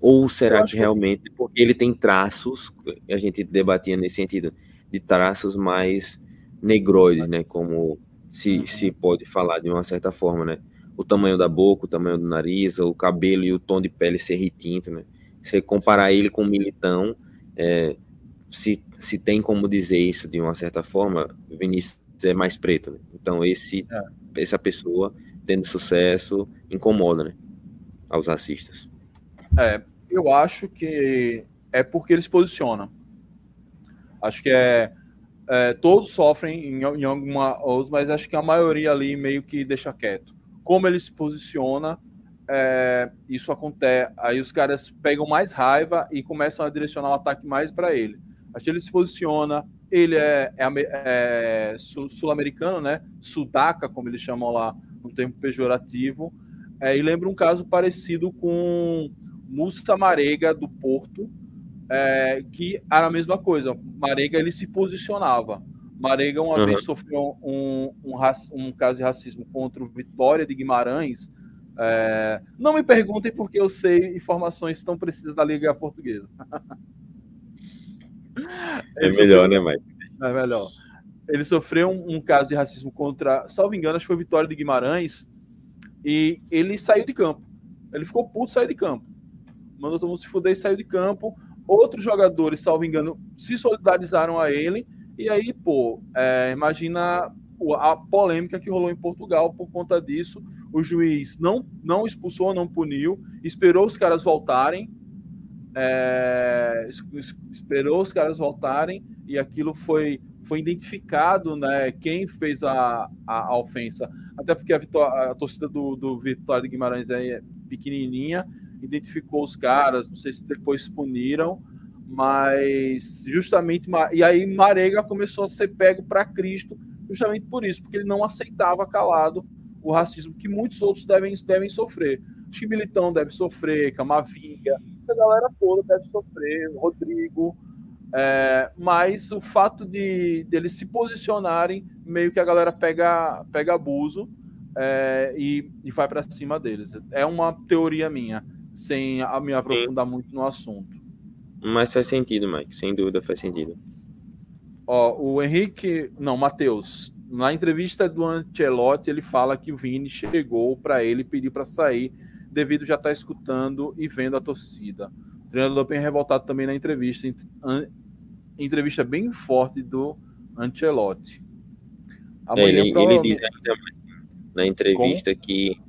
Ou será que realmente, que... porque ele tem traços, a gente debatia nesse sentido, de traços mais negroides, né? Como se, uhum. se pode falar de uma certa forma, né? O tamanho da boca, o tamanho do nariz, o cabelo e o tom de pele ser retinto, né? Você comparar ele com o Militão, é, se, se tem como dizer isso de uma certa forma, Vinícius é mais preto, né? Então esse, é. essa pessoa tendo sucesso incomoda, né? Aos racistas. É, eu acho que é porque eles posicionam. Acho que é, é todos sofrem em, em alguma mas acho que a maioria ali meio que deixa quieto. Como ele se posiciona, é, isso acontece. Aí os caras pegam mais raiva e começam a direcionar o ataque mais para ele. Acho que ele se posiciona. Ele é, é, é sul-americano, né? Sudaca, como eles chamam lá, um termo pejorativo. É, e lembra um caso parecido com Musa Marega do Porto, é, que era a mesma coisa. Marega ele se posicionava. Marega uma uhum. vez sofreu um, um, um, caso de racismo contra o Vitória de Guimarães. É, não me perguntem porque eu sei informações tão precisas da Liga Portuguesa. é melhor, sofreu... né, Mike? É melhor. Ele sofreu um, um, caso de racismo contra, salvo engano, acho que foi Vitória de Guimarães, e ele saiu de campo. Ele ficou puto, saiu de campo. Mandou todo mundo se fuder e saiu de campo. Outros jogadores, salvo engano, se solidarizaram a ele. E aí, pô, é, imagina a polêmica que rolou em Portugal por conta disso. O juiz não, não expulsou, não puniu, esperou os caras voltarem. É, esperou os caras voltarem e aquilo foi foi identificado né, quem fez a, a, a ofensa. Até porque a, a torcida do, do Vitória de Guimarães é pequenininha, identificou os caras, não sei se depois puniram, mas justamente. E aí Marega começou a ser pego para Cristo justamente por isso, porque ele não aceitava calado o racismo que muitos outros devem, devem sofrer. Militão deve sofrer, Camavinga, essa galera toda deve sofrer, Rodrigo. É, mas o fato de, de eles se posicionarem, meio que a galera pega, pega abuso é, e, e vai para cima deles. É uma teoria minha, sem a me aprofundar Sim. muito no assunto. Mas faz sentido, Mike, sem dúvida faz sentido. Ó, o Henrique, não, Matheus, na entrevista do Ancelotti, ele fala que o Vini chegou para ele e pediu para sair, devido já estar tá escutando e vendo a torcida. O treinador bem revoltado também na entrevista, entrevista bem forte do Ancelotti. É, ele, ele diz ainda na entrevista Como? que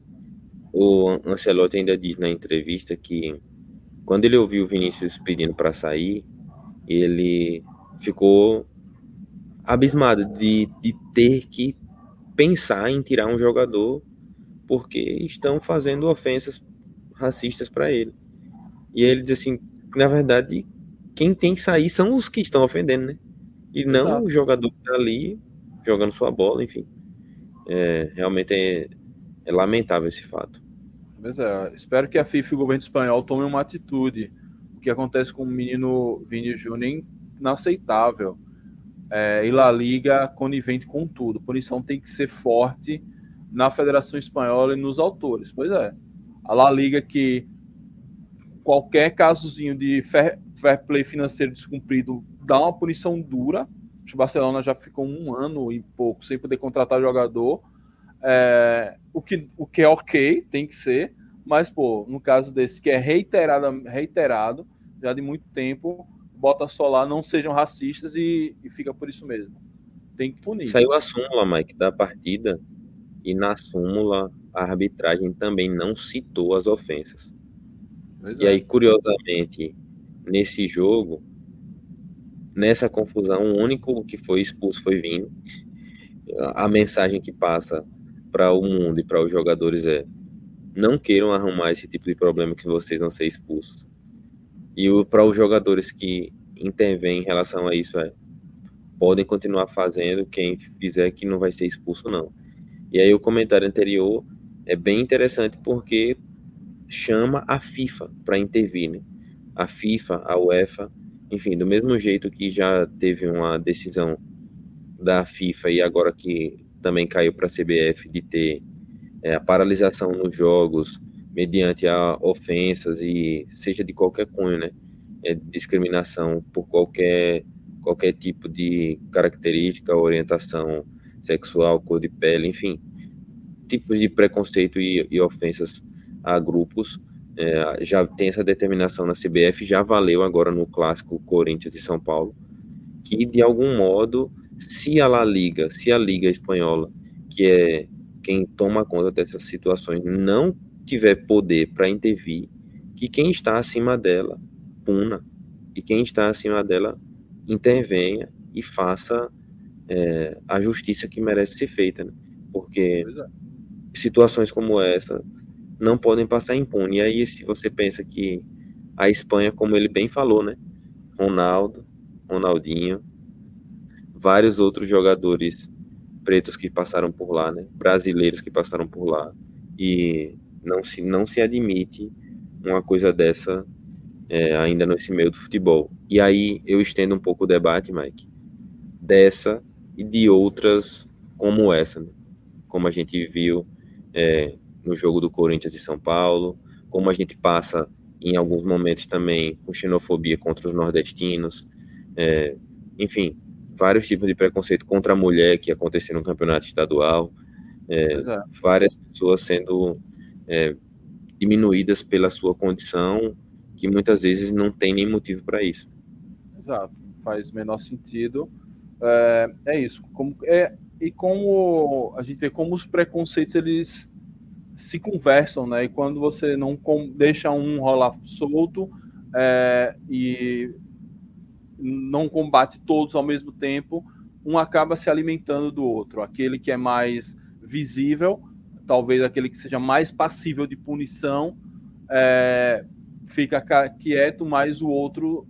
o Ancelotti ainda diz na entrevista que quando ele ouviu o Vinícius pedindo para sair, ele ficou abismado de, de ter que pensar em tirar um jogador porque estão fazendo ofensas racistas para ele. E ele diz assim, na verdade, quem tem que sair são os que estão ofendendo, né? E não Exato. o jogador que tá ali jogando sua bola, enfim. É, realmente é, é, lamentável esse fato. Pois é, espero que a FIFA e o governo espanhol tomem uma atitude. O que acontece com o menino Vini Júnior é inaceitável é, e La Liga conivente com tudo. A punição tem que ser forte na Federação Espanhola e nos autores. Pois é. A La Liga que qualquer casozinho de fair, fair play financeiro descumprido dá uma punição dura. O Barcelona já ficou um ano e pouco sem poder contratar jogador. É, o, que, o que é ok, tem que ser. Mas, pô, no caso desse que é reiterado, reiterado já de muito tempo, bota só lá, não sejam racistas e, e fica por isso mesmo. Tem que punir. Saiu a súmula, Mike, da partida, e na súmula a arbitragem também não citou as ofensas. Pois e é. aí, curiosamente, nesse jogo, nessa confusão, o único que foi expulso foi Vini. A mensagem que passa para o mundo e para os jogadores é: não queiram arrumar esse tipo de problema que vocês vão ser expulsos. E para os jogadores que intervêm em relação a isso é podem continuar fazendo, quem fizer que não vai ser expulso não. E aí o comentário anterior é bem interessante porque chama a FIFA para intervir, né? A FIFA, a UEFA, enfim, do mesmo jeito que já teve uma decisão da FIFA e agora que também caiu para a CBF de ter é, a paralisação nos jogos mediante a ofensas e seja de qualquer cunho, né? É, discriminação por qualquer qualquer tipo de característica, orientação sexual, cor de pele, enfim, tipos de preconceito e, e ofensas a grupos. É, já tem essa determinação na CBF, já valeu agora no clássico Corinthians e São Paulo, que de algum modo, se a La Liga, se a Liga Espanhola, que é quem toma conta dessas situações, não tiver poder para intervir, que quem está acima dela puna e quem está acima dela intervenha e faça é, a justiça que merece ser feita, né? porque é. situações como essa não podem passar impune. E aí, se você pensa que a Espanha, como ele bem falou, né? Ronaldo, Ronaldinho, vários outros jogadores pretos que passaram por lá, né? Brasileiros que passaram por lá. E não se, não se admite uma coisa dessa é, ainda nesse meio do futebol. E aí eu estendo um pouco o debate, Mike, dessa e de outras como essa, né? como a gente viu é, no jogo do Corinthians e São Paulo, como a gente passa em alguns momentos também com xenofobia contra os nordestinos, é, enfim, vários tipos de preconceito contra a mulher que aconteceu no campeonato estadual, é, várias pessoas sendo é, diminuídas pela sua condição que muitas vezes não tem nem motivo para isso. Exato, faz menor sentido. É, é isso. Como, é, e como a gente vê como os preconceitos eles se conversam, né? E quando você não com, deixa um rolar solto é, e não combate todos ao mesmo tempo, um acaba se alimentando do outro. Aquele que é mais visível, talvez aquele que seja mais passível de punição, é, fica quieto, mas o outro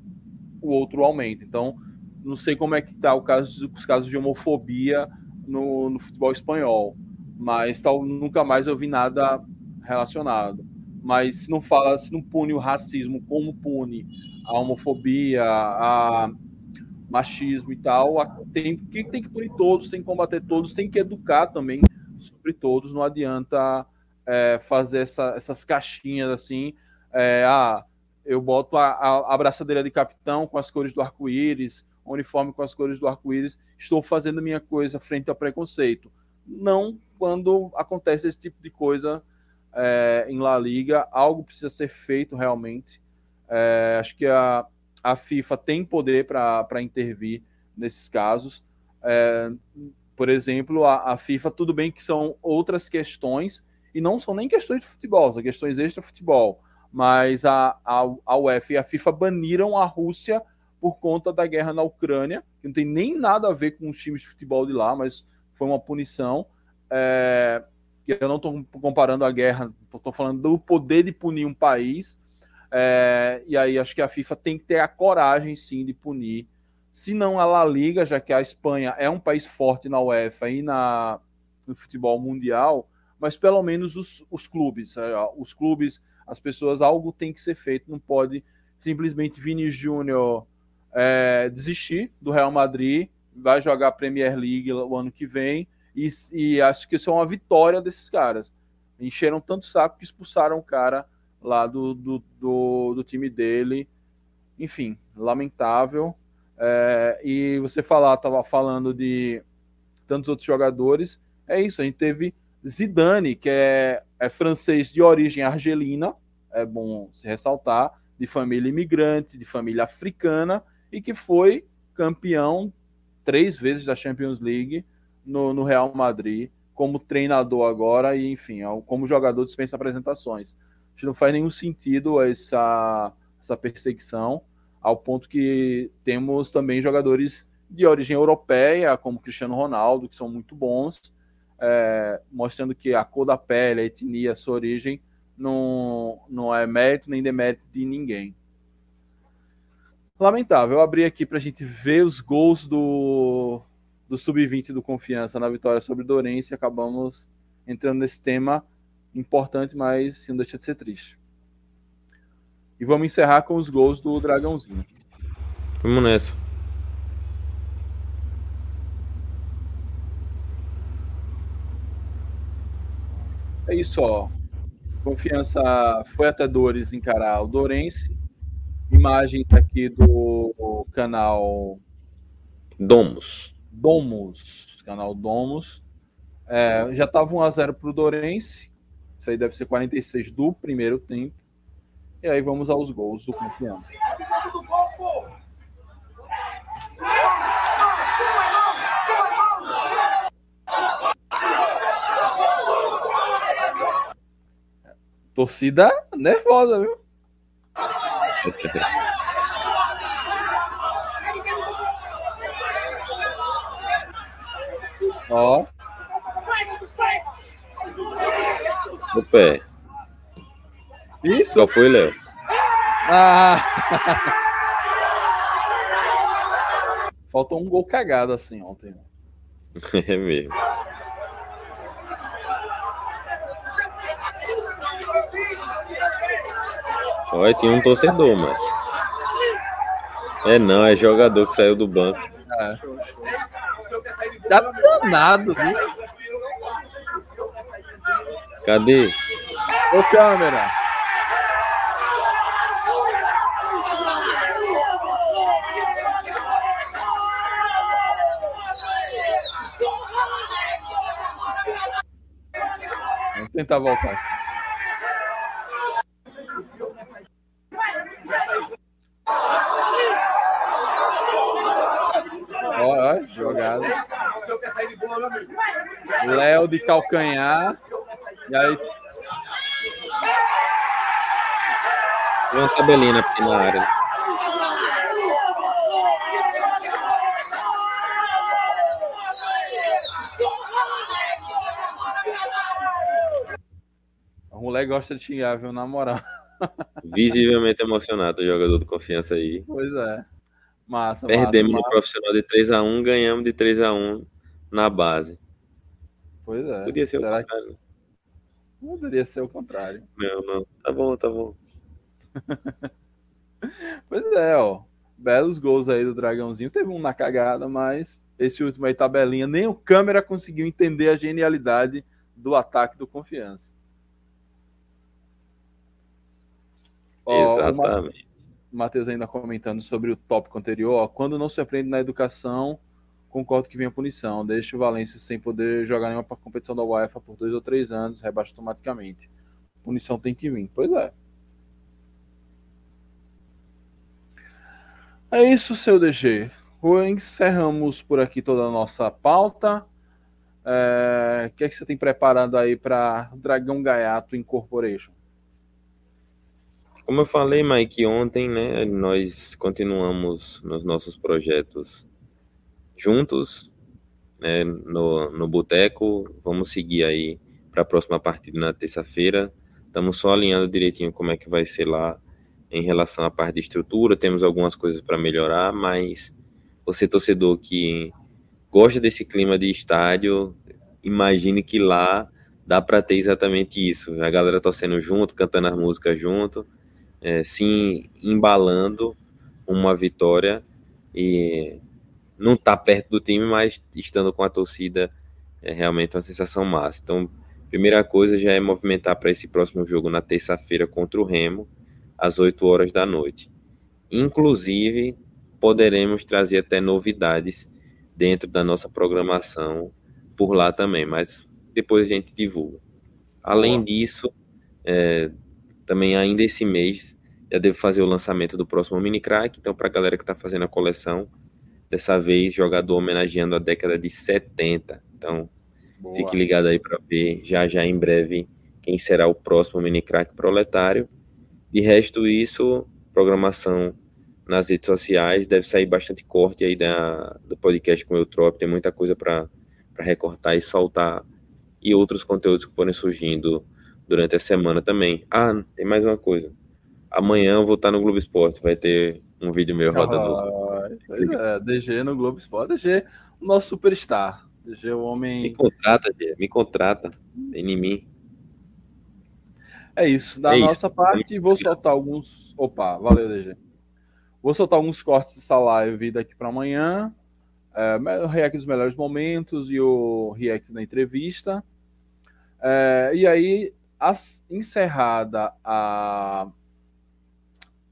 o outro aumenta. Então, não sei como é que tá o caso os casos de homofobia no, no futebol espanhol, mas tal nunca mais eu vi nada relacionado. Mas se não fala, se não pune o racismo como pune a homofobia, a machismo e tal, tem que tem que punir todos, tem que combater todos, tem que educar também sobre todos. Não adianta é, fazer essa, essas caixinhas assim é, ah, eu boto a, a, a braçadeira de capitão com as cores do arco-íris, uniforme com as cores do arco-íris, estou fazendo minha coisa frente ao preconceito. Não quando acontece esse tipo de coisa é, em La Liga, algo precisa ser feito realmente. É, acho que a, a FIFA tem poder para intervir nesses casos. É, por exemplo, a, a, FIFA, tudo bem que são outras questões, e não são nem questões de futebol, são questões extra-futebol mas a, a, a UEFA e a FIFA baniram a Rússia por conta da guerra na Ucrânia, que não tem nem nada a ver com os times de futebol de lá, mas foi uma punição. É, eu não estou comparando a guerra, estou falando do poder de punir um país. É, e aí acho que a FIFA tem que ter a coragem, sim, de punir. Se não a La Liga, já que a Espanha é um país forte na UEFA e na, no futebol mundial, mas pelo menos os, os clubes. É, os clubes as pessoas, algo tem que ser feito, não pode simplesmente Vini Júnior é, desistir do Real Madrid, vai jogar a Premier League o ano que vem, e, e, acho que isso é uma vitória desses caras. Encheram tanto saco que expulsaram o cara lá do, do, do, do time dele. Enfim, lamentável. É, e você falar, tava falando de tantos outros jogadores. É isso, a gente teve Zidane, que é, é francês de origem argelina, é bom se ressaltar, de família imigrante, de família africana, e que foi campeão três vezes da Champions League no, no Real Madrid, como treinador agora, e enfim, como jogador dispensa apresentações. Acho que não faz nenhum sentido essa, essa perseguição, ao ponto que temos também jogadores de origem europeia, como Cristiano Ronaldo, que são muito bons, é, mostrando que a cor da pele, a etnia, a sua origem não, não é mérito nem demérito de ninguém. Lamentável. Eu abri aqui para a gente ver os gols do, do Sub-20 do Confiança na vitória sobre o Dourense acabamos entrando nesse tema importante, mas não deixa de ser triste. E vamos encerrar com os gols do Dragãozinho. Vamos nessa. É isso, ó. Confiança foi até Dores encarar o Dorense. Imagem tá aqui do canal Domus. Domus, canal Domus. É, já estava 1x0 para o Dorense. Isso aí deve ser 46 do primeiro tempo. E aí vamos aos gols do Confiança. Torcida nervosa, viu? Ó. O pé. Isso. Só foi, Léo. Ah. Faltou um gol cagado assim ontem. É mesmo. Olha, tinha um torcedor, mano. É não, é jogador que saiu do banco. É. Tá danado, viu? Cadê? Ô câmera. Vamos tentar voltar. Ó, ó, jogada. Léo de calcanhar. E aí, Tem uma tabelinha aqui na área. o moleque gosta de xingar, viu? Na moral. Visivelmente emocionado o jogador do confiança aí. Pois é. Massa, Perdemos massa, no profissional de 3x1, ganhamos de 3x1 na base. Pois é. Podia ser o Será que contrário. poderia ser o contrário? Não, não. Tá bom, tá bom. Pois é, ó. Belos gols aí do Dragãozinho. Teve um na cagada, mas esse último aí, tabelinha, nem o câmera conseguiu entender a genialidade do ataque do Confiança. Ó, o Exatamente. Matheus ainda comentando sobre o tópico anterior. Ó, quando não se aprende na educação, concordo que vem a punição. Deixa o Valência sem poder jogar nenhuma competição da UEFA por dois ou três anos, rebaixa automaticamente. Punição tem que vir. Pois é. É isso, seu DG. Encerramos por aqui toda a nossa pauta. É, O que é que você tem preparado aí para Dragão Gaiato Incorporation? Como eu falei, Mike, ontem, né, nós continuamos nos nossos projetos juntos, né, no, no Boteco. Vamos seguir aí para a próxima partida na terça-feira. Estamos só alinhando direitinho como é que vai ser lá em relação à parte de estrutura. Temos algumas coisas para melhorar, mas você, torcedor que gosta desse clima de estádio, imagine que lá dá para ter exatamente isso. A galera torcendo junto, cantando as músicas junto é, se embalando uma vitória e não tá perto do time, mas estando com a torcida é realmente uma sensação massa. Então, primeira coisa já é movimentar para esse próximo jogo na terça-feira contra o Remo, às 8 horas da noite. Inclusive, poderemos trazer até novidades dentro da nossa programação por lá também, mas depois a gente divulga. Além disso, é, também ainda esse mês já devo fazer o lançamento do próximo mini crack. Então, para a galera que está fazendo a coleção, dessa vez jogador homenageando a década de 70. Então, Boa. fique ligado aí para ver já já em breve quem será o próximo mini crack proletário. De resto, isso, programação nas redes sociais, deve sair bastante corte aí da, do podcast com o Eutrop, tem muita coisa para recortar e soltar, e outros conteúdos que forem surgindo durante a semana também. Ah, tem mais uma coisa. Amanhã eu vou estar no Globo Esporte, vai ter um vídeo meu rodando. Ah, pois é, DG no Globo Esporte. DG, o nosso superstar. DG, o Me homem. contrata, Gê, me contrata. Tem em mim. É isso. Da É isso. nossa parte, vou soltar alguns. Opa, valeu, DG. Vou soltar alguns cortes dessa live daqui para amanhã. É, o react dos melhores momentos e o react da entrevista. É, e aí, as, encerrada a,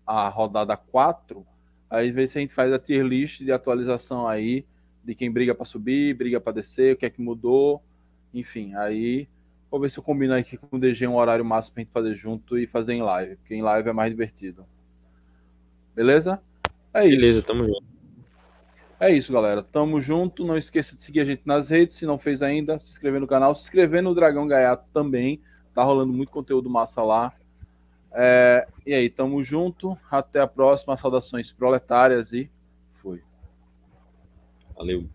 a rodada 4, aí vê se a gente faz a tier list de atualização aí, de quem briga para subir, briga para descer, o que é que mudou, enfim, aí vou ver se eu combino aqui com o DG um horário máximo pra gente fazer junto e fazer em live, porque em live é mais divertido. Beleza? É isso. Beleza, tamo junto. É isso, galera. Tamo junto. Não esqueça de seguir a gente nas redes, se não fez ainda, se inscrever no canal, se inscrever no Dragão Gaiato também. Tá rolando muito conteúdo massa lá. É, e aí, tamo junto. Até a próxima. Saudações proletárias e fui. Valeu.